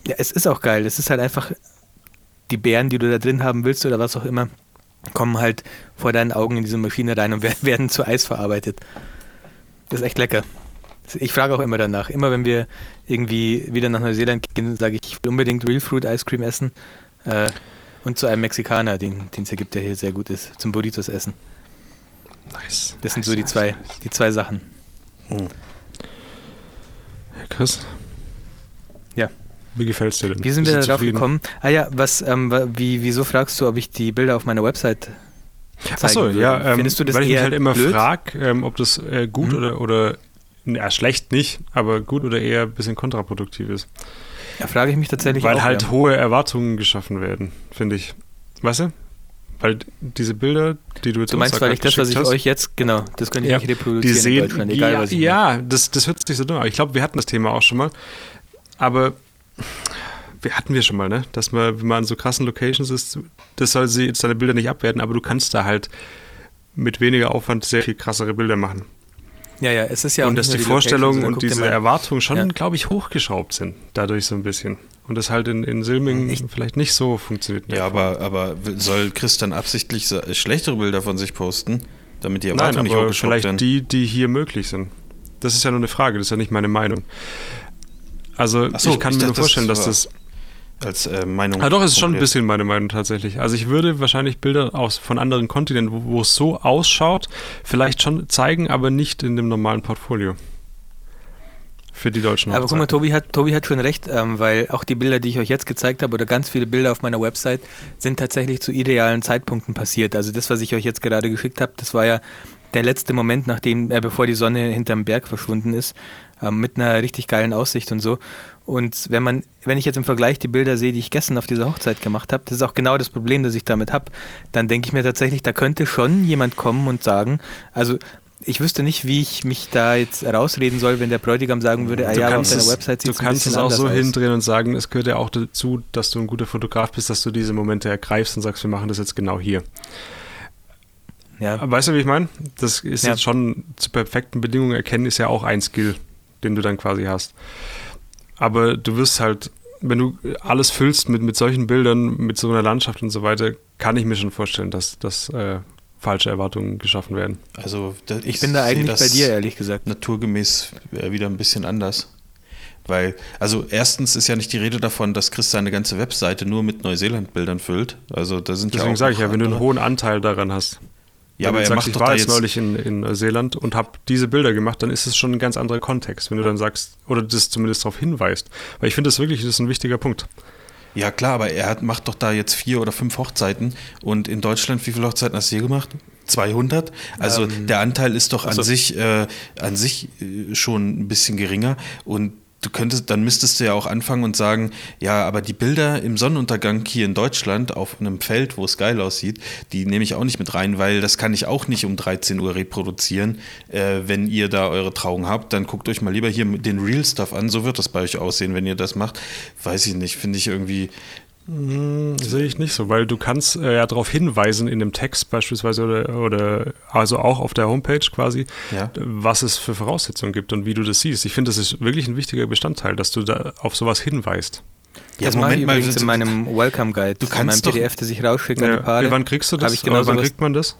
Ja, es ist auch geil. Es ist halt einfach die Beeren, die du da drin haben willst oder was auch immer, kommen halt vor deinen Augen in diese Maschine rein und werden zu Eis verarbeitet. Das ist echt lecker. Ich frage auch immer danach. Immer wenn wir irgendwie wieder nach Neuseeland gehen, sage ich, ich will unbedingt Real Fruit Ice Cream essen. Äh, und zu einem Mexikaner, den es ja gibt, der hier sehr gut ist, zum Burritos essen. Nice. Das sind nice, so die nice, zwei, nice. die zwei Sachen. Hm. Chris? Ja. Wie gefällt es dir denn? Wie sind wir darauf gekommen? Ah ja, was, ähm, wie, wieso fragst du, ob ich die Bilder auf meiner Website Achso, ja, ähm, Findest du das weil ich mich halt immer frage, ähm, ob das äh, gut Mhm. oder, oder, ja, schlecht nicht, aber gut oder eher ein bisschen kontraproduktiv ist. Ja, frage ich mich tatsächlich Weil auch. halt ja. hohe Erwartungen geschaffen werden, finde ich. Weißt du? Weil diese Bilder, die du jetzt Du meinst, weil ich das, was ich hast, euch jetzt, genau, das könnte ich Ja, nicht die reproduzieren in sehen, Deutschland, egal ja, was ich mache. ja das, das hört sich so dumm an. Ich glaube, wir hatten das Thema auch schon mal. Aber wir hatten wir schon mal, ne? Dass man, wenn man an so krassen Locations ist, das soll sie jetzt deine Bilder nicht abwerten, aber du kannst da halt mit weniger Aufwand sehr viel krassere Bilder machen. Ja, ja, es ist ja auch und dass nicht die nur Vorstellung Location, sondern und diese Erwartungen schon, Ja. glaube ich, hochgeschraubt sind, dadurch so ein bisschen. Und das halt in, in Silming Ich- vielleicht nicht so funktioniert. Ja, aber, aber soll Chris dann absichtlich so- schlechtere Bilder von sich posten, damit die Nein, Erwartungen nicht aber hochgeschraubt vielleicht werden? die, die hier möglich sind. Das ist ja nur eine Frage, das ist ja nicht meine Meinung. Also so, ich kann ich mir nur dachte, vorstellen, das dass das als äh, Meinung. Ah, doch, es ist schon ein bisschen meine Meinung tatsächlich. Also ich würde wahrscheinlich Bilder aus, von anderen Kontinenten, wo, wo es so ausschaut, vielleicht schon zeigen, aber nicht in dem normalen Portfolio. Für die deutschen Aber guck mal, Hochzeiten. Tobi hat, Tobi hat schon recht, ähm, weil auch die Bilder, die ich euch jetzt gezeigt habe, oder ganz viele Bilder auf meiner Website, sind tatsächlich zu idealen Zeitpunkten passiert. Also das, was ich euch jetzt gerade geschickt habe, das war ja der letzte Moment, nachdem, äh, bevor die Sonne hinterm Berg verschwunden ist, ähm, mit einer richtig geilen Aussicht und so. Und wenn man, wenn ich jetzt im Vergleich die Bilder sehe, die ich gestern auf dieser Hochzeit gemacht habe, das ist auch genau das Problem, das ich damit habe, dann denke ich mir tatsächlich, da könnte schon jemand kommen und sagen, also ich wüsste nicht, wie ich mich da jetzt rausreden soll, wenn der Bräutigam sagen würde, ah Du ja, auf deiner es, Website du sieht es ein kannst es auch so aus. hindrehen und sagen, es gehört ja auch dazu, dass du ein guter Fotograf bist, dass du diese Momente ergreifst und sagst, wir machen das jetzt genau hier. Ja. Weißt du, wie ich meine? Das ist Ja. jetzt schon zu perfekten Bedingungen erkennen, ist ja auch ein Skill, den du dann quasi hast. Aber du wirst halt, wenn du alles füllst mit, mit solchen Bildern, mit so einer Landschaft und so weiter, kann ich mir schon vorstellen, dass, dass äh, falsche Erwartungen geschaffen werden. Also, da, Ich bin da eigentlich das bei dir, ehrlich gesagt. Naturgemäß äh, wieder ein bisschen anders. Weil, also erstens ist ja nicht die Rede davon, dass Chris seine ganze Webseite nur mit Neuseeland-Bildern füllt. Also da sind ja Deswegen auch sage ich ja, wenn du einen hohen Anteil daran hast. Ja, aber er sagst, macht ich doch war jetzt neulich in, in Neuseeland und habe diese Bilder gemacht, dann ist es schon ein ganz anderer Kontext, wenn du dann sagst, oder das zumindest darauf hinweist. Weil ich finde das wirklich, das ist ein wichtiger Punkt. Ja, klar, aber er hat, macht doch da jetzt vier oder fünf Hochzeiten. Und in Deutschland, wie viele Hochzeiten hast du hier gemacht? 200? Also Ähm, der Anteil ist doch an so. sich, äh, an sich äh, schon ein bisschen geringer. Und du könntest, dann müsstest du ja auch anfangen und sagen, ja, aber die Bilder im Sonnenuntergang hier in Deutschland auf einem Feld, wo es geil aussieht, die nehme ich auch nicht mit rein, weil das kann ich auch nicht um 13 Uhr reproduzieren. Äh, wenn ihr da eure Trauung habt, dann guckt euch mal lieber hier den Real Stuff an. So wird das bei euch aussehen, wenn ihr das macht. Weiß ich nicht, finde ich irgendwie. Sehe ich nicht so, weil du kannst äh, ja darauf hinweisen in dem Text beispielsweise oder, oder also auch auf der Homepage quasi, Ja. was es für Voraussetzungen gibt und wie du das siehst. Ich finde, das ist wirklich ein wichtiger Bestandteil, dass du da auf sowas hinweist. Ja, das mache ich Moment mal, übrigens du- in meinem Welcome Guide, Du in meinem kannst doch- PDF, das ich rausschicke an Ja, die Paare. wann kriegst du das? Genau wann kriegt man das?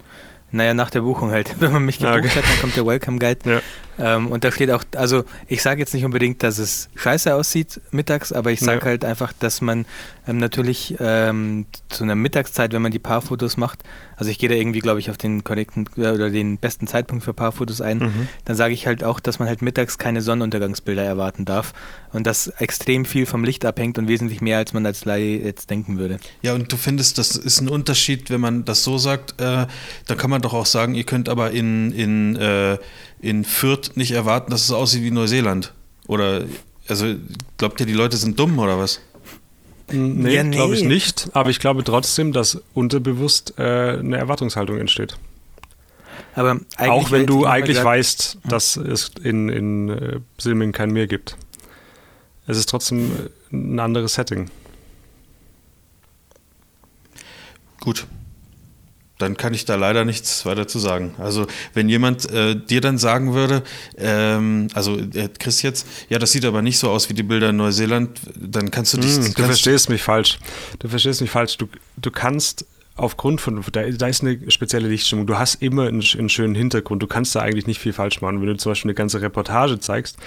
Naja, nach der Buchung halt. Wenn man mich Ah, gebucht okay. hat, dann kommt der Welcome Guide. Ja. Ähm, und da steht auch, also ich sage jetzt nicht unbedingt, dass es scheiße aussieht mittags, aber ich sage Ja. halt einfach, dass man ähm, natürlich ähm, zu einer Mittagszeit, wenn man die Paarfotos macht, also ich gehe da irgendwie, glaube ich, auf den korrekten äh, oder den besten Zeitpunkt für Paarfotos ein, Mhm. dann sage ich halt auch, dass man halt mittags keine Sonnenuntergangsbilder erwarten darf und dass extrem viel vom Licht abhängt und wesentlich mehr, als man als Laie jetzt denken würde. Ja, und du findest, das ist ein Unterschied, wenn man das so sagt, äh, dann kann man doch auch sagen, ihr könnt aber in, in, äh, in Fürth nicht erwarten, dass es aussieht wie Neuseeland. Oder, also, glaubt ihr, die Leute sind dumm oder was? Nee, Ja, nee. glaube ich nicht. Aber ich glaube trotzdem, dass unterbewusst äh, eine Erwartungshaltung entsteht. Aber Auch wenn du eigentlich gesagt- weißt, dass es in, in äh, Silming kein Meer gibt. Es ist trotzdem äh, ein anderes Setting. Gut. Dann kann ich da leider nichts weiter zu sagen. Also, wenn jemand äh, dir dann sagen würde, ähm, also äh, Chris jetzt, ja, das sieht aber nicht so aus wie die Bilder in Neuseeland, dann kannst du dich. Kannst du verstehst mich falsch. Du verstehst mich falsch. Du, du kannst aufgrund von, da, da, ist eine spezielle Lichtstimmung. Du hast immer einen, einen, schönen Hintergrund. Du kannst da eigentlich nicht viel falsch machen. Wenn du zum Beispiel eine ganze Reportage zeigst,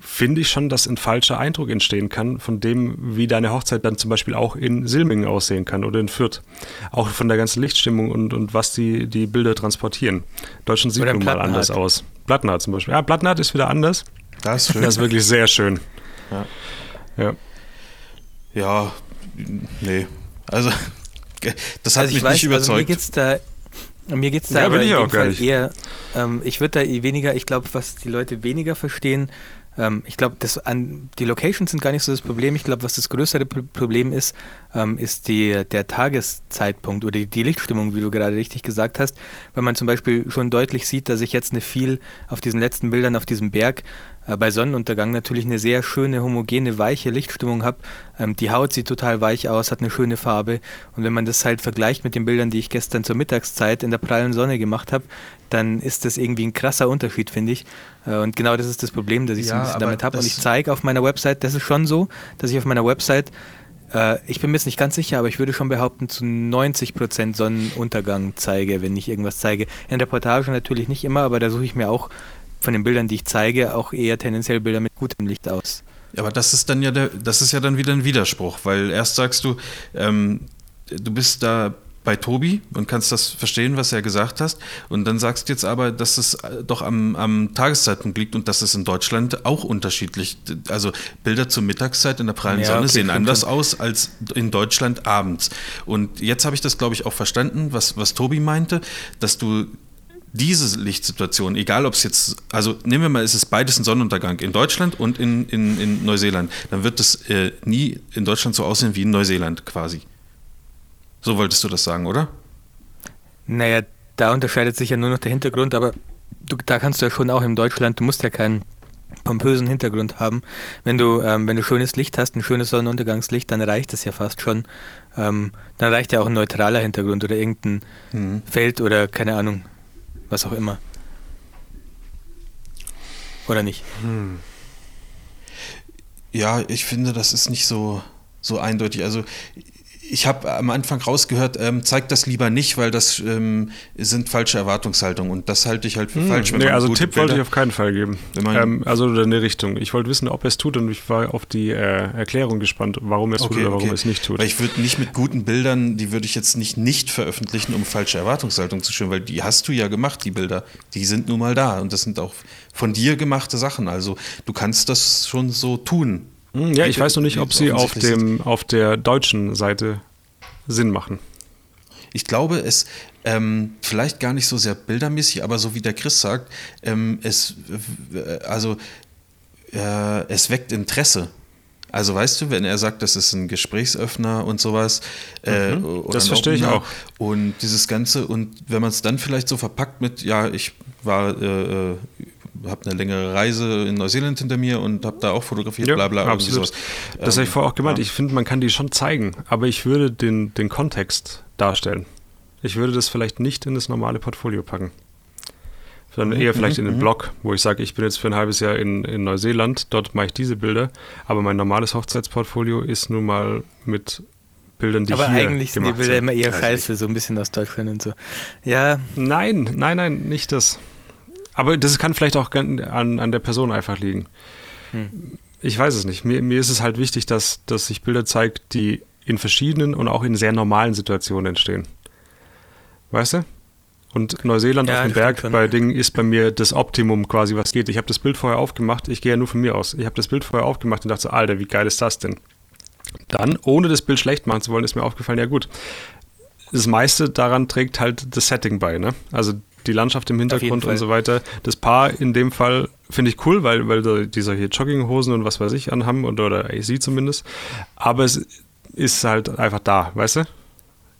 finde ich schon, dass ein falscher Eindruck entstehen kann von dem, wie deine Hochzeit dann zum Beispiel auch in Silmingen aussehen kann oder in Fürth. Auch von der ganzen Lichtstimmung und, und was die, die Bilder transportieren. Deutschland sieht nun mal anders aus. Plattenhardt zum Beispiel. Ja, Plattenhardt ist wieder anders. Das ist schön. Das ist wirklich sehr schön. Ja. Ja, ja nee. Also, das hat also mich weiß, nicht überzeugt. Also mir geht's da mir geht es da Ja, aber ich in auch Fall eher, ähm, ich würde da weniger, ich glaube, was die Leute weniger verstehen, ähm, ich glaube, die Locations sind gar nicht so das Problem. Ich glaube, was das größere Problem ist, ähm, ist die, der Tageszeitpunkt oder die, die Lichtstimmung, wie du gerade richtig gesagt hast. Wenn man zum Beispiel schon deutlich sieht, dass ich jetzt eine viel auf diesen letzten Bildern auf diesem Berg äh, bei Sonnenuntergang natürlich eine sehr schöne, homogene, weiche Lichtstimmung habe. Ähm, die Haut sieht total weich aus, hat eine schöne Farbe. Und wenn man das halt vergleicht mit den Bildern, die ich gestern zur Mittagszeit in der prallen Sonne gemacht habe, dann ist das irgendwie ein krasser Unterschied, finde ich. Äh, Und genau das ist das Problem, dass ich so Ja, ein bisschen damit habe. Und ich zeige auf meiner Website, das ist schon so, dass ich auf meiner Website, äh, ich bin mir jetzt nicht ganz sicher, aber ich würde schon behaupten, zu 90% Sonnenuntergang zeige, wenn ich irgendwas zeige. In der Reportage natürlich nicht immer, aber da suche ich mir auch von den Bildern, die ich zeige, auch eher tendenziell Bilder mit gutem Licht aus. Aber das ist dann ja der, das ist ja dann wieder ein Widerspruch, weil erst sagst du, ähm, du bist da bei Tobi und kannst das verstehen, was er gesagt hast, und dann sagst du jetzt aber, dass es äh, doch am, am Tageszeitpunkt liegt und dass es in Deutschland auch unterschiedlich, also Bilder zur Mittagszeit in der prallen Ja, Sonne okay, sehen anders aus als in Deutschland abends. Und jetzt habe ich das, glaube ich, auch verstanden, was, was Tobi meinte, dass du diese Lichtsituation, egal ob es jetzt, also nehmen wir mal, es ist beides ein Sonnenuntergang in Deutschland und in, in, in Neuseeland, dann wird es äh, nie in Deutschland so aussehen wie in Neuseeland quasi. So wolltest du das sagen, oder? Naja, da unterscheidet sich ja nur noch der Hintergrund, aber du, da kannst du ja schon auch in Deutschland, du musst ja keinen pompösen Hintergrund haben. Wenn du, ähm, wenn du schönes Licht hast, ein schönes Sonnenuntergangslicht, dann reicht es ja fast schon. Ähm, dann reicht ja auch ein neutraler Hintergrund oder irgendein Mhm. Feld oder keine Ahnung, was auch immer. Oder nicht? Ja, ich finde, das ist nicht so, so eindeutig. Also ich habe am Anfang rausgehört, ähm, zeig das lieber nicht, weil das ähm, sind falsche Erwartungshaltungen und das halte ich halt für falsch. wenn nee, also Tipp wollte ich Bilder- auf keinen Fall geben. Ähm, also oder eine Richtung. Ich wollte wissen, ob er es tut und ich war auf die äh, Erklärung gespannt, warum er es tut oder warum er es nicht tut. Weil ich würde nicht mit guten Bildern, die würde ich jetzt nicht nicht veröffentlichen, um falsche Erwartungshaltung zu schüren, weil die hast du ja gemacht, die Bilder. Die sind nun mal da und das sind auch von dir gemachte Sachen. Also du kannst das schon so tun. Hm, ja, ich weiß noch nicht, ob sie auf, dem, auf der deutschen Seite Sinn machen. Ich glaube, es ähm, vielleicht gar nicht so sehr bildermäßig, aber so wie der Chris sagt, ähm, es äh, also äh, es weckt Interesse. Also weißt du, wenn er sagt, das ist ein Gesprächsöffner und sowas. Äh, Mhm. Das verstehe ich auch. Und dieses Ganze, und wenn man es dann vielleicht so verpackt mit, ja, ich war, äh, habe eine längere Reise in Neuseeland hinter mir und habe da auch fotografiert, bla bla. irgendwie absolut. sowas. Das habe ich Ähm, vorher auch gemeint. ja. Ich finde, man kann die schon zeigen, aber ich würde den, den Kontext darstellen. Ich würde das vielleicht nicht in das normale Portfolio packen. Sondern Mhm, eher vielleicht in den Blog, wo ich sage, ich bin jetzt für ein halbes Jahr in, in Neuseeland, dort mache ich diese Bilder, aber mein normales Hochzeitsportfolio ist nun mal mit Bildern, die aber hier eigentlich sind die Bilder sind. immer eher Also scheiße, so ein bisschen aus Deutschland und so. Ja, Nein, nein, nein, nicht das. Aber das kann vielleicht auch an, an der Person einfach liegen. Hm. Ich weiß es nicht. Mir, mir ist es halt wichtig, dass, dass sich Bilder zeigt, die in verschiedenen und auch in sehr normalen Situationen entstehen. Weißt du? Und Neuseeland Ja, auf dem Berg bei Dingen ist bei mir das Optimum quasi, was geht. Ich habe das Bild vorher aufgemacht, ich gehe ja nur von mir aus. Ich habe das Bild vorher aufgemacht und dachte so, Alter, wie geil ist das denn? Dann, ohne das Bild schlecht machen zu wollen, ist mir aufgefallen, ja gut, das meiste daran trägt halt das Setting bei, ne? Also die Landschaft im Hintergrund und so weiter. Das Paar in dem Fall finde ich cool, weil, weil die solche Jogginghosen und was weiß ich anhaben und, oder sie zumindest. Aber es ist halt einfach da, weißt du?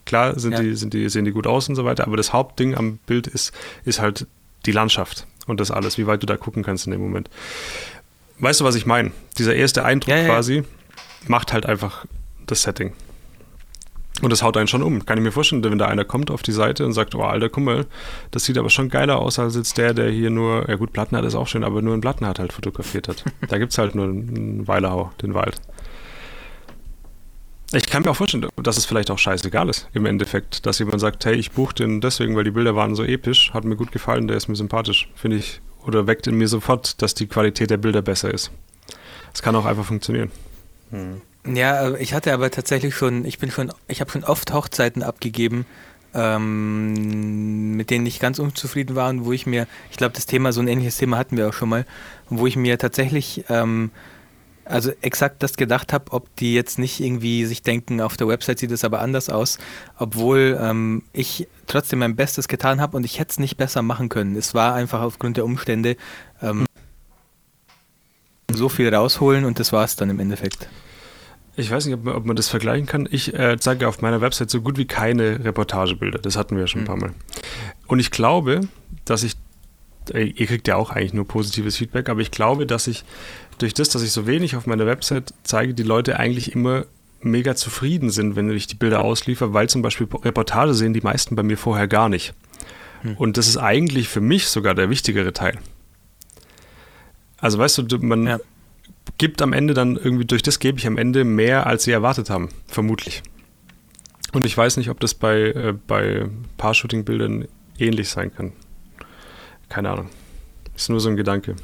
Klar sind Ja. die, sind die, sehen die gut aus und so weiter, aber das Hauptding am Bild ist, ist halt die Landschaft und das alles, wie weit du da gucken kannst in dem Moment. Weißt du, was ich meine? Dieser erste Eindruck ja, ja. quasi, macht halt einfach das Setting. Und das haut einen schon um. Kann ich mir vorstellen, wenn da einer kommt auf die Seite und sagt, oh Alter, guck mal, das sieht aber schon geiler aus als jetzt der, der hier nur, ja gut, Platten hat ist auch schön, aber nur einen Plattenhardt halt fotografiert hat. da gibt es halt nur einen Weilerhau, den Wald. Ich kann mir auch vorstellen, dass es vielleicht auch scheißegal ist im Endeffekt, dass jemand sagt, hey, ich buche den deswegen, weil die Bilder waren so episch, hat mir gut gefallen, der ist mir sympathisch, finde ich, oder weckt in mir sofort, dass die Qualität der Bilder besser ist. Das kann auch einfach funktionieren. Hm. Ja, ich hatte aber tatsächlich schon, ich bin schon, ich habe schon oft Hochzeiten abgegeben, ähm, mit denen ich ganz unzufrieden war und wo ich mir, ich glaube, das Thema, so ein ähnliches Thema hatten wir auch schon mal, wo ich mir tatsächlich ähm, also exakt das gedacht habe, ob die jetzt nicht irgendwie sich denken, auf der Website sieht es aber anders aus, obwohl ähm, ich trotzdem mein Bestes getan habe und ich hätte es nicht besser machen können. Es war einfach aufgrund der Umstände ähm, so viel rausholen und das war es dann im Endeffekt. Ich weiß nicht, ob man, ob man das vergleichen kann. Ich äh, zeige auf meiner Website so gut wie keine Reportagebilder. Das hatten wir ja schon ein paar mhm. Mal. Und ich glaube, dass ich, äh, ihr kriegt ja auch eigentlich nur positives Feedback, aber ich glaube, dass ich durch das, dass ich so wenig auf meiner Website zeige, die Leute eigentlich immer mega zufrieden sind, wenn ich die Bilder ausliefer, weil zum Beispiel Reportage sehen die meisten bei mir vorher gar nicht. Hm. Und das ist eigentlich für mich sogar der wichtigere Teil. Also weißt du, man ja. Gibt am Ende dann irgendwie, durch das gebe ich am Ende mehr, als sie erwartet haben, vermutlich. Und ich weiß nicht, ob das bei, äh, bei Paar-Shooting-Bildern ähnlich sein kann. Keine Ahnung. Ist nur so ein Gedanke.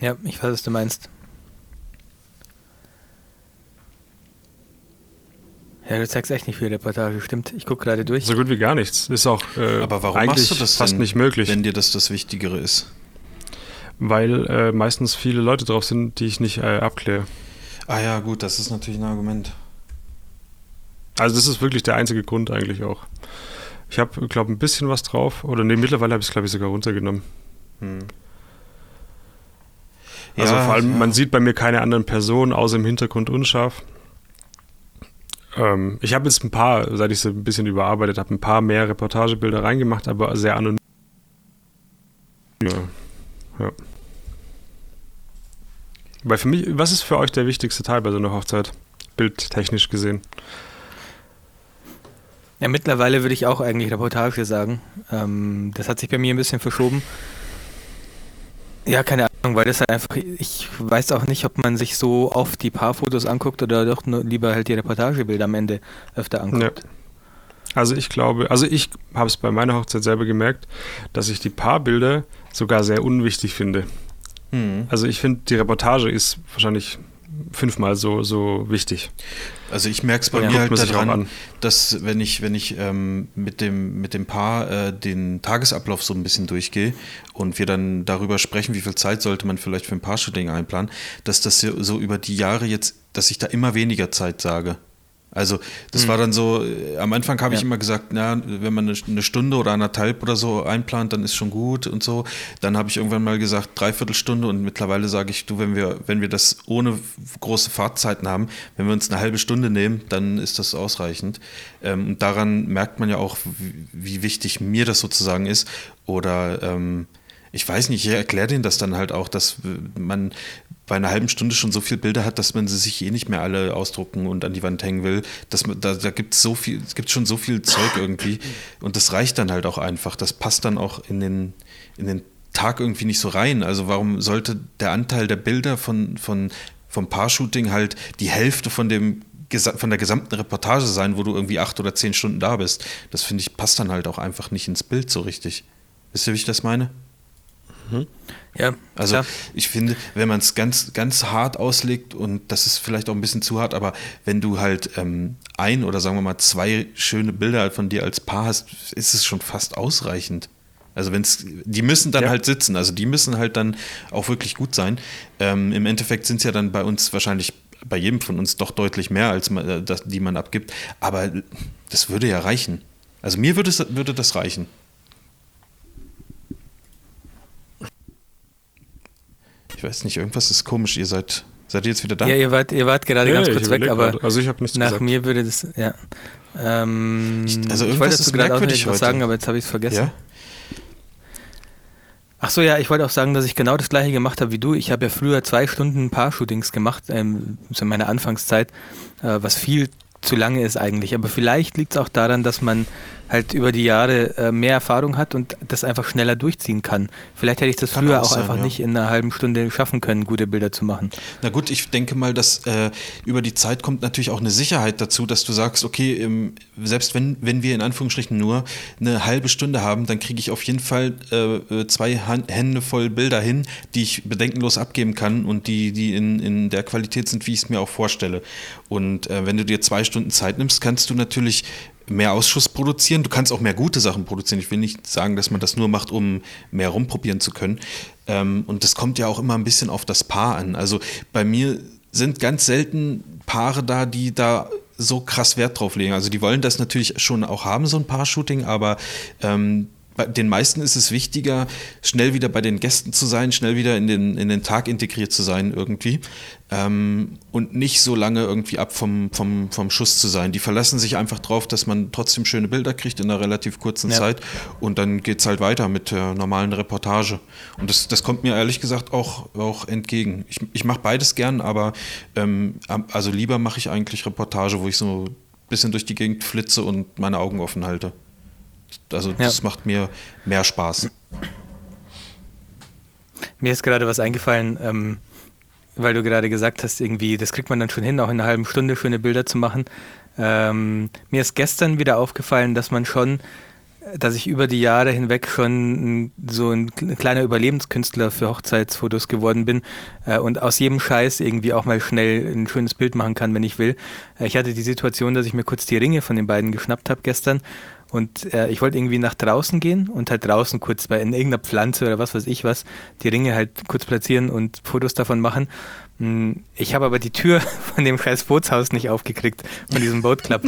Ja, ich weiß, was du meinst. Ja, du zeigst echt nicht viel Reportage, stimmt. Ich gucke gerade durch. So gut wie gar nichts. Ist auch äh, Aber warum eigentlich machst du das fast denn, nicht möglich. Wenn dir das das Wichtigere ist. Weil äh, meistens viele Leute drauf sind, die ich nicht äh, abkläre. Ah ja, gut, das ist natürlich ein Argument. Also das ist wirklich der einzige Grund eigentlich auch. Ich habe, glaube ein bisschen was drauf. Oder nee, mittlerweile habe ich es, glaube ich, sogar runtergenommen. Hm. Also ja, vor allem, ja. man sieht bei mir keine anderen Personen, außer im Hintergrund unscharf. Ähm, ich habe jetzt ein paar, seit ich es ein bisschen überarbeitet habe, ein paar mehr Reportagebilder reingemacht, aber sehr anonym. Ja. ja. Weil für mich, was ist für euch der wichtigste Teil bei so einer Hochzeit? Bildtechnisch gesehen. Ja, mittlerweile würde ich auch eigentlich Reportage sagen. Ähm, das hat sich bei mir ein bisschen verschoben. Ja, keine Ahnung, weil das halt einfach, ich weiß auch nicht, ob man sich so oft die Paarfotos anguckt oder doch nur lieber halt die Reportagebilder am Ende öfter anguckt. Ja. Also ich glaube, also ich habe es bei meiner Hochzeit selber gemerkt, dass ich die Paarbilder sogar sehr unwichtig finde. Mhm. Also ich finde, die Reportage ist wahrscheinlich fünfmal so, so wichtig. Also ich merke es bei ja, mir halt daran, dass wenn ich, wenn ich ähm, mit, dem, mit dem Paar äh, den Tagesablauf so ein bisschen durchgehe und wir dann darüber sprechen, wie viel Zeit sollte man vielleicht für ein Paar-Shooting einplanen, dass das so über die Jahre jetzt, dass ich da immer weniger Zeit sage. Also das mhm. war dann so, äh, am Anfang habe ja. ich immer gesagt, na, wenn man eine Stunde oder anderthalb oder so einplant, dann ist schon gut und so. Dann habe ich irgendwann mal gesagt, dreiviertel Stunde und mittlerweile sage ich, du, wenn wir, wenn wir das ohne große Fahrtzeiten haben, wenn wir uns eine halbe Stunde nehmen, dann ist das ausreichend. Ähm, und daran merkt man ja auch, wie, wie wichtig mir das sozusagen ist. Oder ähm, ich weiß nicht, ich erkläre denen das dann halt auch, dass man bei einer halben Stunde schon so viele Bilder hat, dass man sie sich eh nicht mehr alle ausdrucken und an die Wand hängen will. Dass man, da da gibt es so viel, es gibt schon so viel Zeug irgendwie. Und das reicht dann halt auch einfach. Das passt dann auch in den, in den Tag irgendwie nicht so rein. Also warum sollte der Anteil der Bilder von, von, vom Paar-Shooting halt die Hälfte von dem von der gesamten Reportage sein, wo du irgendwie acht oder zehn Stunden da bist. Das finde ich passt dann halt auch einfach nicht ins Bild so richtig. Wisst ihr, wie ich das meine? Mhm. Ja. Also klar. ich finde, wenn man es ganz, ganz hart auslegt, und das ist vielleicht auch ein bisschen zu hart, aber wenn du halt ähm, ein oder sagen wir mal zwei schöne Bilder von dir als Paar hast, ist es schon fast ausreichend. Also wenn es, die müssen dann ja. halt sitzen, also die müssen halt dann auch wirklich gut sein. Ähm, Im Endeffekt sind es ja dann bei uns wahrscheinlich bei jedem von uns doch deutlich mehr, als man, äh, das, die man abgibt. Aber das würde ja reichen. Also mir würde, es, würde das reichen. Ich weiß nicht, irgendwas ist komisch. Ihr seid, seid ihr jetzt wieder da? Ja, ihr wart, ihr wart gerade ja, ganz kurz weg, aber also ich nichts nach gesagt. mir würde das, ja. Ähm, ich, also ich wollte dazu gerade auch noch etwas sagen, aber jetzt habe ich es vergessen. Ja? Ach so, ja, ich wollte auch sagen, dass ich genau das gleiche gemacht habe wie du. Ich habe ja früher zwei Stunden Paar-Shootings gemacht, ähm, in meiner Anfangszeit, äh, was viel zu lange ist eigentlich. Aber vielleicht liegt es auch daran, dass man halt über die Jahre äh, mehr Erfahrung hat und das einfach schneller durchziehen kann. Vielleicht hätte ich das kann früher auch, auch sein, einfach ja. nicht in einer halben Stunde schaffen können, gute Bilder zu machen. Na gut, ich denke mal, dass äh, über die Zeit kommt natürlich auch eine Sicherheit dazu, dass du sagst, okay, ähm, selbst wenn, wenn wir in Anführungsstrichen nur eine halbe Stunde haben, dann kriege ich auf jeden Fall äh, äh zwei Hände voll Bilder hin, die ich bedenkenlos abgeben kann und die, die in, in der Qualität sind, wie ich es mir auch vorstelle. Und äh, wenn du dir zwei Stunden Zeit nimmst, kannst du natürlich mehr Ausschuss produzieren. Du kannst auch mehr gute Sachen produzieren. Ich will nicht sagen, dass man das nur macht, um mehr rumprobieren zu können. Ähm, und das kommt ja auch immer ein bisschen auf das Paar an. Also bei mir sind ganz selten Paare da, die da so krass Wert drauf legen. Also die wollen das natürlich schon auch haben, so ein Paar-Shooting, aber ähm, bei den meisten ist es wichtiger, schnell wieder bei den Gästen zu sein, schnell wieder in den, in den Tag integriert zu sein irgendwie ähm, und nicht so lange irgendwie ab vom, vom, vom Schuss zu sein. Die verlassen sich einfach drauf, dass man trotzdem schöne Bilder kriegt in einer relativ kurzen ja. Zeit und dann geht es halt weiter mit der normalen Reportage. Und das, das kommt mir ehrlich gesagt auch, auch entgegen. Ich, ich mache beides gern, aber ähm, also lieber mache ich eigentlich Reportage, wo ich so ein bisschen durch die Gegend flitze und meine Augen offen halte. Also ja. das macht mir mehr Spaß. Mir ist gerade was eingefallen, ähm, weil du gerade gesagt hast, irgendwie, das kriegt man dann schon hin, auch in einer halben Stunde schöne Bilder zu machen. Ähm, mir ist gestern wieder aufgefallen, dass man schon, dass ich über die Jahre hinweg schon so ein kleiner Überlebenskünstler für Hochzeitsfotos geworden bin äh, und aus jedem Scheiß irgendwie auch mal schnell ein schönes Bild machen kann, wenn ich will. Äh, ich hatte die Situation, dass ich mir kurz die Ringe von den beiden geschnappt habe gestern und äh, ich wollte irgendwie nach draußen gehen und halt draußen kurz bei in irgendeiner Pflanze oder was weiß ich was, die Ringe halt kurz platzieren und Fotos davon machen. Hm, ich habe aber die Tür von dem scheiß Bootshaus nicht aufgekriegt, von diesem Boat Club.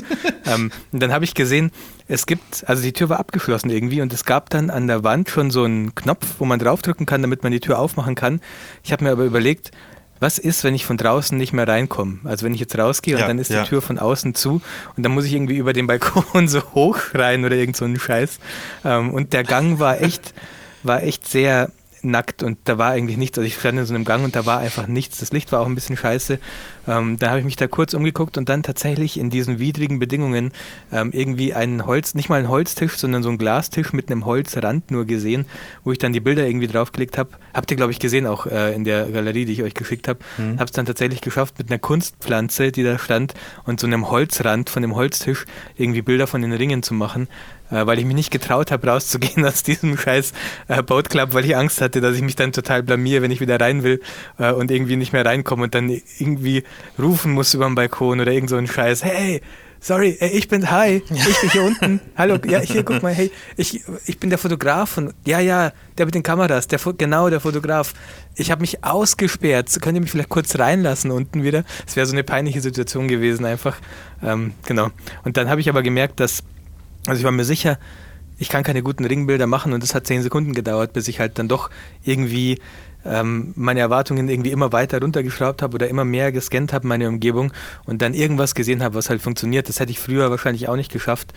ähm, und dann habe ich gesehen, es gibt, also die Tür war abgeschlossen irgendwie und es gab dann an der Wand schon so einen Knopf, wo man draufdrücken kann, damit man die Tür aufmachen kann. Ich habe mir aber überlegt, was ist, wenn ich von draußen nicht mehr reinkomme? Also wenn ich jetzt rausgehe und ja, dann ist ja. die Tür von außen zu und dann muss ich irgendwie über den Balkon so hoch rein oder irgend so einen Scheiß. Ähm, und der Gang war echt, war echt sehr, nackt und da war eigentlich nichts. Also ich stand in so einem Gang und da war einfach nichts. Das Licht war auch ein bisschen scheiße. Ähm, da habe ich mich da kurz umgeguckt und dann tatsächlich in diesen widrigen Bedingungen ähm, irgendwie einen Holz, nicht mal einen Holztisch, sondern so einen Glastisch mit einem Holzrand nur gesehen, wo ich dann die Bilder irgendwie draufgelegt habe. Habt ihr, glaube ich, gesehen, auch äh, in der Galerie, die ich euch geschickt habe. Mhm. Habe es dann tatsächlich geschafft, mit einer Kunstpflanze, die da stand, und so einem Holzrand von dem Holztisch irgendwie Bilder von den Ringen zu machen äh, weil ich mich nicht getraut habe, rauszugehen aus diesem scheiß äh, Boat Club, weil ich Angst hatte, dass ich mich dann total blamier, wenn ich wieder rein will äh, und irgendwie nicht mehr reinkomme und dann irgendwie rufen muss über den Balkon oder irgend so ein Scheiß. Hey, sorry, ich bin, hi, ich bin hier unten. Hallo, ja, hier, guck mal, hey, ich, ich bin der Fotograf und, ja, ja, der mit den Kameras, der, genau, der Fotograf. Ich habe mich ausgesperrt. Könnt ihr mich vielleicht kurz reinlassen unten wieder? Es wäre so eine peinliche Situation gewesen, einfach. Ähm, genau. Und dann habe ich aber gemerkt, dass also ich war mir sicher, ich kann keine guten Ringbilder machen und es hat zehn Sekunden gedauert, bis ich halt dann doch irgendwie ähm, meine Erwartungen irgendwie immer weiter runtergeschraubt habe oder immer mehr gescannt habe, meine Umgebung und dann irgendwas gesehen habe, was halt funktioniert. Das hätte ich früher wahrscheinlich auch nicht geschafft.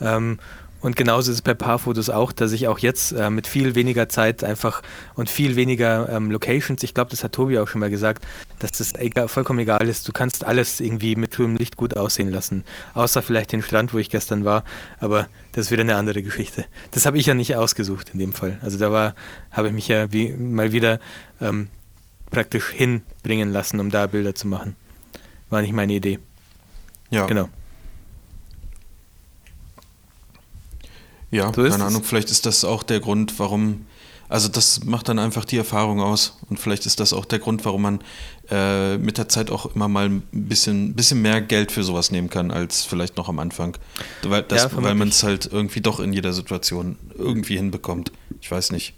Ähm, und genauso ist es bei Paarfotos auch, dass ich auch jetzt äh, mit viel weniger Zeit einfach und viel weniger ähm, Locations, ich glaube, das hat Tobi auch schon mal gesagt, dass das egal, vollkommen egal ist. Du kannst alles irgendwie mit schönem Licht gut aussehen lassen. Außer vielleicht den Strand, wo ich gestern war. Aber das ist wieder eine andere Geschichte. Das habe ich ja nicht ausgesucht in dem Fall. Also da war, habe ich mich ja wie, mal wieder ähm, praktisch hinbringen lassen, um da Bilder zu machen. War nicht meine Idee. Ja. Genau. Ja, so keine Ahnung, vielleicht ist das auch der Grund, warum, also das macht dann einfach die Erfahrung aus und vielleicht ist das auch der Grund, warum man äh, mit der Zeit auch immer mal ein bisschen, bisschen mehr Geld für sowas nehmen kann, als vielleicht noch am Anfang. Weil, ja, weil man es halt irgendwie doch in jeder Situation irgendwie hinbekommt. Ich weiß nicht.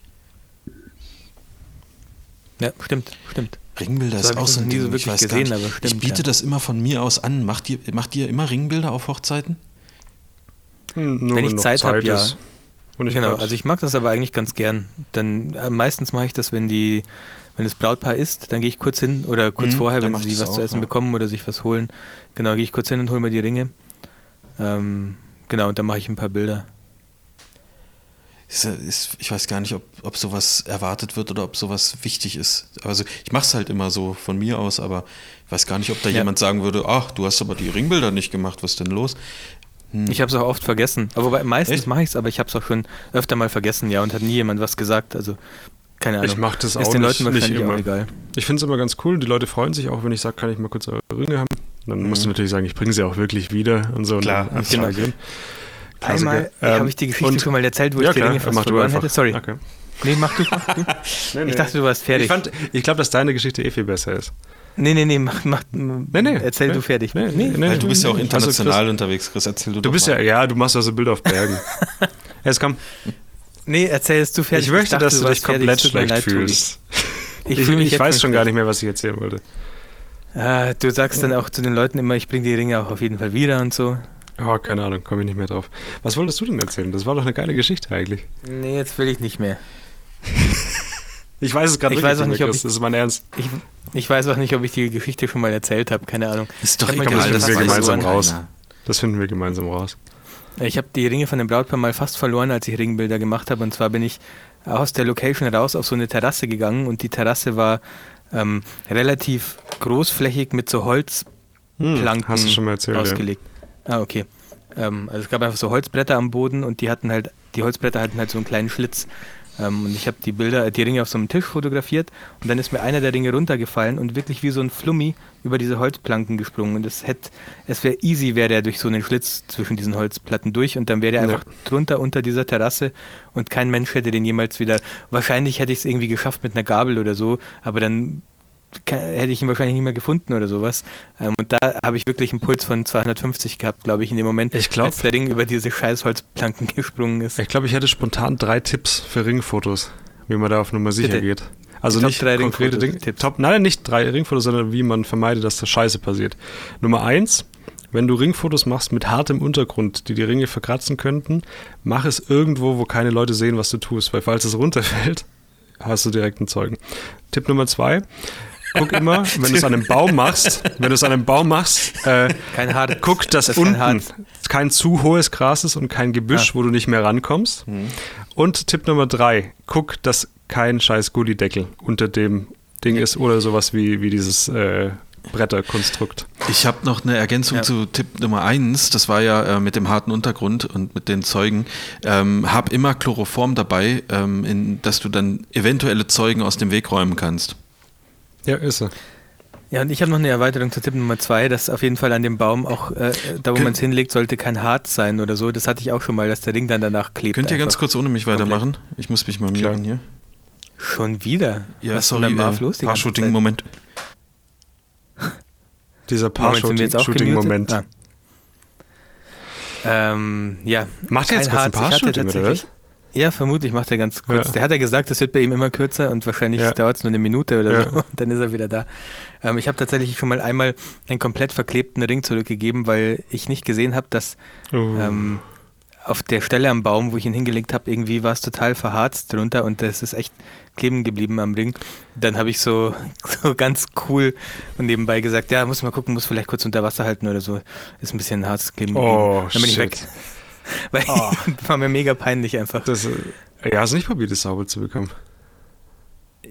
Ja, stimmt, stimmt. Ringbilder ist auch so ein Ding, so ich gesehen, ich biete ja. das immer von mir aus an. Macht ihr, macht ihr immer Ringbilder auf Hochzeiten? Hm, wenn ich Zeit, Zeit habe, ja. genau, also ich mag das aber eigentlich ganz gern. Dann äh, meistens mache ich das, wenn die, wenn das Brautpaar ist, dann gehe ich kurz hin oder kurz mhm, vorher, wenn sie was auch, zu essen ja. bekommen oder sich was holen. Genau, gehe ich kurz hin und hole mir die Ringe. Ähm, genau, und dann mache ich ein paar Bilder. ist, ist, ich weiß gar nicht, ob, ob sowas erwartet wird oder ob sowas wichtig ist. Also ich mache es halt immer so von mir aus, aber ich weiß gar nicht, ob da Ja. jemand sagen würde, ach, du hast aber die Ringbilder nicht gemacht, was ist denn los? Ich habe es auch oft vergessen. Aber wobei, meistens mache ich es, aber ich habe es auch schon öfter mal vergessen, ja, und hat nie jemand was gesagt. Also, keine Ahnung. Ich mach das Ist auch den nicht- Leuten nicht immer. egal. Ich finde es immer ganz cool. Die Leute freuen sich auch, wenn ich sage, kann ich mal kurz eure Ringe haben. Dann musst du natürlich sagen, ich bringe sie auch wirklich wieder und so. und Klar, einfach genau. Einmal. Ähm, habe ich die Geschichte und- schon mal erzählt, wo ja, ich die klar, Ringe fast verloren hätte. Sorry. Okay. Nee, mach du, mach du. Nee, Ich dachte, du warst fertig. Ich, fand- ich glaube, dass deine Geschichte eh viel besser ist. Nee, nee, nee, mach, mach Nee, nee. erzähl nee. du fertig. Nee, nee, nee, Weil du bist ja auch international Also, unterwegs, Chris. Erzähl du Chris, doch du bist mal. ja, ja, du machst also Bilder auf Bergen. Jetzt komm. Nee, erzähl es du fertig. Ich möchte, dachte, dass du dich fertig. komplett mir schlecht leid, fühlst. Ich, Ich, fühl mich ich weiß schon gar nicht mehr, was ich erzählen wollte. Ah, du sagst dann auch zu den Leuten immer, ich bringe die Ringe auch auf jeden Fall wieder und so. Oh, keine Ahnung, komme ich nicht mehr drauf. Was wolltest du denn erzählen? Das war doch eine geile Geschichte eigentlich. Nee, jetzt will ich nicht mehr. Ich weiß es gerade Ich wirklich weiß auch nicht, ob ich- Das ist mein Ernst. Ich, ich weiß auch nicht, ob ich die Geschichte schon mal erzählt habe, keine Ahnung. Ist doch egal, das Ringe weiß gemeinsam so raus. Das finden wir gemeinsam raus. Ich habe die Ringe von dem Brautpaar mal fast verloren, als ich Ringbilder gemacht habe. Und zwar bin ich aus der Location raus auf so eine Terrasse gegangen und die Terrasse war ähm, relativ großflächig mit so Holzplanken Hm, hast du schon mal erzählt, ja. ausgelegt. Ah, okay. Ähm, also es gab einfach so Holzbretter am Boden und die hatten halt, die Holzbretter hatten halt so einen kleinen Schlitz. Ähm, und ich habe die Bilder, die Ringe auf so einem Tisch fotografiert und dann ist mir einer der Ringe runtergefallen und wirklich wie so ein Flummi über diese Holzplanken gesprungen. Und es hätte, es wäre easy, wäre der durch so einen Schlitz zwischen diesen Holzplatten durch und dann wäre der Ja. einfach drunter unter dieser Terrasse und kein Mensch hätte den jemals wieder. Wahrscheinlich hätte ich es irgendwie geschafft mit einer Gabel oder so, aber dann hätte ich ihn wahrscheinlich nicht mehr gefunden oder sowas. Ähm, und da habe ich wirklich einen Puls von 250 gehabt, glaube ich, in dem Moment, Ich glaub- als der Ring über diese scheiß Holzplanken gesprungen ist. Ich glaube, ich hätte spontan drei Tipps für Ringfotos, wie man da auf Nummer sicher Bitte. geht. Also Top nicht drei konkrete Ringfotos-. Top, nein, nicht drei Ringfotos, sondern wie man vermeidet, dass da Scheiße passiert. Nummer eins, wenn du Ringfotos machst mit hartem Untergrund, die die Ringe verkratzen könnten, mach es irgendwo, wo keine Leute sehen, was du tust, weil falls es runterfällt, hast du direkt einen Zeugen. Tipp Nummer zwei, guck immer, wenn du es an einem Baum machst, wenn du es an einem Baum machst, äh, Kein Hart. Guck, dass Das kein unten Harz. kein zu hohes Gras ist und kein Gebüsch, Ah. wo du nicht mehr rankommst. Und Tipp Nummer drei, guck, dass kein scheiß Gullideckel unter dem Ding ist oder sowas wie, wie dieses äh, Bretterkonstrukt. Ich habe noch eine Ergänzung Ja. zu Tipp Nummer eins. Das war ja äh, mit dem harten Untergrund und mit den Zeugen. Ähm, hab immer Chloroform dabei, ähm, in, dass du dann eventuelle Zeugen aus dem Weg räumen kannst. Ja, ist er. Ja, und ich habe noch eine Erweiterung zu Tipp Nummer zwei, dass auf jeden Fall an dem Baum auch, äh, da wo man es hinlegt, sollte kein Harz sein oder so. Das hatte ich auch schon mal, dass der Ring dann danach klebt. Könnt ihr ganz kurz ohne mich weitermachen? Ich muss mich mal muten hier. Schon wieder? Ja, Was ist sorry. Marv äh, los? die Zeit? Moment. Dieser Paar-Shooting-Moment. Ah. Ähm, ja. Macht er jetzt Kein kurz ein Harz. Ich hatte Paar-Shooting, oder tatsächlich- Ja, vermutlich macht er ganz kurz. Ja. Der hat ja gesagt, das wird bei ihm immer kürzer und wahrscheinlich Ja. dauert es nur eine Minute oder Ja. so. Und dann ist er wieder da. Ähm, ich habe tatsächlich schon mal einmal einen komplett verklebten Ring zurückgegeben, weil ich nicht gesehen habe, dass Oh. ähm, auf der Stelle am Baum, wo ich ihn hingelegt habe, irgendwie war es total verharzt drunter und das ist echt kleben geblieben am Ring. Dann habe ich so, so ganz cool und nebenbei gesagt, ja, muss mal gucken, muss vielleicht kurz unter Wasser halten oder so. Ist ein bisschen Harz kleben geblieben. Oh, Dann bin ich shit. weg. Weil war mir mega peinlich einfach. Das, äh, ja, hast du nicht probiert, das sauber zu bekommen?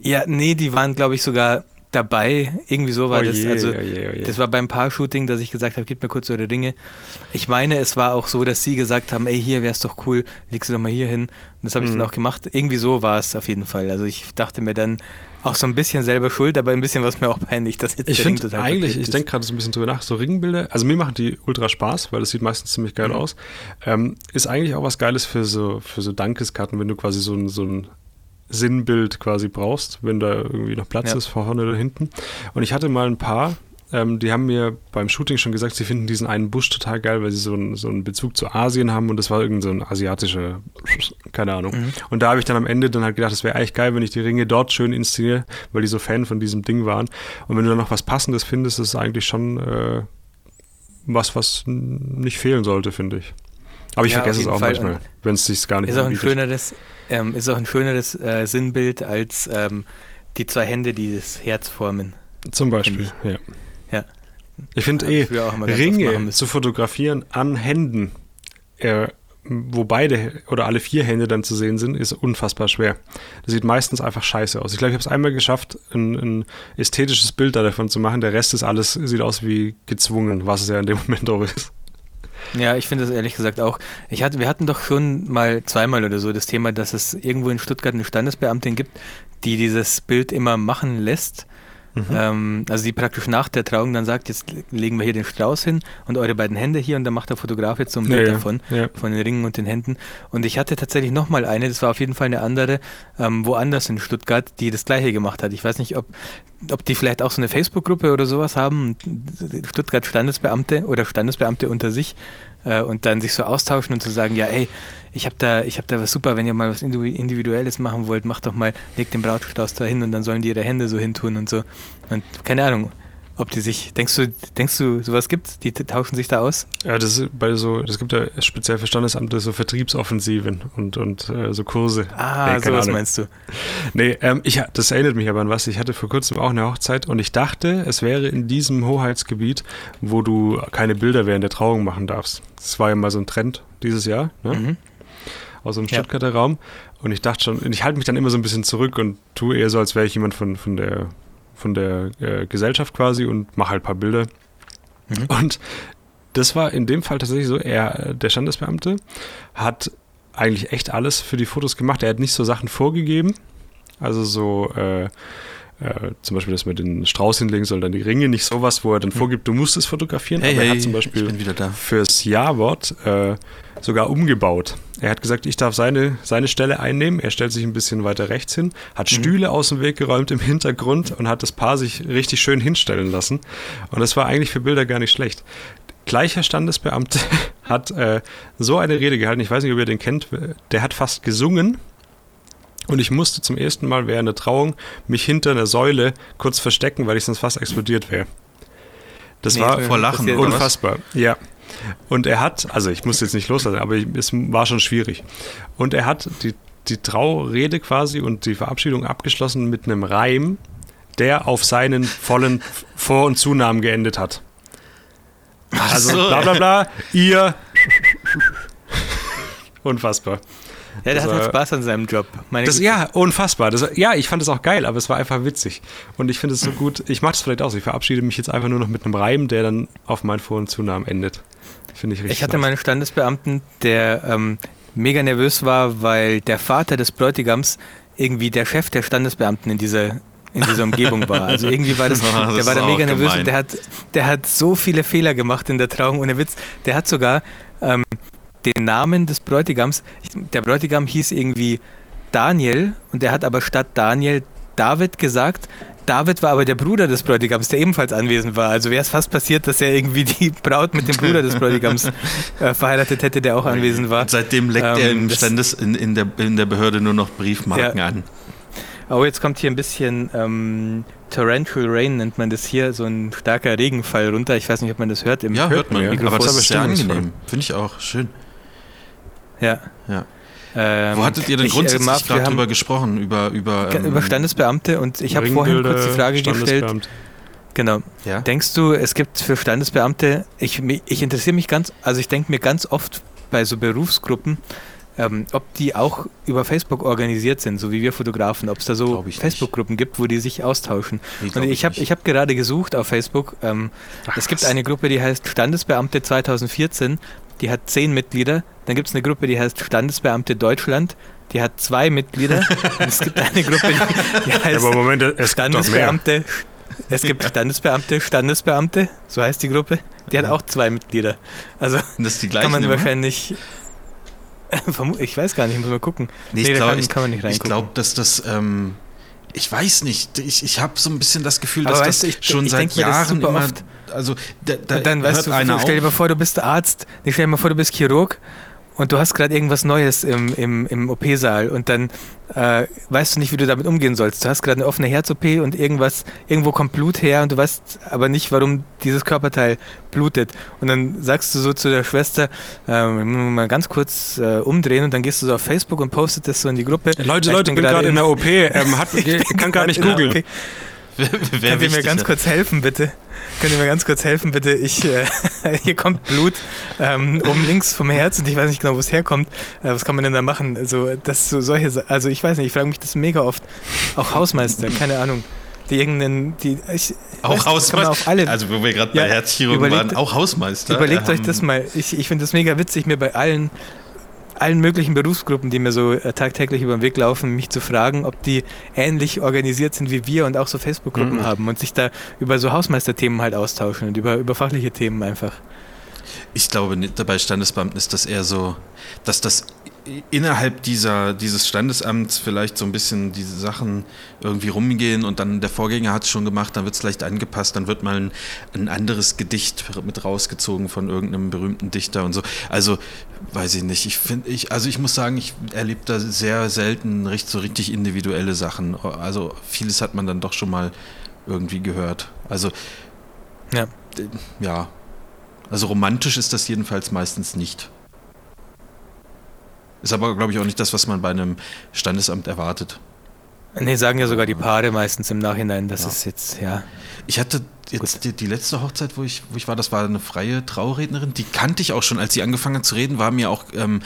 Ja, nee, die waren, glaube ich, sogar dabei. Irgendwie so war Oh das. je, also, oh je, oh je. das war beim Paar-Shooting, dass ich gesagt habe, gib mir kurz eure Ringe. Ich meine, es war auch so, dass sie gesagt haben, ey, hier wär's doch cool, legst du doch mal hier hin. Und das habe ich Mhm. dann auch gemacht. Irgendwie so war es auf jeden Fall. Also ich dachte mir dann auch so ein bisschen selber schuld, aber ein bisschen war es mir auch peinlich, dass jetzt Ich finde eigentlich, ich denke gerade so ein bisschen drüber nach, so Ringbilder, also mir machen die ultra Spaß, weil das sieht meistens ziemlich geil Mhm. aus. Ähm, ist eigentlich auch was Geiles für so, für so Dankeskarten, wenn du quasi so ein, so ein Sinnbild quasi brauchst, wenn da irgendwie noch Platz Ja. ist, vorne oder hinten. Und ich hatte mal ein paar, ähm, die haben mir beim Shooting schon gesagt, sie finden diesen einen Busch total geil, weil sie so, einen- so einen Bezug zu Asien haben und das war irgend so ein asiatischer, keine Ahnung. Mhm. Und da habe ich dann am Ende dann halt gedacht, es wäre eigentlich geil, wenn ich die Ringe dort schön inszeniere, weil die so Fan von diesem Ding waren. Und wenn du dann noch was Passendes findest, ist es eigentlich schon äh, was, was nicht fehlen sollte, finde ich. Aber ich Ja, vergesse es auch Fall. manchmal, wenn es sich gar nicht Ist auch ein schöneres, ähm, ist auch ein schöneres äh, Sinnbild als ähm, die zwei Hände, die das Herz formen. Zum Beispiel, ja. Ja. Ich finde eh, Ringe zu fotografieren an Händen äh, wo beide oder alle vier Hände dann zu sehen sind, ist unfassbar schwer. Das sieht meistens einfach scheiße aus. Ich glaube, ich habe es einmal geschafft, ein, ein, ästhetisches Bild davon zu machen. Der Rest ist alles, sieht aus wie gezwungen, was es ja in dem Moment auch ist. Ja, ich finde das ehrlich gesagt auch. Ich hatte, wir hatten doch schon mal zweimal oder so das Thema, dass es irgendwo in Stuttgart eine Standesbeamtin gibt, die dieses Bild immer machen lässt Mhm. Ähm, also die praktisch nach der Trauung dann sagt, jetzt legen wir hier den Strauß hin und eure beiden Hände hier und dann macht der Fotograf jetzt so ein Bild ja, davon, ja. von den Ringen und den Händen. Und ich hatte tatsächlich nochmal eine, das war auf jeden Fall eine andere, ähm, woanders in Stuttgart, die das gleiche gemacht hat. Ich weiß nicht, ob, ob die vielleicht auch so eine Facebook-Gruppe oder sowas haben, Stuttgart Standesbeamte oder Standesbeamte unter sich äh, und dann sich so austauschen und zu sagen, ja, ey, ich habe da, ich habe da was super, wenn ihr mal was Individuelles machen wollt, macht doch mal, legt den Brautstrauß da hin und dann sollen die ihre Hände so hintun und so. Und keine Ahnung, ob die sich, denkst du, denkst du, sowas gibt? Die tauschen sich da aus? Ja, das ist bei so, das gibt ja speziell für Standesamte so Vertriebsoffensiven und, und äh, so Kurse. Ah, nee, sowas Ahnung. meinst du? Nee, ähm, ich, das erinnert mich aber an was. Ich hatte vor kurzem auch eine Hochzeit und ich dachte, es wäre in diesem Hoheitsgebiet, wo du keine Bilder während der Trauung machen darfst. Das war ja mal so ein Trend dieses Jahr, ne? Mhm. Aus dem Stuttgarter ja. Raum. Und ich dachte schon, ich halte mich dann immer so ein bisschen zurück und tue eher so, als wäre ich jemand von, von der von der äh, Gesellschaft quasi und mache halt ein paar Bilder. Mhm. Und das war in dem Fall tatsächlich so, er, der Standesbeamte, hat eigentlich echt alles für die Fotos gemacht. Er hat nicht so Sachen vorgegeben, also so äh, äh, zum Beispiel, dass man den Strauß hinlegen soll, dann die Ringe, nicht sowas, wo er dann hm. vorgibt, du musst es fotografieren. Hey, aber er hey, hat zum Beispiel fürs Ja-Wort äh, sogar umgebaut. Er hat gesagt, ich darf seine, seine Stelle einnehmen. Er stellt sich ein bisschen weiter rechts hin, hat mhm. Stühle aus dem Weg geräumt im Hintergrund und hat das Paar sich richtig schön hinstellen lassen. Und das war eigentlich für Bilder gar nicht schlecht. Gleicher Standesbeamte hat äh, so eine Rede gehalten, ich weiß nicht, ob ihr den kennt, der hat fast gesungen und ich musste zum ersten Mal während der Trauung mich hinter einer Säule kurz verstecken, weil ich sonst fast explodiert wäre. Das nee, war vor Lachen unfassbar. Ja. Und er hat, also ich muss jetzt nicht loslassen, aber es war schon schwierig. Und er hat die, die Traurede quasi und die Verabschiedung abgeschlossen mit einem Reim, der auf seinen vollen Vor- und Zunahmen geendet hat. Also bla bla bla, ihr. Unfassbar. Ja, der das hat halt Spaß an seinem Job. Das, ja, unfassbar. Das, ja, ich fand es auch geil, aber es war einfach witzig. Und ich finde es so gut. Ich mache das vielleicht auch so. Ich verabschiede mich jetzt einfach nur noch mit einem Reim, der dann auf meinen Vor- und Zunamen endet. Finde ich richtig. Ich hatte meinen Standesbeamten, der ähm, mega nervös war, weil der Vater des Bräutigams irgendwie der Chef der Standesbeamten in dieser in dieser Umgebung war. Also irgendwie war das, das der war da mega nervös und der hat, der hat so viele Fehler gemacht in der Trauung, ohne Witz. Der hat sogar ähm, den Namen des Bräutigams. Der Bräutigam hieß irgendwie Daniel und er hat aber statt Daniel David gesagt. David war aber der Bruder des Bräutigams, der ebenfalls anwesend war. Also wäre es fast passiert, dass er irgendwie die Braut mit dem Bruder des Bräutigams äh, verheiratet hätte, der auch anwesend war. Und seitdem leckt ähm, er im Standes in, in, der, in der Behörde nur noch Briefmarken ja. an. Oh, jetzt kommt hier ein bisschen ähm, Torrential Rain, nennt man das hier, so ein starker Regenfall runter. Ich weiß nicht, ob man das hört. Im ja, hört man. Ja. Aber das ist sehr angenehm. Finde ich auch schön. Ja. ja. Ähm, Wo hattet ihr denn grundsätzlich gerade drüber gesprochen? Über, über, ähm, über Standesbeamte und ich habe vorhin kurz die Frage gestellt. Genau. Ja? Denkst du, es gibt für Standesbeamte, ich, ich interessiere mich ganz, also ich denke mir ganz oft bei so Berufsgruppen, ähm, ob die auch über Facebook organisiert sind, so wie wir Fotografen, ob es da so Facebook-Gruppen gibt, wo die sich austauschen. Nee, und ich habe ich hab gerade gesucht auf Facebook, ähm, Ach, es gibt was? eine Gruppe, die heißt Standesbeamte 2014 die hat zehn Mitglieder. Dann gibt es eine Gruppe, die heißt Standesbeamte Deutschland. Die hat zwei Mitglieder. Und es gibt eine Gruppe, die, die heißt Aber Moment, es Standesbeamte. Es gibt Standesbeamte, Standesbeamte, so heißt die Gruppe. Die hat auch zwei Mitglieder. Also kann man wahrscheinlich. Ich weiß gar nicht, muss mal gucken. Nee, nee ich glaube, ich, ich glaube, dass das. Ähm, ich weiß nicht. Ich, ich habe so ein bisschen das Gefühl, dass das ich, schon ich seit Jahren immer. Oft, also da, da dann weißt du, einer stell dir mal vor, du bist Arzt, ich stell dir mal vor, du bist Chirurg und du hast gerade irgendwas Neues im, im, im OP-Saal und dann äh, weißt du nicht, wie du damit umgehen sollst. Du hast gerade eine offene Herz-OP und irgendwas, irgendwo kommt Blut her und du weißt aber nicht, warum dieses Körperteil blutet. Und dann sagst du so zu der Schwester, äh, mal ganz kurz äh, umdrehen und dann gehst du so auf Facebook und postest das so in die Gruppe. Leute, Leute, ich bin gerade in der OP, ähm, hat, kann gar nicht googeln. Wer Könnt ihr mir ganz kurz helfen, bitte? Könnt ihr mir ganz kurz helfen, bitte? Ich, äh, hier kommt Blut ähm, oben links vom Herz und ich weiß nicht genau, wo es herkommt. Äh, was kann man denn da machen? Also, das so solche, also ich weiß nicht, ich frage mich das mega oft. Auch Hausmeister, keine Ahnung. Die irgendeinen, die, ich, Auch weiß, kann man Hausmeister. alle, Also, wo wir gerade Ja, bei Herzchirurgen überlegt- waren, auch Hausmeister. Überlegt euch Ähm, das mal. Ich, ich finde das mega witzig, mir bei allen, allen möglichen Berufsgruppen, die mir so äh, tagtäglich über den Weg laufen, mich zu fragen, ob die ähnlich organisiert sind wie wir und auch so Facebook-Gruppen Mhm. haben und sich da über so Hausmeisterthemen halt austauschen und über, über fachliche Themen einfach. Ich glaube, nicht- bei Standesbeamten ist das eher so, dass das innerhalb dieser, dieses Standesamts vielleicht so ein bisschen diese Sachen irgendwie rumgehen und dann der Vorgänger hat es schon gemacht, dann wird es leicht angepasst, dann wird mal ein, ein anderes Gedicht mit rausgezogen von irgendeinem berühmten Dichter und so. Also, weiß ich nicht. Ich finde, ich, also ich muss sagen, ich erlebe da sehr selten recht, so richtig individuelle Sachen. Also vieles hat man dann doch schon mal irgendwie gehört. Also, Ja. d- ja. Also romantisch ist das jedenfalls meistens nicht. Ist aber, glaube ich, auch nicht das, was man bei einem Standesamt erwartet. Nee, sagen ja sogar die Paare meistens im Nachhinein, das Ja. ist jetzt, ja. Ich hatte jetzt die, die letzte Hochzeit, wo ich, wo ich war, das war eine freie Traurednerin. Die kannte ich auch schon, als sie angefangen hat zu reden, war mir auch, ähm,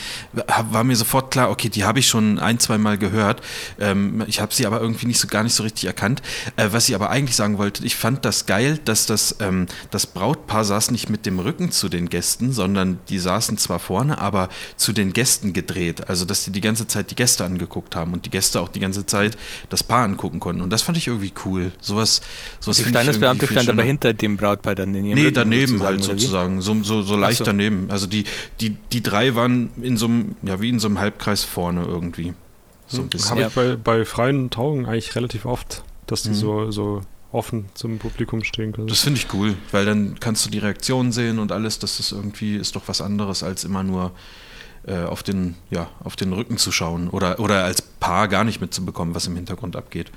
war mir sofort klar, okay, die habe ich schon ein, zwei Mal gehört. Ähm, ich habe sie aber irgendwie nicht so gar nicht so richtig erkannt. Äh, was ich aber eigentlich sagen wollte, ich fand das geil, dass das, ähm, das Brautpaar saß nicht mit dem Rücken zu den Gästen, sondern die saßen zwar vorne, aber zu den Gästen gedreht. Also, dass die die ganze Zeit die Gäste angeguckt haben und die Gäste auch die ganze Zeit das Paar angucken konnten. Und das fand ich irgendwie cool. Sowas, sowas Die Standesbeamte stand aber schöner. hinter dem Brautpaar dann in ihrem Nee, daneben sozusagen, halt sozusagen, so, so, so leicht so. daneben. Also die, die, die drei waren in so einem, ja, wie in so einem Halbkreis vorne irgendwie. So ein bisschen. Habe Ja. ich bei, bei freien Trauungen eigentlich relativ oft, dass die Mhm. so, so offen zum Publikum stehen können. Das finde ich cool, weil dann kannst du die Reaktionen sehen und alles, das ist irgendwie, ist doch was anderes, als immer nur äh, auf, den, ja, auf den Rücken zu schauen oder, oder als Paar gar nicht mitzubekommen, was im Hintergrund abgeht.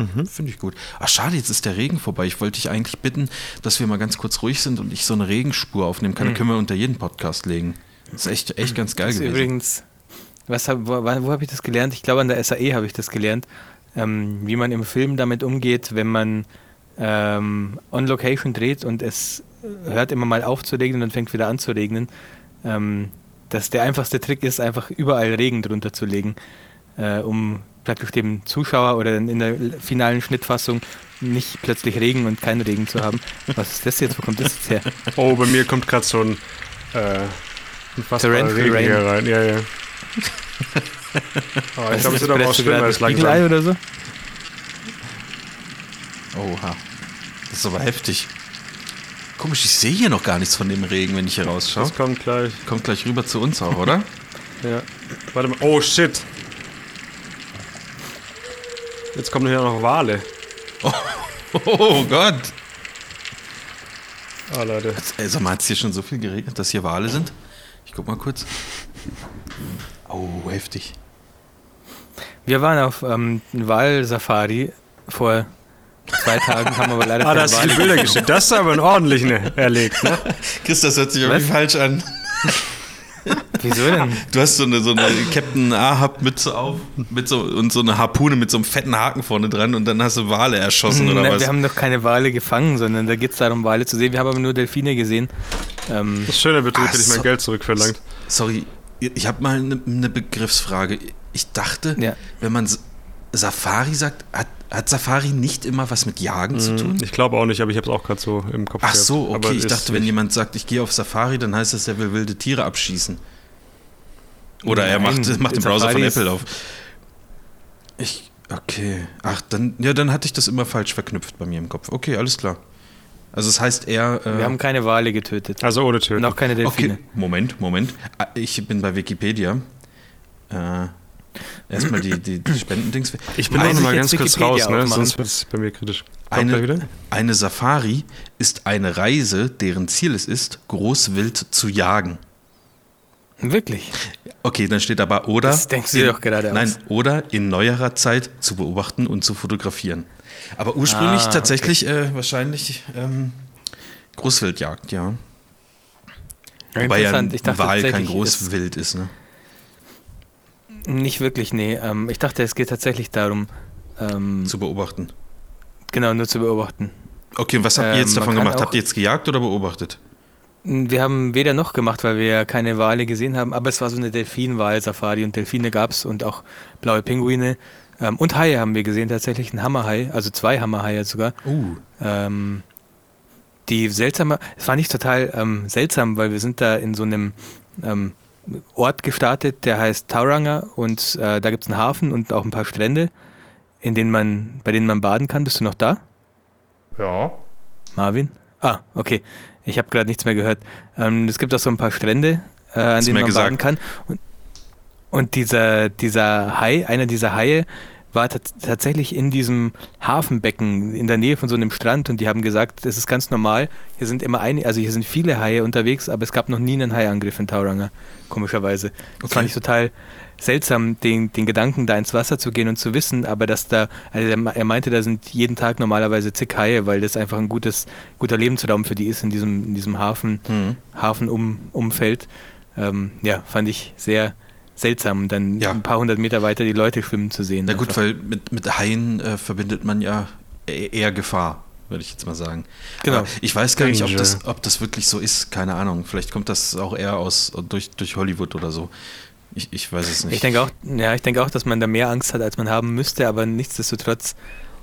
Mhm. Finde ich gut. Ach schade, jetzt ist der Regen vorbei. Ich wollte dich eigentlich bitten, dass wir mal ganz kurz ruhig sind und ich so eine Regenspur aufnehmen kann. Dann können wir unter jeden Podcast legen. Das ist echt, echt ganz geil Das gewesen. übrigens, was hab, wo, wo habe ich das gelernt? Ich glaube, an der SAE habe ich das gelernt, ähm, wie man im Film damit umgeht, wenn man ähm, on Location dreht und es hört immer mal auf zu regnen und fängt wieder an zu regnen. Ähm, dass der einfachste Trick ist, einfach überall Regen drunter zu legen, äh, um praktisch dem Zuschauer oder in der finalen Schnittfassung nicht plötzlich Regen und keinen Regen zu haben. Was ist das jetzt? Wo kommt das jetzt her? Oh, bei mir kommt gerade so ein äh, Torrential Regen Rain. hier rein. Ja, ja. Aber ich glaube, es wird aber auch schlimmer als langsam. oder so? Oha. Das ist aber heftig. Komisch, ich sehe hier noch gar nichts von dem Regen, wenn ich hier rausschaue. Das kommt gleich. Kommt gleich rüber zu uns auch, oder? Ja. Warte mal. Oh, shit. Jetzt kommen hier noch Wale. Oh Gott. Ah, Leute. Ey, sag mal, hat es hier schon so viel geregnet, dass hier Wale sind? Ich guck mal kurz. Oh, heftig. Wir waren auf ähm, Wal-Safari vor zwei Tagen, haben aber leider Ah, da keine hast du die Wale Bilder geschickt. Das ist aber ein ordentlich ne, erlegt, ne? Chris, das hört sich irgendwie Was? falsch an. Wieso denn? Du hast so eine, so eine Captain Ahab-Mütze auf mit so, und so eine Harpune mit so einem fetten Haken vorne dran und dann hast du Wale erschossen oder Nein, was? wir haben noch keine Wale gefangen, sondern da geht es darum, Wale zu sehen. Wir haben aber nur Delfine gesehen. Ähm, Das schöne Betrug Ach hätte ich mein so. Geld zurückverlangt. Sorry, ich habe mal eine, eine Begriffsfrage. Ich dachte, Ja. wenn man Safari sagt, hat, hat Safari nicht immer was mit Jagen zu tun? Ich glaube auch nicht, aber ich habe es auch gerade so im Kopf Ach gehabt. so, Aber okay. Ich dachte, wenn jemand sagt, ich gehe auf Safari, dann heißt das, er will wilde Tiere abschießen. Oder er Nein, macht, macht den Browser von Apple auf. Ich, okay. Ach, dann, ja, dann hatte ich das immer falsch verknüpft bei mir im Kopf. Okay, alles klar. Also es heißt er. Äh, wir haben keine Wale getötet. Also ohne Töten. Und auch keine Delfine. Okay, Moment, Moment. Ah, Ich bin bei Wikipedia. Äh, erstmal die, die, die Spendendings. Ich bin auch noch ich mal jetzt ganz kurz Wikipedia raus, ne? sonst wird es bei mir kritisch. Kommt? Eine, eine Safari ist eine Reise, deren Ziel es ist, Großwild zu jagen. Wirklich? Okay, dann steht aber oder. Das denkst du in- doch gerade aus. Nein, oder in neuerer Zeit zu beobachten und zu fotografieren. Aber ursprünglich Ah, tatsächlich äh, wahrscheinlich ähm, Großwildjagd, ja. Wobei ja ein dachte Wal kein Großwild ist, ne? Nicht wirklich, nee. Ähm, ich dachte, es geht tatsächlich darum, ähm, Zu beobachten. genau, nur zu beobachten. Okay, und was habt ihr Ähm, jetzt davon man kann gemacht? Habt ihr jetzt gejagt oder beobachtet? Wir haben weder noch gemacht, weil wir ja keine Wale gesehen haben, aber es war so eine Delfinwal-Safari und Delfine gab's und auch blaue Pinguine. Ähm, und Haie haben wir gesehen, tatsächlich ein Hammerhai, also zwei Hammerhaie sogar. Uh. Ähm, die seltsame, es war nicht total ähm, seltsam, weil wir sind da in so einem ähm, Ort gestartet, der heißt Tauranga und äh, da gibt es einen Hafen und auch ein paar Strände, in denen man, bei denen man baden kann. Bist du noch da? Ja. Marvin? Ah, okay. Ich habe gerade nichts mehr gehört. Ähm, es gibt auch so ein paar Strände, äh, an denen man gesagt. baden kann. Und, und dieser, dieser Hai, einer dieser Haie, war tat- tatsächlich in diesem Hafenbecken in der Nähe von so einem Strand und die haben gesagt, das ist ganz normal. Hier sind immer eine, also hier sind viele Haie unterwegs, aber es gab noch nie einen Haiangriff in Tauranga, komischerweise. Das Okay. fand ich total seltsam, den, den Gedanken, da ins Wasser zu gehen und zu wissen, aber dass da, also er, er meinte, da sind jeden Tag normalerweise zig Haie, weil das einfach ein gutes, guter Lebensraum für die ist in diesem, in diesem Hafen, Mhm. Hafenumfeld. Ähm, ja, fand ich sehr seltsam, dann Ja. ein paar hundert Meter weiter die Leute schwimmen zu sehen. Na gut, einfach. weil mit, mit Haien äh, verbindet man ja e- eher Gefahr, würde ich jetzt mal sagen. Genau. Aber ich weiß gar nicht, ob das, ob das wirklich so ist. Keine Ahnung. Vielleicht kommt das auch eher aus durch, durch Hollywood oder so. Ich, ich weiß es nicht. Ich denke auch, ja, ich denke auch, dass man da mehr Angst hat, als man haben müsste, aber nichtsdestotrotz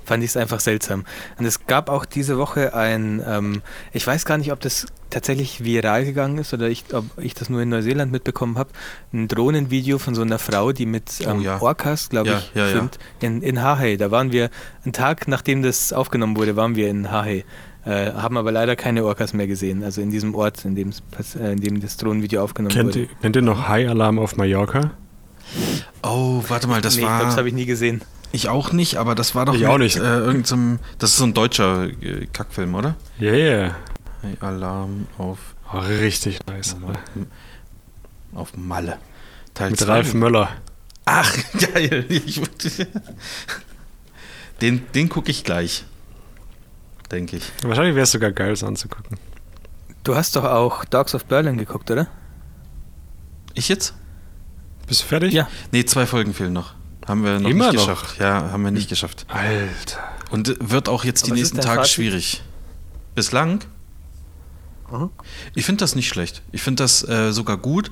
fand ich es einfach seltsam. Und es gab auch diese Woche ein, ähm, ich weiß gar nicht, ob das tatsächlich viral gegangen ist oder ich, ob ich das nur in Neuseeland mitbekommen habe, ein Drohnenvideo von so einer Frau, die mit Oh ähm, ja. Orcas, glaube Ja, ich, ja, schwimmt, in, in Hahe. Da waren wir, einen Tag nachdem das aufgenommen wurde, waren wir in Hahe. Äh, haben aber leider keine Orcas mehr gesehen, also in diesem Ort, in dem, äh, in dem das Drohnenvideo aufgenommen Kennt wurde. ihr, kennt ihr noch High Alarm auf Mallorca? oh, warte mal, das nee, ich glaube, war. das habe ich nie gesehen. Ich auch nicht, aber das war doch Ich auch mit, nicht. Äh, irgendeinem, das ist so ein deutscher äh, Kackfilm, oder? Yeah. Hey, Alarm auf, Oh, richtig nice. auf Malle. Teil Mit zwei. Ralf Möller. Ach, geil. Ich, den den gucke ich gleich. Denke ich. Wahrscheinlich wäre es sogar geil, es anzugucken. Du hast doch auch Dogs of Berlin geguckt, oder? Ich jetzt? Bist du fertig? Ja. Nee, zwei Folgen fehlen noch. Haben wir noch Immer nicht noch? geschafft. Ja, haben wir nicht geschafft. Alter. Und wird auch jetzt die Aber nächsten Tage Fazit? schwierig. Bislang? Ich finde das nicht schlecht. Ich finde das äh, sogar gut.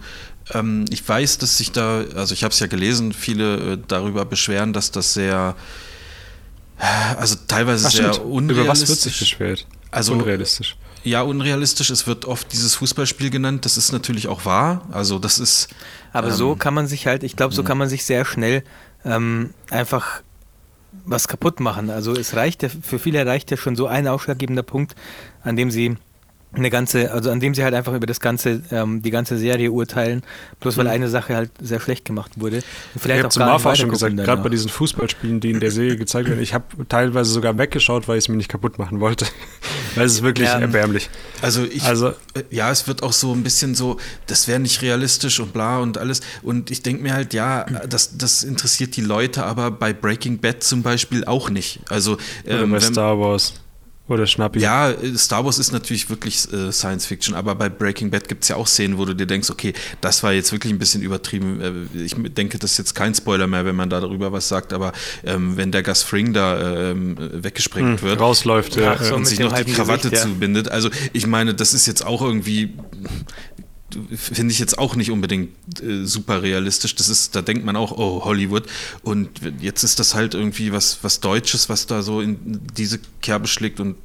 Ähm, ich weiß, dass sich da, also ich habe es ja gelesen, viele äh, darüber beschweren, dass das sehr, also teilweise Ach, sehr stimmt. unrealistisch. Über was wird sich beschwert? Also Unrealistisch. Ja, unrealistisch. Es wird oft dieses Fußballspiel genannt. Das ist natürlich auch wahr. Also das ist. Aber ähm, so kann man sich halt, ich glaube, so kann man sich sehr schnell ähm, einfach was kaputt machen. Also es reicht ja, für viele reicht ja schon so ein ausschlaggebender Punkt, an dem sie eine ganze, also an dem sie halt einfach über das ganze, ähm, die ganze Serie urteilen, bloß weil Mhm. eine Sache halt sehr schlecht gemacht wurde. Und Ich vielleicht habe auch zum gar nicht Marfa schon gesagt, gerade bei diesen Fußballspielen, die in der Serie gezeigt werden, ich habe teilweise sogar weggeschaut, weil ich es mir nicht kaputt machen wollte. weil es ist wirklich Ja. erbärmlich. Also ich, Also- äh, ja, es wird auch so ein bisschen so, das wäre nicht realistisch und bla und alles. Und ich denke mir halt, ja, das, das interessiert die Leute, aber bei Breaking Bad zum Beispiel auch nicht. Also Oder ähm, bei wenn- Star Wars. Oder Schnappi. Ja, äh, Star Wars ist natürlich wirklich äh, Science Fiction, aber bei Breaking Bad gibt es ja auch Szenen, wo du dir denkst, okay, das war jetzt wirklich ein bisschen übertrieben. Äh, ich denke, das ist jetzt kein Spoiler mehr, wenn man da darüber was sagt, aber ähm, wenn der Gus Fring da ähm, weggesprengt Hm, wird rausläuft. Ja, so, ja. und sich noch die Krawatte Gesicht, ja. zubindet. Also ich meine, das ist jetzt auch irgendwie finde ich jetzt auch nicht unbedingt äh, super realistisch. Das ist, da denkt man auch, oh, Hollywood. Und jetzt ist das halt irgendwie was, was Deutsches, was da so in diese Kerbe schlägt. Und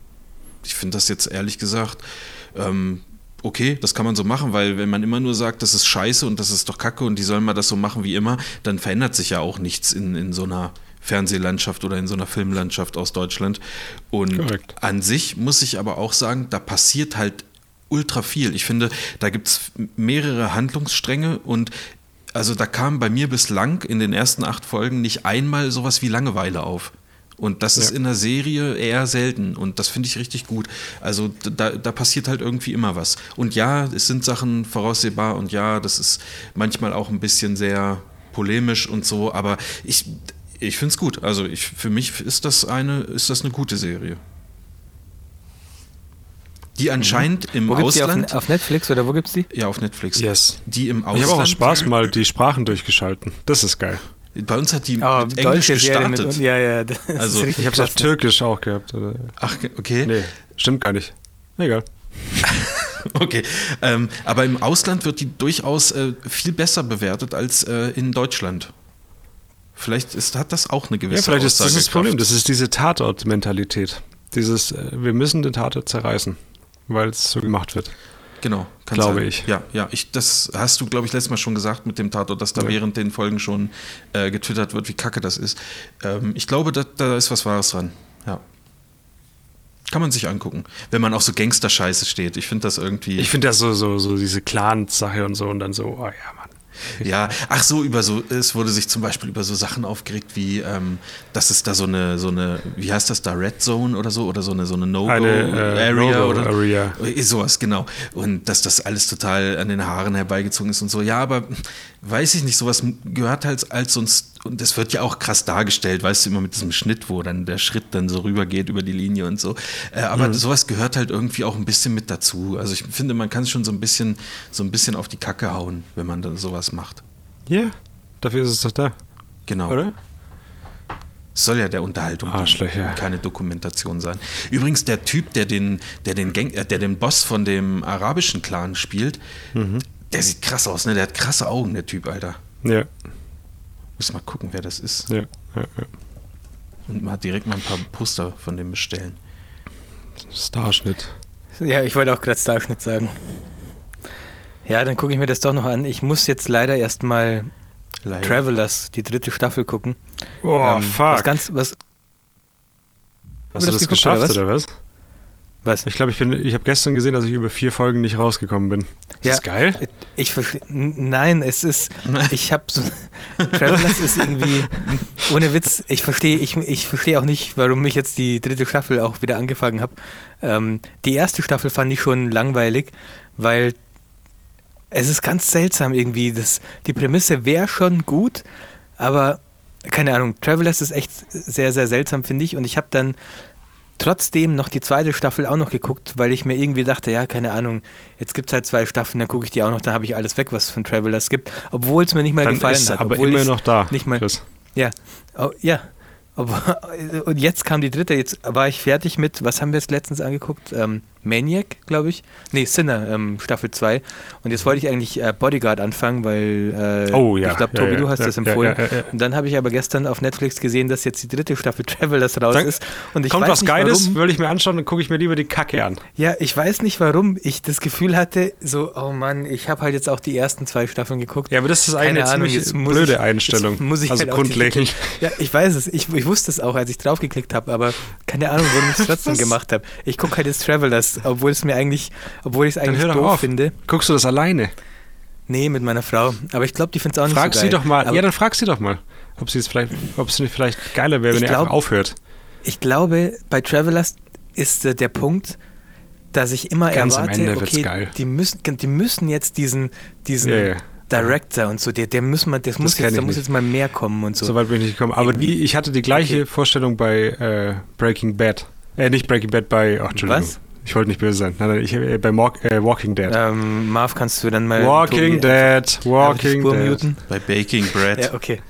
ich finde das jetzt ehrlich gesagt, ähm, okay, das kann man so machen, weil wenn man immer nur sagt, das ist scheiße und das ist doch kacke und die sollen mal das so machen wie immer, dann verändert sich ja auch nichts in, in so einer Fernsehlandschaft oder in so einer Filmlandschaft aus Deutschland. Und Korrekt. an sich muss ich aber auch sagen, da passiert halt ultra viel. Ich finde, da gibt es mehrere Handlungsstränge und also da kam bei mir bislang in den ersten acht Folgen nicht einmal sowas wie Langeweile auf. Und das ist Ja. in der Serie eher selten und das finde ich richtig gut. Also da, da passiert halt irgendwie immer was. Und ja, es sind Sachen voraussehbar und ja, das ist manchmal auch ein bisschen sehr polemisch und so, aber ich, ich finde es gut. Also ich, für mich ist das eine, ist das eine gute Serie. Die anscheinend im Wo gibt's die auf, Ausland. auf Netflix oder wo gibt's die? ja, auf Netflix. Yes. Die im Ich Ausland. habe auch Spaß mal die Sprachen durchgeschalten. Das ist geil. Bei uns hat die Oh, mit Englisch Serie mit, gestartet. ja, ja. Das Also, Ich habe es auf. Türkisch auch gehabt. Oder? Ach, okay. Nee, stimmt gar nicht. Egal. Okay. Ähm, aber im Ausland wird die durchaus äh, viel besser bewertet als äh, in Deutschland. Vielleicht ist, hat das auch eine gewisse Ja, vielleicht ist das das. Problem. Das ist diese Tatort-Mentalität. Dieses, äh, wir müssen den Tatort zerreißen, weil es so gemacht wird. Genau, Glaube sein. ich. Ja, ja, ich, das hast du, glaube ich, letztes Mal schon gesagt mit dem Tatort, dass da Ja. während den Folgen schon äh, getwittert wird, wie kacke das ist. Ähm, ich glaube, da, da ist was Wahres dran. Ja. Kann man sich angucken, wenn man auf so Gangster-Scheiße steht. Ich finde das irgendwie. Ich finde das so, so, so diese Clan-Sache und so und dann so, oh ja, Mann. Ja, ach so, über so, es wurde sich zum Beispiel über so Sachen aufgeregt wie, ähm, dass es da so eine, so eine, wie heißt das da, Red Zone oder so, oder so eine, so eine No-Go-Area äh, oder No-Go-Area. Eh, sowas, genau. Und dass das alles total an den Haaren herbeigezogen ist und so. Ja, aber weiß ich nicht, sowas gehört halt als uns, und das wird ja auch krass dargestellt, weißt du, immer mit diesem Schnitt, wo dann der Schritt dann so rübergeht über die Linie und so. Äh, aber Mhm. sowas gehört halt irgendwie auch ein bisschen mit dazu. Also ich finde, man kann es schon so ein bisschen, so ein bisschen auf die Kacke hauen, wenn man dann sowas macht. Ja, dafür ist es doch da, Genau. oder? Soll ja der Unterhaltung Arschlöcher. keine Dokumentation sein. Übrigens, der Typ, der den, der den, Gang, äh, der den Boss von dem arabischen Clan spielt, Mhm. der sieht krass aus, ne? Der hat krasse Augen, der Typ, Alter. Ja, Muss mal gucken, wer das ist. ja, ja, ja. Und mal direkt mal ein paar Poster von dem bestellen. Starschnitt. Ja, ich wollte auch gerade Starschnitt sagen. Ja, dann gucke ich mir das doch noch an. Ich muss jetzt leider erstmal. Travelers, die dritte Staffel gucken. Oh, Ähm, fuck. Was ganz, was, Hast du das das geguckt, oder geschafft, was? oder was? Was? Ich glaube, ich bin, ich habe gestern gesehen, dass ich über vier Folgen nicht rausgekommen bin. Ist Ja. das geil? Ich verstehe. Nein, es ist. Ich habe so. Travelers ist irgendwie. Ohne Witz, ich verstehe ich, ich verstehe auch nicht, warum ich jetzt die dritte Staffel auch wieder angefangen habe. Ähm, die erste Staffel fand ich schon langweilig, weil es ist ganz seltsam irgendwie. Das, die Prämisse wäre schon gut, aber keine Ahnung. Travelers ist echt sehr, sehr seltsam, finde ich. Und ich habe dann trotzdem noch die zweite Staffel auch noch geguckt, weil ich mir irgendwie dachte, ja, keine Ahnung, jetzt gibt es halt zwei Staffeln, dann gucke ich die auch noch, dann habe ich alles weg, was es von Travelers gibt. Obwohl es mir nicht mal Dann gefallen ist hat. aber immer noch da. Nicht mal, Chris. ja, oh, ja. Aber, und jetzt kam die dritte, jetzt war ich fertig mit, was haben wir jetzt letztens angeguckt? Ähm, Maniac, glaube ich. Nee, Sinner, ähm, Staffel 2. Und jetzt wollte ich eigentlich äh, Bodyguard anfangen, weil äh, Oh, ja, ich glaube, ja, Tobi, ja, du hast ja, das ja, empfohlen. ja, ja, ja. Und dann habe ich aber gestern auf Netflix gesehen, dass jetzt die dritte Staffel Travelers raus Dann ist. Und ich Kommt weiß was nicht, Geiles, würde ich mir anschauen, dann gucke ich mir lieber die Kacke an. Ja, ich weiß nicht, warum ich das Gefühl hatte, so, oh Mann, ich habe halt jetzt auch die ersten zwei Staffeln geguckt. Ja, aber das ist eine Ahnung, ziemlich blöde ich- Einstellung. muss ich also halt grundlegend. Ja, ich weiß es. Ich, ich wusste es auch, als ich draufgeklickt habe, aber keine Ahnung, warum ich es trotzdem gemacht habe. Ich gucke halt jetzt Travelers, obwohl es mir eigentlich, obwohl ich es Dann eigentlich hör doch doof auf. finde. Guckst du das alleine? Nee, mit meiner Frau. Aber ich glaube, die findet es auch nicht Frag so sie geil. doch mal. Aber ja, dann frag sie doch mal, ob sie es vielleicht, ob es nicht vielleicht geiler wäre, wenn Ich ihr glaub- einfach aufhört. ich glaube, bei Travelers ist äh, der Punkt, dass ich immer Ganz erwarte, okay, die müssen, die müssen jetzt diesen, diesen ja. Director und so, der, der muss man, das muss kenn jetzt, da muss jetzt mal mehr kommen und so. So weit bin ich nicht gekommen. Aber die, ich hatte die gleiche Okay. Vorstellung bei äh, Breaking Bad. Äh, nicht Breaking Bad, bei, ach, Entschuldigung. Was? Ich wollte nicht böse sein. Nein, nein, ich, äh, bei Walk, äh, Walking Dead. ähm, Marv, kannst du dann mal Walking Tobi, Dead, Walking Dead. muten? Bei Baking Bread. Ja, okay.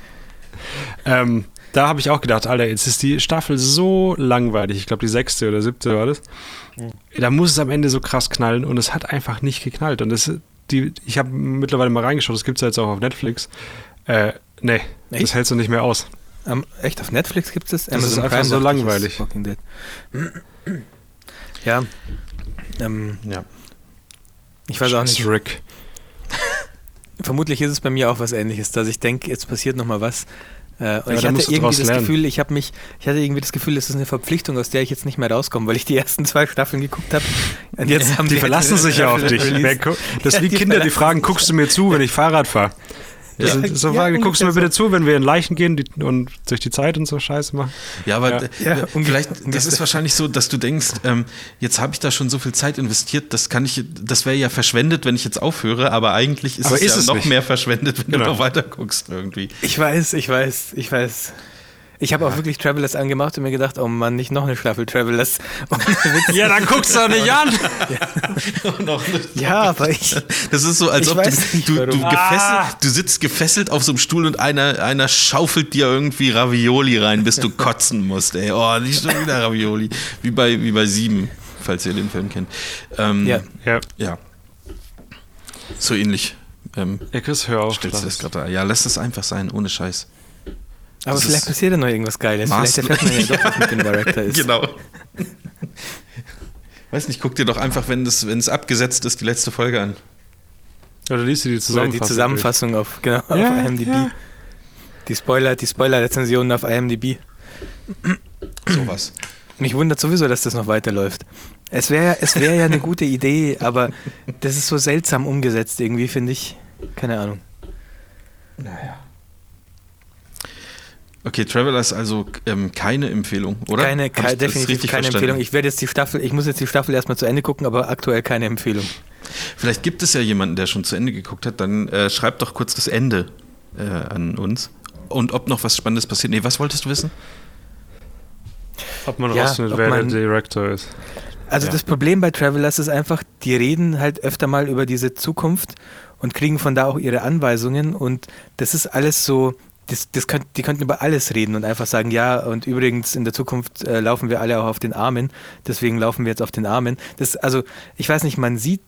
Ähm, da habe ich auch gedacht, Alter, jetzt ist die Staffel so langweilig. Ich glaube, die sechste oder siebte war das. Da muss es am Ende so krass knallen und es hat einfach nicht geknallt. Und das, die, ich habe mittlerweile mal reingeschaut, das gibt es ja jetzt auch auf Netflix. Äh, nee, das Echt? hältst du nicht mehr aus. Ähm, echt, auf Netflix gibt es Das ist einfach so langweilig. Ja. Ähm, Ja. ich weiß auch nicht. Rick. Vermutlich ist es bei mir auch was ähnliches, dass ich denke, jetzt passiert noch mal was. Äh, und Ja, ich hatte irgendwie das lernen. Gefühl, ich habe mich, ich hatte irgendwie das Gefühl, es ist eine Verpflichtung, aus der ich jetzt nicht mehr rauskomme, weil ich die ersten zwei Staffeln geguckt habe. Und jetzt haben Die wir verlassen sich ja auf dich. Das Ja, sind wie die Kinder, die fragen, guckst du mir zu, wenn ich Fahrrad fahre? Das Ja. sind so Ja, Fragen, guckst du mir bitte zu, wenn wir in Leichen gehen die, und durch die Zeit und so Scheiße machen? Ja, aber Ja. vielleicht, das ist wahrscheinlich so, dass du denkst, ähm, jetzt habe ich da schon so viel Zeit investiert, das kann ich, das wäre ja verschwendet, wenn ich jetzt aufhöre, aber eigentlich ist Aber es ist ja es noch nicht. mehr verschwendet, wenn Genau. du noch weiter guckst irgendwie. Ich weiß, ich weiß, ich weiß. Ich habe auch wirklich Travelers angemacht und mir gedacht, oh Mann, nicht noch eine Staffel Travelers. ja, dann guckst du doch nicht an. ja, aber ich. Das ist so, als ob du, nicht, du, du, gefesselt, du sitzt gefesselt auf so einem Stuhl und einer, einer schaufelt dir irgendwie Ravioli rein, bis du kotzen musst, ey. Oh, nicht schon wieder Ravioli. Wie bei, wie bei Sieben, falls ihr den Film kennt. Ähm, Ja. Ja, ja. So ähnlich. Ähm, ja Chris, hör auf. stellst du das es. gerade. Ja, lass das einfach sein, ohne Scheiß. Aber Das vielleicht passiert ja noch irgendwas Geiles. Vielleicht maßlos- erfährt man ja doch, was mit dem Director ist. Genau. Weiß nicht, guck dir doch einfach, wenn das, wenn es abgesetzt ist, die letzte Folge an. Oder liest du die Oder Zusammenfassung? die Zusammenfassung auf, genau, Ja, auf IMDb. ja. Die Spoiler, die Spoiler-Rezensionen auf IMDb. Sowas. Mich wundert sowieso, dass das noch weiterläuft. Es wäre es wär ja eine gute Idee, aber das ist so seltsam umgesetzt irgendwie, finde ich. Keine Ahnung. Naja. Okay, Traveler ist also ähm, keine Empfehlung, oder? Keine, keine definitiv richtig keine verstanden? Empfehlung. Ich werde jetzt die Staffel, ich muss jetzt die Staffel erstmal zu Ende gucken, aber aktuell keine Empfehlung. Vielleicht gibt es ja jemanden, der schon zu Ende geguckt hat, dann äh, schreibt doch kurz das Ende äh, an uns. Und ob noch was Spannendes passiert. Nee, was wolltest du wissen? Ob man Ja, rausfindet, wer der Director ist. Also Ja. das Problem bei Travelers ist einfach, die reden halt öfter mal über diese Zukunft und kriegen von da auch ihre Anweisungen und das ist alles so, das, das könnt, die könnten über alles reden und einfach sagen, ja und übrigens in der Zukunft äh, laufen wir alle auch auf den Armen, deswegen laufen wir jetzt auf den Armen. Das, also ich weiß nicht, man sieht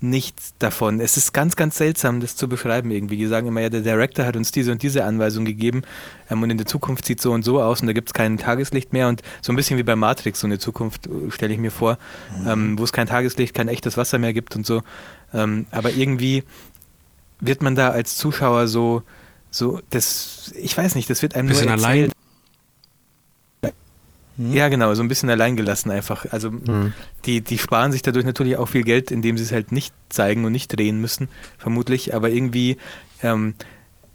nichts davon. Es ist ganz, ganz seltsam, das zu beschreiben irgendwie. Die sagen immer, ja, der Director hat uns diese und diese Anweisung gegeben ähm, und in der Zukunft sieht so und so aus und da gibt es kein Tageslicht mehr und so ein bisschen wie bei Matrix, so eine Zukunft äh, stelle ich mir vor, ähm, wo es kein Tageslicht, kein echtes Wasser mehr gibt und so. Ähm, aber irgendwie wird man da als Zuschauer so, so, das, ich weiß nicht, das wird einem Bisschen nur allein. erzählt. Ja, genau, so ein bisschen alleingelassen einfach. Also Mhm. die, die sparen sich dadurch natürlich auch viel Geld, indem sie es halt nicht zeigen und nicht drehen müssen, vermutlich. Aber irgendwie ähm,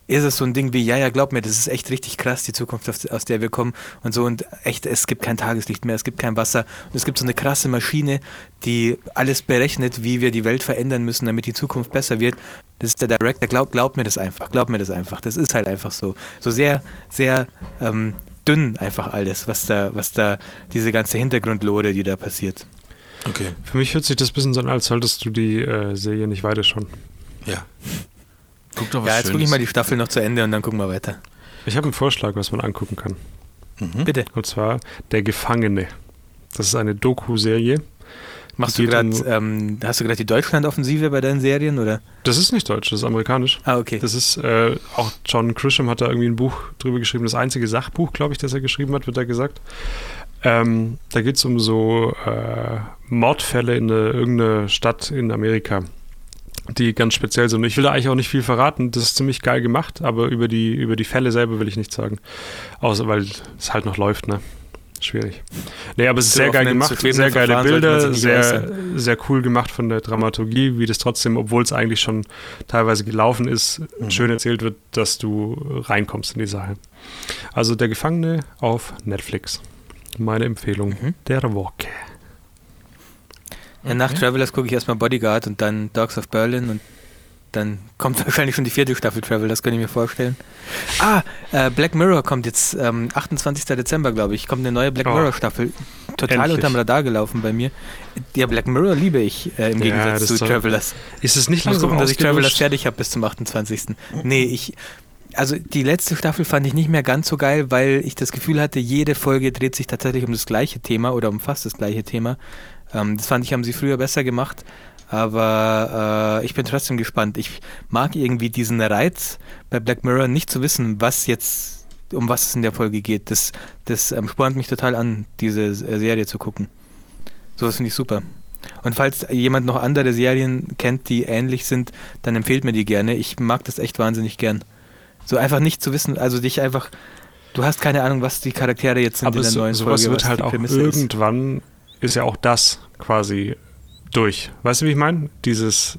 ist es so ein Ding wie, ja, ja, glaub mir, das ist echt richtig krass, die Zukunft, aus, der wir kommen und so. Und echt, es gibt kein Tageslicht mehr, es gibt kein Wasser. Und es gibt so eine krasse Maschine, die alles berechnet, wie wir die Welt verändern müssen, damit die Zukunft besser wird. Das ist der Director, glaub, glaub mir das einfach, glaub mir das einfach. Das ist halt einfach so. So sehr, sehr ähm, dünn einfach alles, was da, was da, diese ganze Hintergrundlore, die da passiert. Okay. Für mich hört sich das ein bisschen so an, als solltest du die äh, Serie nicht weiter schon. Ja. Guck doch was Ja, jetzt gucke ich mal die Staffel noch zu Ende und dann gucken wir weiter. Ich habe einen Vorschlag, was man angucken kann. Mhm. Bitte. Und zwar Der Gefangene. Das ist eine Doku-Serie. Machst du gerade, um- ähm, hast du gerade die Deutschland-Offensive bei deinen Serien oder? Das ist nicht deutsch, das ist amerikanisch. Ah, okay. Das ist, äh, auch John Grisham hat da irgendwie ein Buch drüber geschrieben, das einzige Sachbuch, glaube ich, das er geschrieben hat, wird da gesagt. Ähm, da geht es um so äh, Mordfälle in eine, irgendeiner Stadt in Amerika, die ganz speziell sind. Ich will da eigentlich auch nicht viel verraten, das ist ziemlich geil gemacht, aber über die, über die Fälle selber will ich nichts sagen. Außer weil es halt noch läuft, ne? Schwierig. Nee, aber es ist sehr geil gemacht, sehr geile Bilder, sehr, sehr cool gemacht von der Dramaturgie, wie das trotzdem, obwohl es eigentlich schon teilweise gelaufen ist, Mhm. schön erzählt wird, dass du reinkommst in die Sache. Also Der Gefangene auf Netflix. Meine Empfehlung Mhm. der Woche. Ja, nach Travelers gucke ich erstmal Bodyguard und dann Dogs of Berlin und dann kommt wahrscheinlich schon die vierte Staffel Travelers, kann ich mir vorstellen. Ah, äh, Black Mirror kommt jetzt ähm, 28. Dezember, glaube ich. Kommt eine neue Black Oh. Mirror Staffel. Total Endlich. unterm Radar gelaufen bei mir. Ja, Black Mirror liebe ich äh, im Ja, Gegensatz das zu Travelers. Ist es nicht langsam gucken, dass ich Travelers fertig habe bis zum 28. Nee, ich. Also die letzte Staffel fand ich nicht mehr ganz so geil, weil ich das Gefühl hatte, jede Folge dreht sich tatsächlich um das gleiche Thema oder um fast das gleiche Thema. Ähm, das fand ich, haben sie früher besser gemacht. Aber äh, ich bin trotzdem gespannt. Ich mag irgendwie diesen Reiz bei Black Mirror nicht zu wissen, was jetzt, um was es in der Folge geht. Das, das ähm, spornt mich total an, diese äh, Serie zu gucken. Sowas finde ich super. Und falls jemand noch andere Serien kennt, die ähnlich sind, dann empfehlt mir die gerne. Ich mag das echt wahnsinnig gern. So einfach nicht zu wissen, also dich einfach, du hast keine Ahnung, was die Charaktere jetzt sind Aber in der so, neuen sowas Folge. wird was halt auch Prämisse irgendwann, ist ja auch das quasi durch. Weißt du, wie ich meine? Dieses,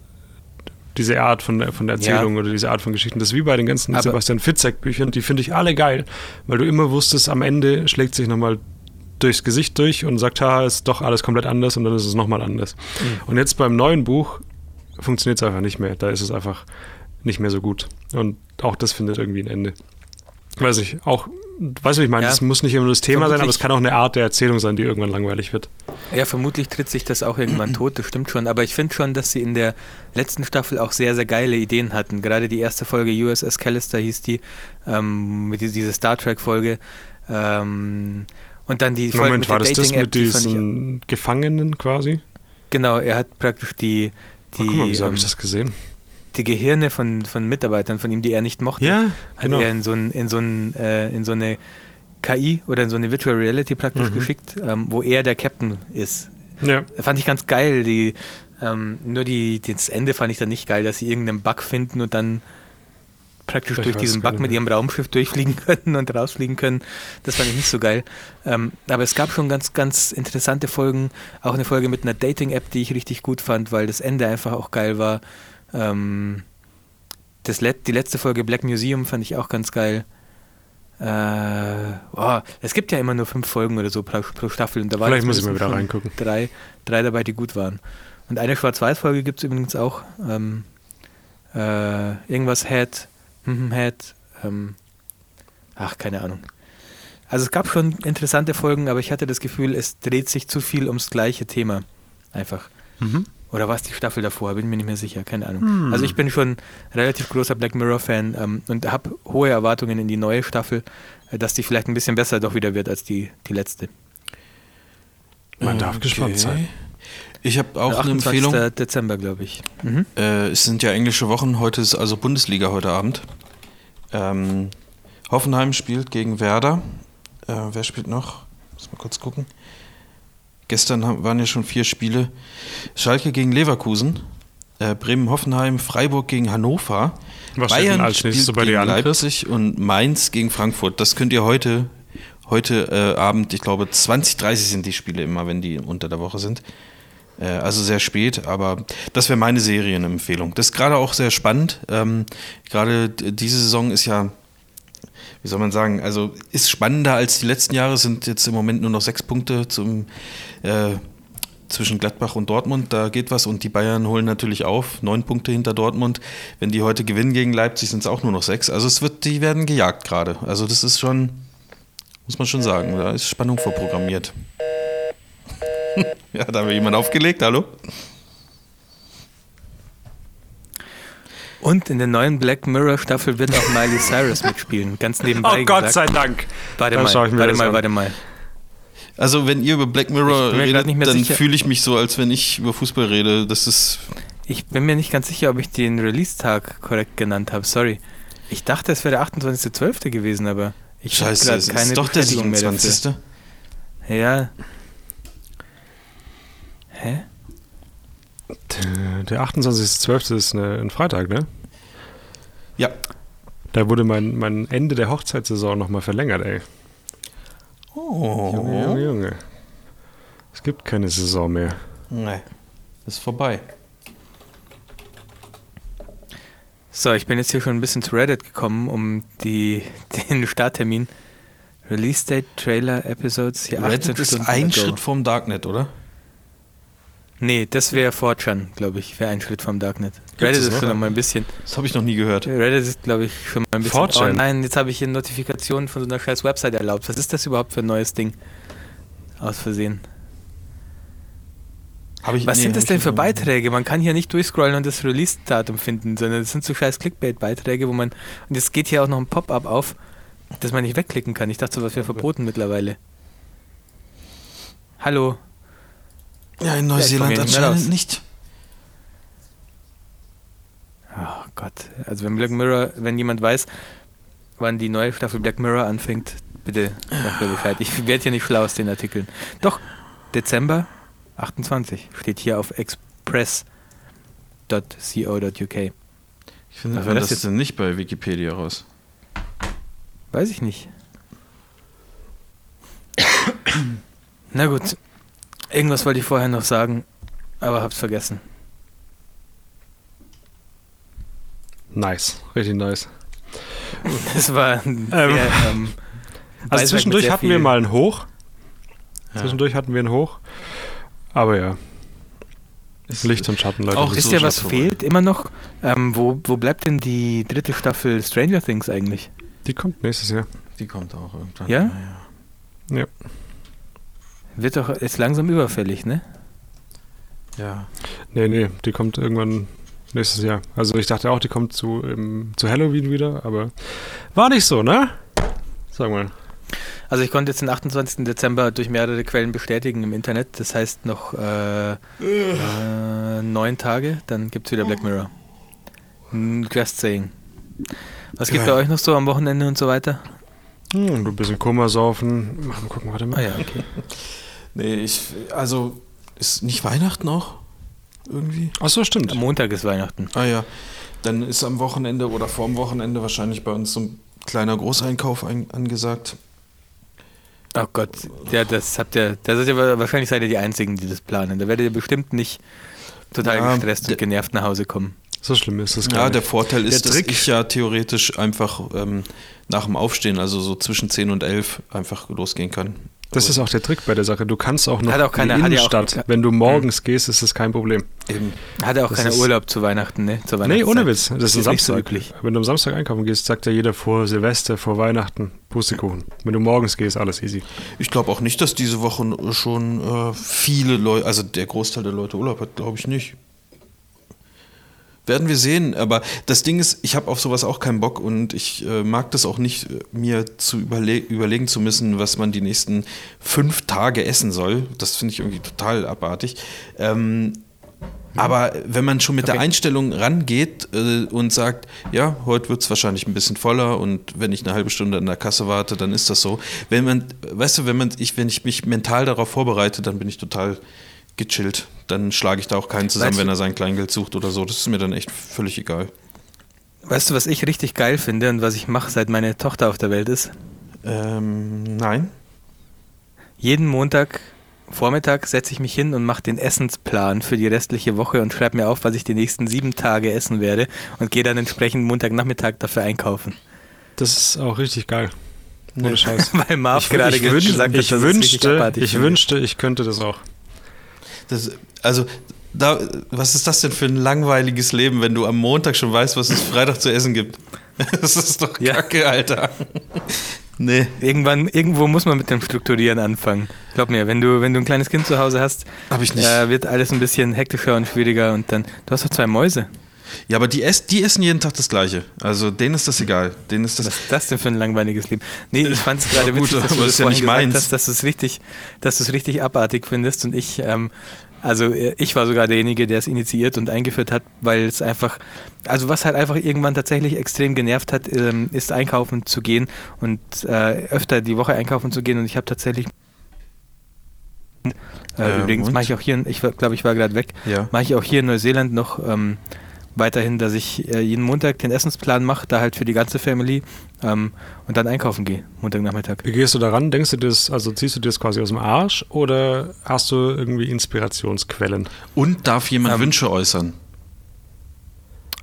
diese Art von, von Erzählung oder diese Art von Geschichten. Das ist wie bei den ganzen Aber- Sebastian Fitzek-Büchern, die finde ich alle geil, weil du immer wusstest, am Ende schlägt sich nochmal durchs Gesicht durch und sagt, ha, ist doch alles komplett anders und dann ist es nochmal anders. Mhm. Und jetzt beim neuen Buch funktioniert es einfach nicht mehr. Da ist es einfach nicht mehr so gut. Und auch das findet irgendwie ein Ende. Weiß ich, auch, weißt du, wie ich meine, Ja. das muss nicht immer das Thema sein, aber Vermutlich- es kann auch eine Art der Erzählung sein, die irgendwann langweilig wird. Ja, vermutlich tritt sich das auch irgendwann tot, das stimmt schon. Aber ich finde schon, dass sie in der letzten Staffel auch sehr, sehr geile Ideen hatten. Gerade die erste Folge USS Callister hieß die, ähm, mit die- diese Star Trek-Folge. Ähm, und dann die Folge Moment, mit war der das das mit die ich- diesen Gefangenen quasi? Genau, er hat praktisch die, Oh, guck mal, die, wieso habe ähm, ich das gesehen? Die Gehirne von, von Mitarbeitern, von ihm, die er nicht mochte, Ja, hat genau. er in so, ein, in, so ein, äh, in so eine KI oder in so eine Virtual Reality praktisch Mhm. geschickt, ähm, wo er der Captain ist. Ja, Fand ich ganz geil. Die, ähm, nur die, das Ende fand ich dann nicht geil, dass sie irgendeinen Bug finden und dann praktisch Ich durch diesen Bug mit ihrem Raumschiff durchfliegen können und rausfliegen können. Das fand ich nicht so geil. Ähm, aber es gab schon ganz, ganz interessante Folgen. Auch eine Folge mit einer Dating-App, die ich richtig gut fand, weil das Ende einfach auch geil war. Ähm, das Let die letzte Folge Black Museum fand ich auch ganz geil. Äh, oh, es gibt ja immer nur fünf Folgen oder so pro, pro Staffel und da waren Vielleicht muss ich mal wieder reingucken. Drei, drei dabei, die gut waren. Und eine Schwarz-Weiß-Folge gibt es übrigens auch. Ähm, äh, irgendwas Head, hm, Head, ähm, ach, keine Ahnung. Also es gab schon interessante Folgen, aber ich hatte das Gefühl, es dreht sich zu viel ums gleiche Thema. Einfach. Mhm. Oder war es die Staffel davor? Bin mir nicht mehr sicher, keine Ahnung. Hm. Also ich bin schon relativ großer Black Mirror-Fan ähm, und habe hohe Erwartungen in die neue Staffel, äh, dass die vielleicht ein bisschen besser doch wieder wird als die, die letzte. Man darf gespannt sein. Ich habe auch Der eine 28. Empfehlung. Dezember, glaube ich. Mhm. Äh, es sind ja englische Wochen. Heute ist also Bundesliga heute Abend. Ähm, Hoffenheim spielt gegen Werder. Äh, wer spielt noch? Muss mal kurz gucken. Gestern haben, waren ja schon vier Spiele. Schalke gegen Leverkusen. Äh, Bremen-Hoffenheim. Freiburg gegen Hannover. Was Bayern als nächstes spielt bei gegen? Leipzig und Mainz gegen Frankfurt. Das könnt ihr heute, heute äh, Abend, ich glaube 20, 30 sind die Spiele immer, wenn die unter der Woche sind. Äh, also sehr spät, aber das wäre meine Serienempfehlung. Das ist gerade auch sehr spannend. Ähm, gerade diese Saison ist ja, wie soll man sagen, also ist spannender als die letzten Jahre, sind jetzt im Moment nur noch sechs Punkte zum äh, zwischen Gladbach und Dortmund, da geht was und die Bayern holen natürlich auf, neun Punkte hinter Dortmund. Wenn die heute gewinnen gegen Leipzig, sind es auch nur noch sechs. Also es wird, die werden gejagt gerade. Also das ist schon, muss man schon sagen, da ist Spannung vorprogrammiert. ja, da haben wir jemand aufgelegt, hallo? Und in der neuen Black Mirror Staffel wird auch Miley Cyrus mitspielen. Ganz nebenbei Oh Gott gesagt. sei Dank. Warte Dann mal, schau ich mir warte mal, an. warte mal. Also wenn ihr über Black Mirror redet, nicht mehr dann fühle ich mich so, als wenn ich über Fußball rede. Das ist, Ich bin mir nicht ganz sicher, ob ich den Release-Tag korrekt genannt habe. Sorry. Ich dachte, es wäre der 28.12. gewesen, aber ich hab scheiße, es keine ist doch der Bestätigung mehr dafür. 27. Ja. Hä? Der- Der 28.12. ist eine, ein Freitag, ne? Ja, Da wurde mein, mein Ende der Hochzeitssaison nochmal verlängert, ey. Oh. Junge, Junge, Junge. Es gibt keine Saison mehr. Nee, ist vorbei. So, ich bin jetzt hier schon ein bisschen zu Reddit gekommen, um die, den Starttermin. Release Date, Trailer, Episodes, hier 18 Reddit ist ein. Schritt vom Darknet, oder? Nee, das wäre 4chan, glaube ich, wäre ein Schritt vom Darknet. Reddit ist schon noch mal ein bisschen. Das habe ich noch nie gehört. Reddit ist, glaube ich, schon mal ein bisschen. 4chan? Oh nein, jetzt habe ich hier Notifikationen von so einer scheiß Website erlaubt. Was ist das überhaupt für ein neues Ding? Aus Versehen. Ich, Was nee, sind das denn für Beiträge? Man kann hier nicht durchscrollen und das Release-Datum finden, sondern das sind so scheiß Clickbait-Beiträge, wo man. Und jetzt geht hier auch noch ein Pop-up auf, das man nicht wegklicken kann. Ich dachte, sowas wäre verboten mittlerweile. Hallo. Ja, in Ja, Neuseeland mehr anscheinend nicht. Oh Gott. Also wenn Black Mirror, wenn jemand weiß, wann die neue Staffel Black Mirror anfängt, bitte sagt mir Bescheid. Ich werde hier nicht schlau aus den Artikeln. Doch, Dezember 28 steht hier auf express.co.uk. Ich finde war das, das jetzt? denn nicht bei Wikipedia raus. Weiß ich nicht. Na gut. Irgendwas wollte ich vorher noch sagen, aber hab's vergessen. Nice, richtig nice. Das war ein sehr, ähm, Also zwischendurch hatten wir mal einen Hoch. Ja. Zwischendurch hatten wir einen Hoch. Aber ja, Licht und Schatten, Leute. Auch Das Wisst so ihr, was fehlt immer noch? Ähm, wo, wo bleibt denn die dritte Staffel Stranger Things eigentlich? Die kommt nächstes Jahr. Die kommt auch irgendwann. Ja? Ja. Ja. Wird doch jetzt langsam überfällig, ne? ja. Nee, nee, die kommt irgendwann nächstes Jahr. Also ich dachte auch, die kommt zu, ähm, zu Halloween wieder, aber war nicht so, ne? Sag mal. Also ich konnte jetzt den 28. Dezember durch mehrere Quellen bestätigen im Internet. Das heißt noch äh, äh, neun Tage, dann gibt es wieder Black Mirror. Just saying. Was gibt Geil. bei euch noch so am Wochenende und so weiter? Hm, du ein bisschen Kummer saufen. Mal gucken, warte mal. Ah ja, okay. Nee, ich, also, ist nicht Weihnachten auch? Irgendwie? Ach so, stimmt. Am Montag ist Weihnachten. Ah ja. Dann ist am Wochenende oder vorm Wochenende wahrscheinlich bei uns so ein kleiner Großeinkauf ein, angesagt. Oh Gott, ja, das habt ihr, das ist ja wahrscheinlich seid ihr die Einzigen, die das planen. Da werdet ihr bestimmt nicht total Ja, gestresst und genervt nach Hause kommen. So schlimm ist es gar Ja, nicht. der Vorteil ist, Der dass ich ja theoretisch einfach ähm, nach dem Aufstehen, also so zwischen 10 und 11, einfach losgehen kann. Das ist auch der Trick bei der Sache. Du kannst auch noch Hat auch in die ja auch- Innenstadt. Wenn du morgens gehst, ist das kein Problem. Eben. Hat er auch keinen Urlaub zu Weihnachten, ne? Zur Nee, ohne Witz. Das ist ein ist nicht so Samstag. üblich. Wenn du am Samstag einkaufen gehst, sagt ja jeder vor Silvester, vor Weihnachten, Pustekuchen. Wenn du morgens gehst, alles easy. Ich glaube auch nicht, dass diese Woche schon äh, viele Leute, also der Großteil der Leute Urlaub hat, glaube ich nicht. Werden wir sehen, aber das Ding ist, ich habe auf sowas auch keinen Bock und ich äh, mag das auch nicht, äh, mir zu überle überlegen zu müssen, was man die nächsten fünf Tage essen soll. Das finde ich irgendwie total abartig. Ähm, aber wenn man schon mit der Okay. Einstellung rangeht äh, und sagt, ja, heute wird es wahrscheinlich ein bisschen voller und wenn ich eine halbe Stunde an der Kasse warte, dann ist das so. Wenn man, weißt du, wenn man, ich, wenn ich mich mental darauf vorbereite, dann bin ich total gechillt. Dann schlage ich da auch keinen zusammen, Weißt wenn er sein Kleingeld sucht oder so. Das ist mir dann echt völlig egal. Weißt du, was ich richtig geil finde und was ich mache, seit meine Tochter auf der Welt ist? Ähm, nein. Jeden Montag Vormittag setze ich mich hin und mache den Essensplan für die restliche Woche und schreibe mir auf, was ich die nächsten sieben Tage essen werde und gehe dann entsprechend Montagnachmittag dafür einkaufen. Das ist auch richtig geil. Ohne Scheiß. Weil Marv Ich, gerade ich, wünsch, gesagt hat, ich dass wünschte, ich wünschte, ich könnte das auch. Das, also, da, was ist das denn für ein langweiliges Leben, wenn du am Montag schon weißt, was es Freitag zu essen gibt? Das ist doch Ja. kacke, Alter. Nee. Irgendwann, irgendwo muss man mit dem Strukturieren anfangen. Glaub mir, wenn du, wenn du ein kleines Kind zu Hause hast, Hab ich nicht. äh, wird alles ein bisschen hektischer und schwieriger und dann, du hast doch zwei Mäuse. Ja, aber die, ess, die essen jeden Tag das Gleiche. Also denen ist das egal. Denen ist das. Was ist das denn für ein langweiliges Leben? Nee, ich fand es gerade Ja, gut, witzig, dass du das ja nicht meins. hast, dass du es richtig, dass du es richtig abartig findest und ich, ähm, also ich war sogar derjenige, der es initiiert und eingeführt hat, weil es einfach, also was halt einfach irgendwann tatsächlich extrem genervt hat, ähm, ist einkaufen zu gehen und äh, öfter die Woche einkaufen zu gehen und ich habe tatsächlich äh, Äh, übrigens mache ich auch hier, ich glaube, ich war gerade weg, Ja. mache ich auch hier in Neuseeland noch ähm, weiterhin, dass ich äh, jeden Montag den Essensplan mache, da halt für die ganze Family ähm, und dann einkaufen gehe, Montagnachmittag. Wie gehst du daran? Denkst du das, also ziehst du dir das quasi aus dem Arsch oder hast du irgendwie Inspirationsquellen? Und darf jemand Ähm, Wünsche äußern?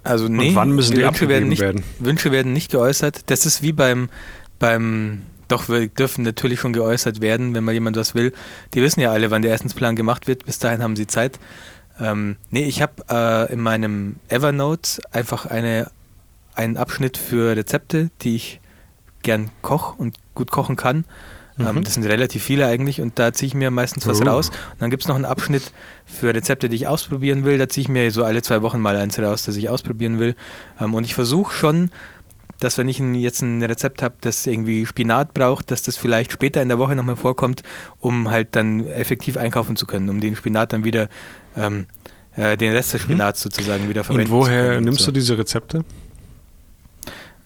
Also nee, wann müssen die Wünsche werden nicht, werden? Wünsche werden nicht geäußert. Das ist wie beim, beim doch, wir dürfen natürlich schon geäußert werden, wenn mal jemand was will. Die wissen ja alle, wann der Essensplan gemacht wird. Bis dahin haben sie Zeit. Ähm, nee, ich habe äh, in meinem Evernote einfach eine, einen Abschnitt für Rezepte, die ich gern koche und gut kochen kann. Ähm, das sind relativ viele eigentlich und da ziehe ich mir meistens was Oh. raus. Und dann gibt es noch einen Abschnitt für Rezepte, die ich ausprobieren will. Da ziehe ich mir so alle zwei Wochen mal eins raus, das ich ausprobieren will. Ähm, und ich versuche schon, dass wenn ich jetzt ein Rezept habe, das irgendwie Spinat braucht, dass das vielleicht später in der Woche nochmal vorkommt, um halt dann effektiv einkaufen zu können, um den Spinat dann wieder, ähm, äh, den Rest des Spinats sozusagen wieder verwenden Und können. woher und nimmst so. du diese Rezepte?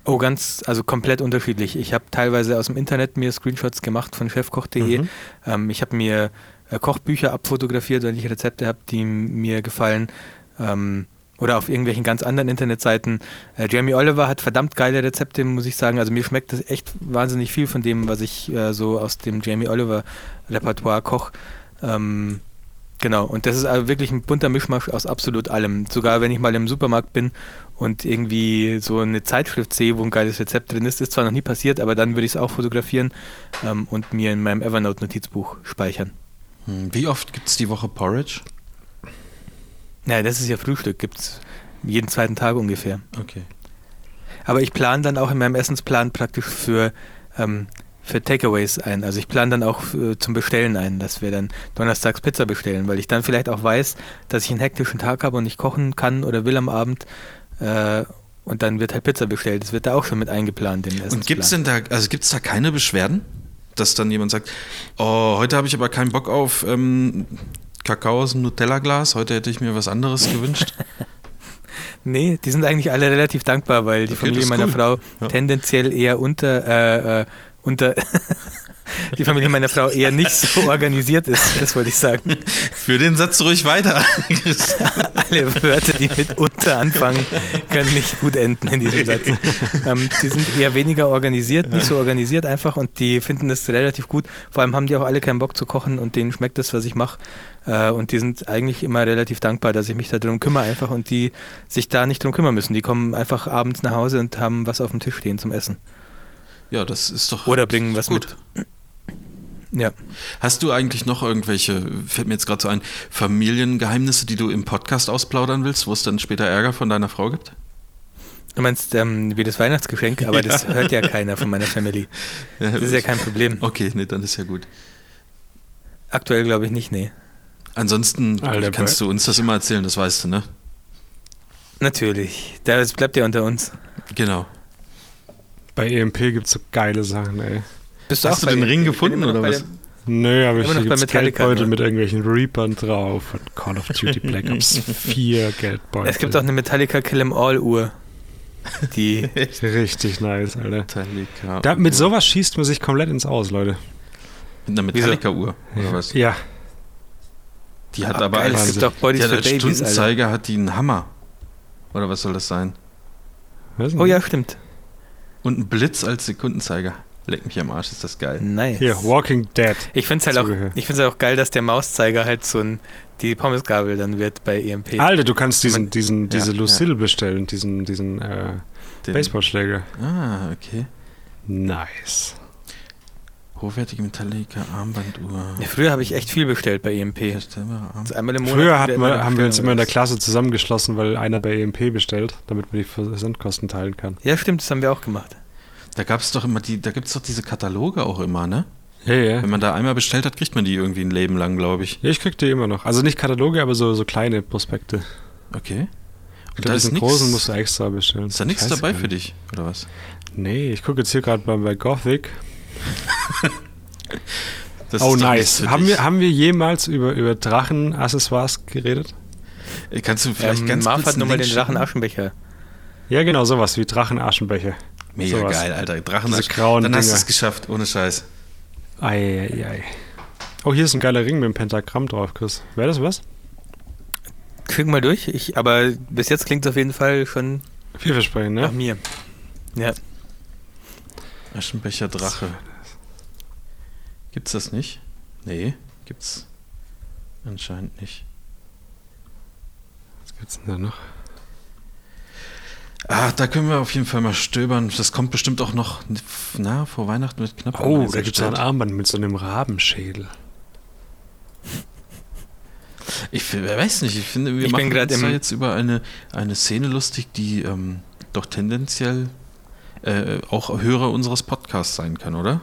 Oh, ganz, also komplett unterschiedlich. Ich habe teilweise aus dem Internet mir Screenshots gemacht von chefkoch.de. Mhm. Ähm, ich habe mir äh, Kochbücher abfotografiert, wenn ich Rezepte habe, die mir gefallen. Ähm, oder auf irgendwelchen ganz anderen Internetseiten. Äh, Jamie Oliver hat verdammt geile Rezepte, muss ich sagen. Also mir schmeckt das echt wahnsinnig viel von dem, was ich äh, so aus dem Jamie Oliver Repertoire koche. Ähm, Genau, und das ist also wirklich ein bunter Mischmasch aus absolut allem. Sogar wenn ich mal im Supermarkt bin und irgendwie so eine Zeitschrift sehe, wo ein geiles Rezept drin ist, ist zwar noch nie passiert, aber dann würde ich es auch fotografieren ähm, und mir in meinem Evernote-Notizbuch speichern. Hm, Wie oft gibt es die Woche Porridge? Naja, das ist ja Frühstück, gibt es jeden zweiten Tag ungefähr. Okay. Aber ich plane dann auch in meinem Essensplan praktisch für, ähm, für Takeaways ein. Also ich plane dann auch äh, zum Bestellen ein, dass wir dann donnerstags Pizza bestellen, weil ich dann vielleicht auch weiß, dass ich einen hektischen Tag habe und nicht kochen kann oder will am Abend. Äh, und dann wird halt Pizza bestellt. Das wird da auch schon mit eingeplant in den Und gibt es denn da, also gibt es da keine Beschwerden? Dass dann jemand sagt, oh, heute habe ich aber keinen Bock auf ähm, Kakao aus dem Nutella-Glas, heute hätte ich mir was anderes gewünscht. Nee, die sind eigentlich alle relativ dankbar, weil die Okay, Familie meiner cool. Frau Ja. tendenziell eher unter, äh, äh, unter die Familie meiner Frau eher nicht so organisiert ist, das wollte ich sagen. Für den Satz ruhig weiter. Alle Wörter, die mit unter anfangen, können nicht gut enden in diesem Satz. Ähm, die sind eher weniger organisiert, nicht so organisiert einfach und die finden das relativ gut. Vor allem haben die auch alle keinen Bock zu kochen und denen schmeckt das, was ich mache. Äh, und die sind eigentlich immer relativ dankbar, dass ich mich darum kümmere einfach und die sich da nicht drum kümmern müssen. Die kommen einfach abends nach Hause und haben was auf dem Tisch stehen zum Essen. Ja, das ist doch. Oder bringen was gut. mit. Ja. Hast du eigentlich noch irgendwelche, fällt mir jetzt gerade so ein, Familiengeheimnisse, die du im Podcast ausplaudern willst, wo es dann später Ärger von deiner Frau gibt? Du meinst ähm, wie das Weihnachtsgeschenk, aber das hört ja keiner von meiner Family. Das ist ja kein Problem. Okay, nee, dann ist ja gut. Aktuell glaube ich nicht, nee. Ansonsten Alter, kannst du uns das immer erzählen, das weißt du, ne? Natürlich. Das bleibt ja unter uns. Genau. Bei EMP gibt es so geile Sachen, ey. Bist Hast du den Ring ich bin gefunden, oder was? Nö, aber Immer noch hier bei gibt es Metallica, Geldbeutel ne? mit irgendwelchen Reapern drauf und Call of Duty Black Ops 4 Geldbeutel. Es gibt auch eine Metallica Kill 'em All Uhr. Die. Richtig nice, Alter. Metallica. Da, mit sowas schießt man sich komplett ins Aus, Leute. Mit einer Metallica-Uhr, oder was? Ja, Die hat aber geil, es als, gibt doch Bodies die hat for als Babies, Stundenzeiger hat die einen Hammer. Oder was soll das sein? Oh ja, stimmt. Und einen Blitz als Sekundenzeiger. Leck mich am Arsch, ist das geil. Nice. Hier, Walking Dead. Ich finde es halt, auch- Zugehör. ich find's halt auch geil, dass der Mauszeiger halt so ein, die Pommesgabel dann wird bei EMP. Alter, du kannst diesen, Man- diesen, diese Ja, Lucille bestellen, diesen, diesen äh, Baseballschläger. Ah, okay. Nice. Hochwertige Metallica-Armbanduhr. Ja, früher habe ich echt viel bestellt bei EMP. Also einmal im Monat. Früher wir, eine haben wir uns immer in der. Klasse zusammengeschlossen, weil einer bei EMP bestellt, damit man die Versandkosten teilen kann. Ja, stimmt, das haben wir auch gemacht. Da gab es doch immer die, da gibt es doch diese Kataloge auch immer, ne? Ja, ja. Wenn man da einmal bestellt hat, kriegt man die irgendwie ein Leben lang, glaube ich. Ja, ich krieg die immer noch. Also nicht Kataloge, aber so, so kleine Prospekte. Okay. Und Und da ist großen musst du extra bestellen. Ist da nichts dabei für dich, oder was? Nee, ich gucke jetzt hier gerade bei, bei Gothic. Das oh, nice. Haben wir, haben wir jemals über, über Drachen-Accessoires geredet? Kannst du vielleicht Ähm, ganz Marv kurz hat einen nur mal Link den Drachen schicken? Aschenbecher. Ja, genau, sowas wie Drachen-Aschenbecher. Mega sowas. geil, Alter. Drachen. Diese grauen Dann hast du es geschafft, ohne Scheiß. Ei, ei, ei. Oh, hier ist ein geiler Ring mit einem Pentagramm drauf, Chris. Wäre das was? Schick mal durch. Ich, aber bis jetzt klingt es auf jeden Fall schon Vielversprechend, nach ne? mir. Ja. Aschenbecher Drache. Gibt's das nicht? Nee, gibt's anscheinend nicht. Was gibt's denn da noch? Ah, da können wir auf jeden Fall mal stöbern. Das kommt bestimmt auch noch, na, vor Weihnachten mit knapp. Oh, da gibt's auch ein Armband mit so einem Rabenschädel. Ich weiß nicht, ich finde, wir Ich machen uns jetzt über eine, eine Szene lustig, die ähm, doch tendenziell äh, auch Hörer unseres Podcasts sein kann, oder?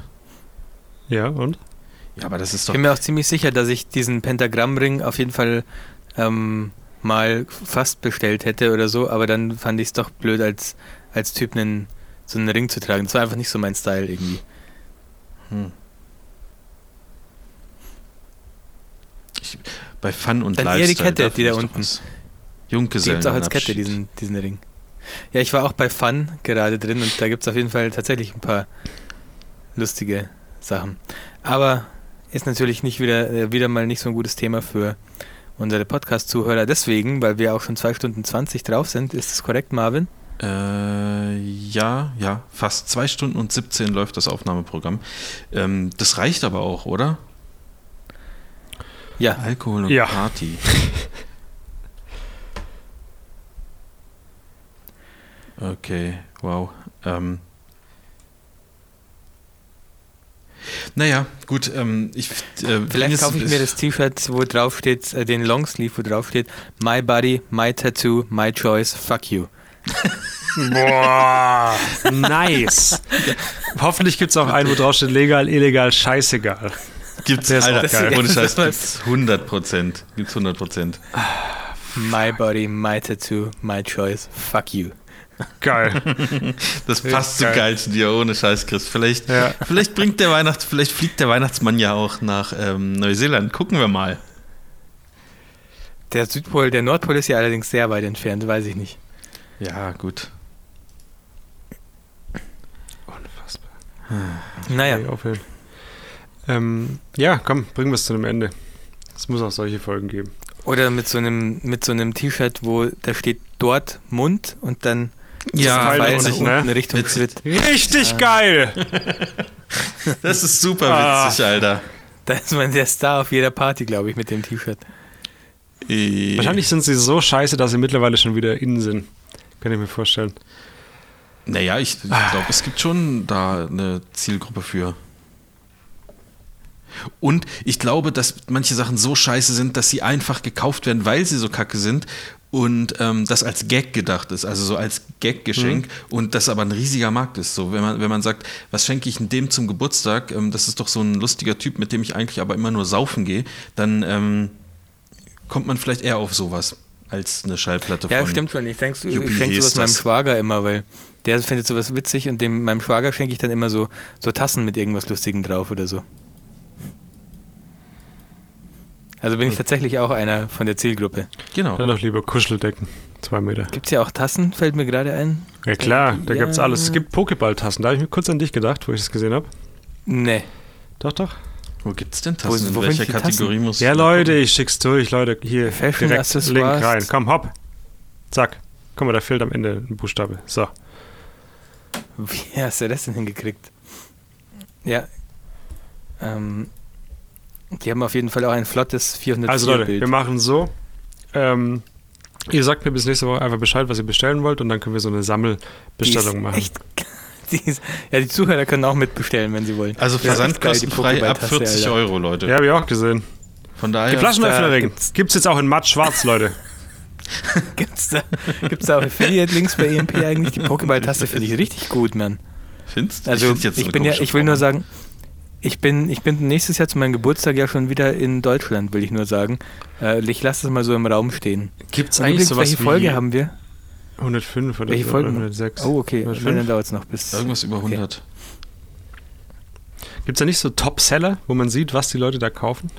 Ja, und? Ja, aber das ist Ich doch. bin mir auch ziemlich sicher, dass ich diesen Pentagrammring auf jeden Fall ähm, mal fast bestellt hätte oder so, aber dann fand ich es doch blöd, als, als Typ einen, so einen Ring zu tragen. Das war einfach nicht so mein Style irgendwie. Hm. Ich, bei Fun und Dann eher Lifestyle. die Kette, die da ich unten. was. Die Junggesellen. gibt es auch als Kette, diesen, diesen Ring. Ja, ich war auch bei Fun gerade drin und da gibt es auf jeden Fall tatsächlich ein paar lustige Sachen. Aber ist natürlich nicht wieder, äh, wieder mal nicht so ein gutes Thema für unsere Podcast-Zuhörer. Deswegen, weil wir auch schon 2 Stunden 20 drauf sind, ist das korrekt, Marvin? Äh, ja, ja, fast zwei Stunden und 17 läuft das Aufnahmeprogramm. Ähm, das reicht aber auch, oder? Ja, Alkohol und Ja. Party. Okay, wow. Ähm. Naja, gut, ähm, ich. Äh, vielleicht kaufe ich mir das T-Shirt, wo drauf steht, äh, den Longsleeve, wo drauf steht, My Body, My Tattoo, My Choice, Fuck You. Boah, nice. Hoffentlich gibt es auch einen, wo drauf steht legal, illegal, scheißegal. Gibt's, Der ist auch Alter, geil. ohne Scheiß, gibt's 100 Prozent. Gibt's 100 Prozent. My body, my tattoo, my choice. Fuck you. Geil. Das passt so geil. geil zu dir, ohne Scheiß, Chris. Vielleicht, Ja. vielleicht bringt der Weihnachts, vielleicht fliegt der Weihnachtsmann ja auch nach ähm, Neuseeland. Gucken wir mal. Der Südpol, der Nordpol ist ja allerdings sehr weit entfernt, weiß ich nicht. Ja, gut. Unfassbar. Naja, Kann ich aufhören. Ähm, ja, komm, bringen wir es zu einem Ende. Es muss auch solche Folgen geben. oder mit so einem mit so einem T-Shirt, wo da steht dort Mund und dann Ja, witzig, unten ne? Richtung Witzig. Schritt. Richtig geil! Das ist super Ah. witzig, Alter. Da ist man der Star auf jeder Party, glaube ich, mit dem T-Shirt. Wahrscheinlich sind sie so scheiße, dass sie mittlerweile schon wieder innen sind. Kann ich mir vorstellen. Naja, ich, ich glaube, es gibt schon da eine Zielgruppe für. Und ich glaube, dass manche Sachen so scheiße sind, dass sie einfach gekauft werden, weil sie so kacke sind und ähm, das als Gag gedacht ist, also so als Gag-Geschenk und das aber ein riesiger Markt ist. So, wenn man, wenn man sagt, was schenke ich denn dem zum Geburtstag, ähm, das ist doch so ein lustiger Typ, mit dem ich eigentlich aber immer nur saufen gehe, dann ähm, kommt man vielleicht eher auf sowas als eine Schallplatte Ja, von. stimmt schon. Ich denke ich schenke wie sowas meinem? Schwager immer, weil der findet sowas witzig und dem meinem Schwager schenke ich dann immer so, so Tassen mit irgendwas Lustigem drauf oder so. Also bin ich tatsächlich auch einer von der Zielgruppe. Genau. Dann doch lieber Kuscheldecken. Zwei Meter. Gibt es ja auch Tassen, fällt mir gerade ein. Ja klar, da Ja. gibt's alles. Es gibt Pokéball-Tassen. Da habe ich mir kurz an dich gedacht, wo ich das gesehen habe. Nee. Doch, doch. Wo gibt's denn Wo- Tassen? wo In welcher? Kategorie muss Ja, Leute, ich schick's durch, Leute. Hier, Fashion direkt. Link rein. Komm, hopp. Zack. Guck mal, da fehlt am Ende ein Buchstabe. So. Wie hast du das denn hingekriegt? Ja. Ähm, die haben auf jeden Fall auch ein flottes 404 Also Leute, Bild. wir machen so. Ähm, ihr sagt mir bis nächste Woche einfach Bescheid, was ihr bestellen wollt und dann können wir so eine Die ist Sammelbestellung machen. Echt, die ist, ja, die Zuhörer können auch mitbestellen, wenn sie wollen. Also Ja, die versandkostenfrei ab Pokéball-Tasse, 40 Alter. Euro, Leute. Ja, habe ich auch gesehen. Von daher. Flaschenöffnerring gibt's- gibt's jetzt auch in matt schwarz, Leute. Gibt's da, gibt's da auch Affiliate-Links bei EMP eigentlich? Die Pokéball-Taste finde ich richtig gut, Mann. Findest Also find's ich, so eine bin ja, ich will nur sagen, ich bin, ich bin nächstes Jahr zu meinem Geburtstag ja schon wieder in Deutschland, will ich nur sagen. Äh, ich lasse das mal so im Raum stehen. Gibt's Und übrigens, welche Folge haben wir? 105 oder Welche oder 106? Oh, okay. 105? Dann dauert es noch bis. Irgendwas über Okay. 100. Gibt's da nicht so Top-Seller, wo man sieht, was die Leute da kaufen?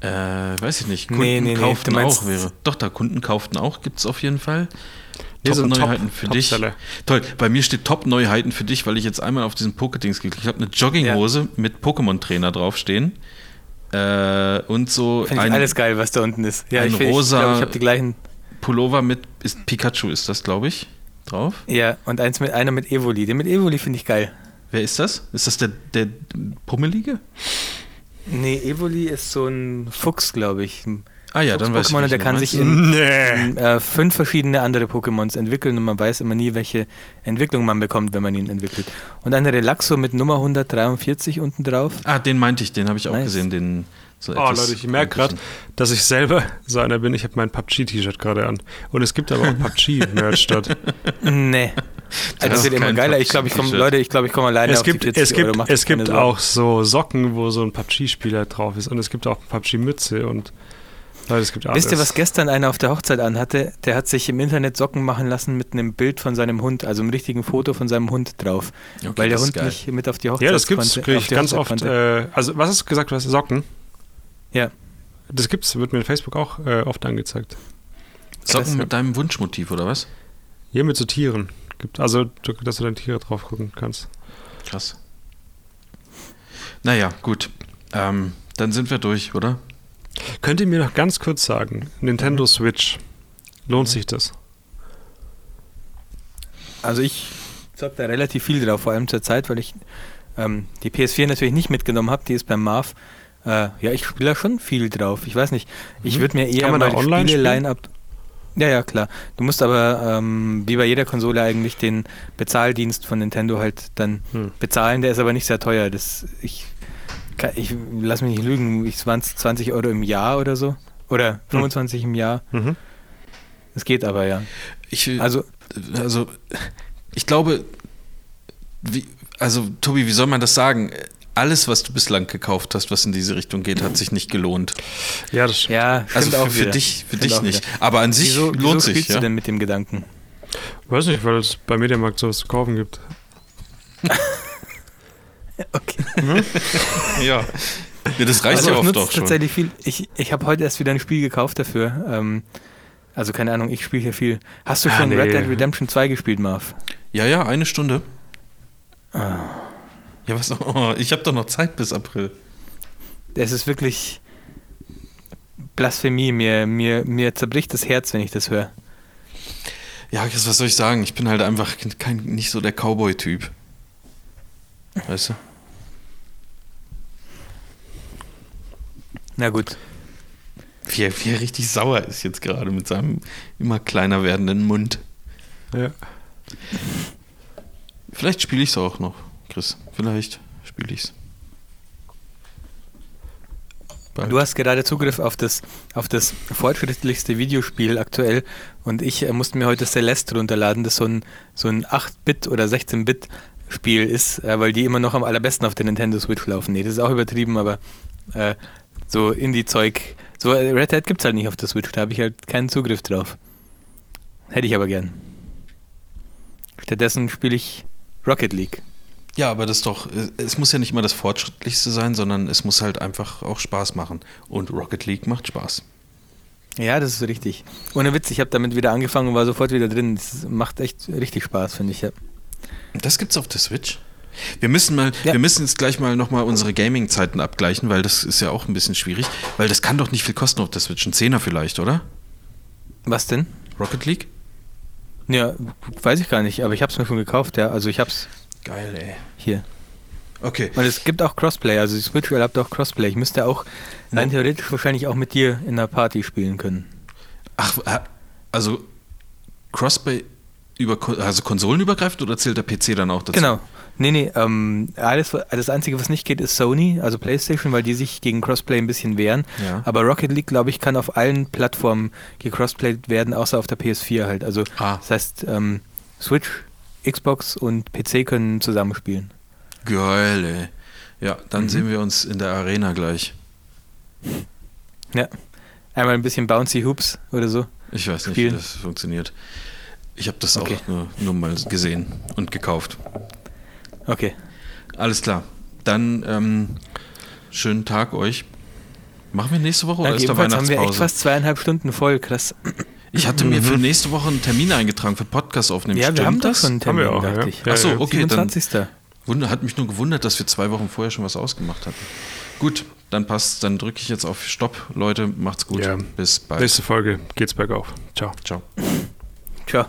Äh, weiß ich nicht. Kunden Nee, nee, nee, kauften meinst- auch wäre. Doch, da Kunden kauften auch, gibt's auf jeden Fall. Top-Neuheiten Top- für dich. Top-Seller. Toll, bei mir steht Top-Neuheiten für dich, weil ich jetzt einmal auf diesen Pokédings geklickt habe. Eine Jogginghose mit Pokémon-Trainer draufstehen. Äh, und so Finde ich ein alles geil, was da unten ist. Ja, ein ich, rosa- ich glaube, ich habe die gleichen. Pullover mit ist Pikachu ist das, glaube ich, drauf. Ja, und eins mit einer mit Evoli. Den mit Evoli finde ich geil. Wer ist das? Ist das der, der Pummelige? Nee, Evoli ist so ein Fuchs, glaube ich. Ein Ah ja, dann weiß ich. Fuchs-Pokémon, und der kann sich in, Nee. in äh, fünf verschiedene andere Pokémons entwickeln und man weiß immer nie, welche Entwicklung man bekommt, wenn man ihn entwickelt. Und eine Relaxo mit Nummer 143 unten drauf. Ah, den meinte ich, den habe ich auch Nice. gesehen, den so Oh Leute, ich merke gerade, dass ich selber so einer bin. Ich habe mein PUBG-T-Shirt gerade an. Und es gibt aber auch PUBG-Merch dort. Nee. Also das wird immer geiler. Ich glaube, ich komme. Leute, ich glaube, ich komme alleine Es auf gibt, die 40 es gibt, Euro. Es gibt auch so Socken, wo so ein PUBG-Spieler drauf ist. Und es gibt auch PUBG-Mütze und Alles. Wisst ihr, was gestern einer auf der Hochzeit anhatte? Der hat sich im Internet Socken machen lassen mit einem Bild von seinem Hund, also einem richtigen Foto von seinem Hund drauf. Okay, weil der Hund geil. nicht mit auf die Hochzeit Ja, das gibt's konnte. ich ganz Hochzeit oft. Äh, also, was hast du gesagt? Du hast Socken? Ja. Das gibt's, wird mir in Facebook auch äh, oft angezeigt. Socken das- mit deinem Wunschmotiv, oder was? Hier mit so Tieren. Gibt, also, dass du deine Tiere drauf gucken kannst. Krass. Naja, gut. Ähm, dann sind wir durch, oder? Könnt ihr mir noch ganz kurz sagen, Nintendo Switch, lohnt sich das? Also ich zock da relativ viel drauf, vor allem zur Zeit, weil ich ähm, die PS4 natürlich nicht mitgenommen habe, die ist beim Marv. Äh, ja, ich spiele da schon viel drauf. Ich weiß nicht, ich Mhm. würde mir eher Kann man mal online? Spiele-Line-Up... Ja, ja, klar. Du musst aber, ähm, wie bei jeder Konsole eigentlich, den Bezahldienst von Nintendo halt dann Hm. bezahlen. Der ist aber nicht sehr teuer. Das, ich, ich lass mich nicht lügen, ich waren 20 Euro im Jahr oder so. Oder 25 im Jahr. Mhm. Es geht aber, ja. Ich, also, also, ich glaube, wie, also Tobi, wie soll man das sagen? Alles, was du bislang gekauft hast, was in diese Richtung geht, hat sich nicht gelohnt. Ja, das ja also für, auch für dich, für dich nicht. Wieder. Aber an sich wieso, lohnt wieso sich. Ja? du denn mit dem Gedanken? Weiß nicht, weil es bei Mediamarkt sowas zu kaufen gibt. okay. Hm? ja. ja. Das reicht also ja oft auch schon. tatsächlich viel. Ich, ich habe heute erst wieder ein Spiel gekauft dafür. Ähm, also keine Ahnung, ich spiele hier viel. Hast du ah, schon nee. Red Dead Redemption 2 gespielt, Marv? Ja, ja, eine Stunde. Ah. Ja, was? Oh, ich habe doch noch Zeit bis April. Es ist wirklich Blasphemie. Mir, mir, mir zerbricht das Herz, wenn ich das höre. Ja, was soll ich sagen? Ich bin halt einfach kein, nicht so der Cowboy-Typ. Weißt du? Na gut. Wie er, wie er richtig sauer ist jetzt gerade mit seinem immer kleiner werdenden Mund. Ja. Vielleicht spiele ich es auch noch, Chris. Vielleicht spiele ich es. Du hast gerade Zugriff auf das, auf das fortschrittlichste Videospiel aktuell und ich äh, musste mir heute Celeste runterladen, das so ein, so ein 8-Bit oder 16-Bit-Spiel ist, äh, weil die immer noch am allerbesten auf der Nintendo Switch laufen. Nee, das ist auch übertrieben, aber äh, so Indie-Zeug, so äh, Red Hat gibt es halt nicht auf der Switch, da habe ich halt keinen Zugriff drauf. Hätte ich aber gern. Stattdessen spiele ich Rocket League. Ja, aber das ist doch, es muss ja nicht immer das Fortschrittlichste sein, sondern es muss halt einfach auch Spaß machen. Und Rocket League macht Spaß. Ja, das ist richtig. Ohne Witz, ich habe damit wieder angefangen und war sofort wieder drin. Das macht echt richtig Spaß, finde ich. Ja. Das gibt's auf der Switch? Wir müssen mal, ja. wir müssen jetzt gleich mal nochmal unsere Gaming-Zeiten abgleichen, weil das ist ja auch ein bisschen schwierig. Weil das kann doch nicht viel kosten auf der Switch. Ein Zehner vielleicht, oder? Was denn? Rocket League? Ja, weiß ich gar nicht, aber ich habe es mir schon gekauft, ja. Also ich hab's. Geil, ey. Hier. Okay. Und es gibt auch Crossplay, also die Switch hat auch Crossplay. Ich müsste auch rein no. theoretisch wahrscheinlich auch mit dir in einer Party spielen können. Ach, also Crossplay über also konsolenübergreifend oder zählt der PC dann auch dazu? Genau. Nee, nee, ähm, alles, das Einzige, was nicht geht, ist Sony, also PlayStation, weil die sich gegen Crossplay ein bisschen wehren. Ja. Aber Rocket League, glaube ich, kann auf allen Plattformen gecrossplayed werden, außer auf der PS4 halt. Also ah. das heißt, ähm, Switch, Xbox und PC können zusammenspielen. Geil, ey. Ja, dann mhm. sehen wir uns in der Arena gleich. Ja. Einmal ein bisschen Bouncy Hoops oder so. Ich weiß nicht, spielen. wie das funktioniert. Ich habe das okay. auch nur, nur mal gesehen und gekauft. Okay. Alles klar. Dann ähm, schönen Tag euch. Machen wir nächste Woche oder ist da Weihnachtspause? haben wir echt fast zweieinhalb Stunden voll, krass. Ich hatte mir für mhm. nächste Woche einen Termin eingetragen für Podcast aufnehmen. Ja, Stimmt wir haben das schon einen Termin, haben wir auch, dachte ich. Ja. Achso, okay. 27. Dann hat mich nur gewundert, dass wir zwei Wochen vorher schon was ausgemacht hatten. Gut, dann passt, dann drücke ich jetzt auf Stopp. Leute, macht's gut. Ja. Bis bald. Nächste Folge geht's bergauf. Ciao. Ciao. Ciao.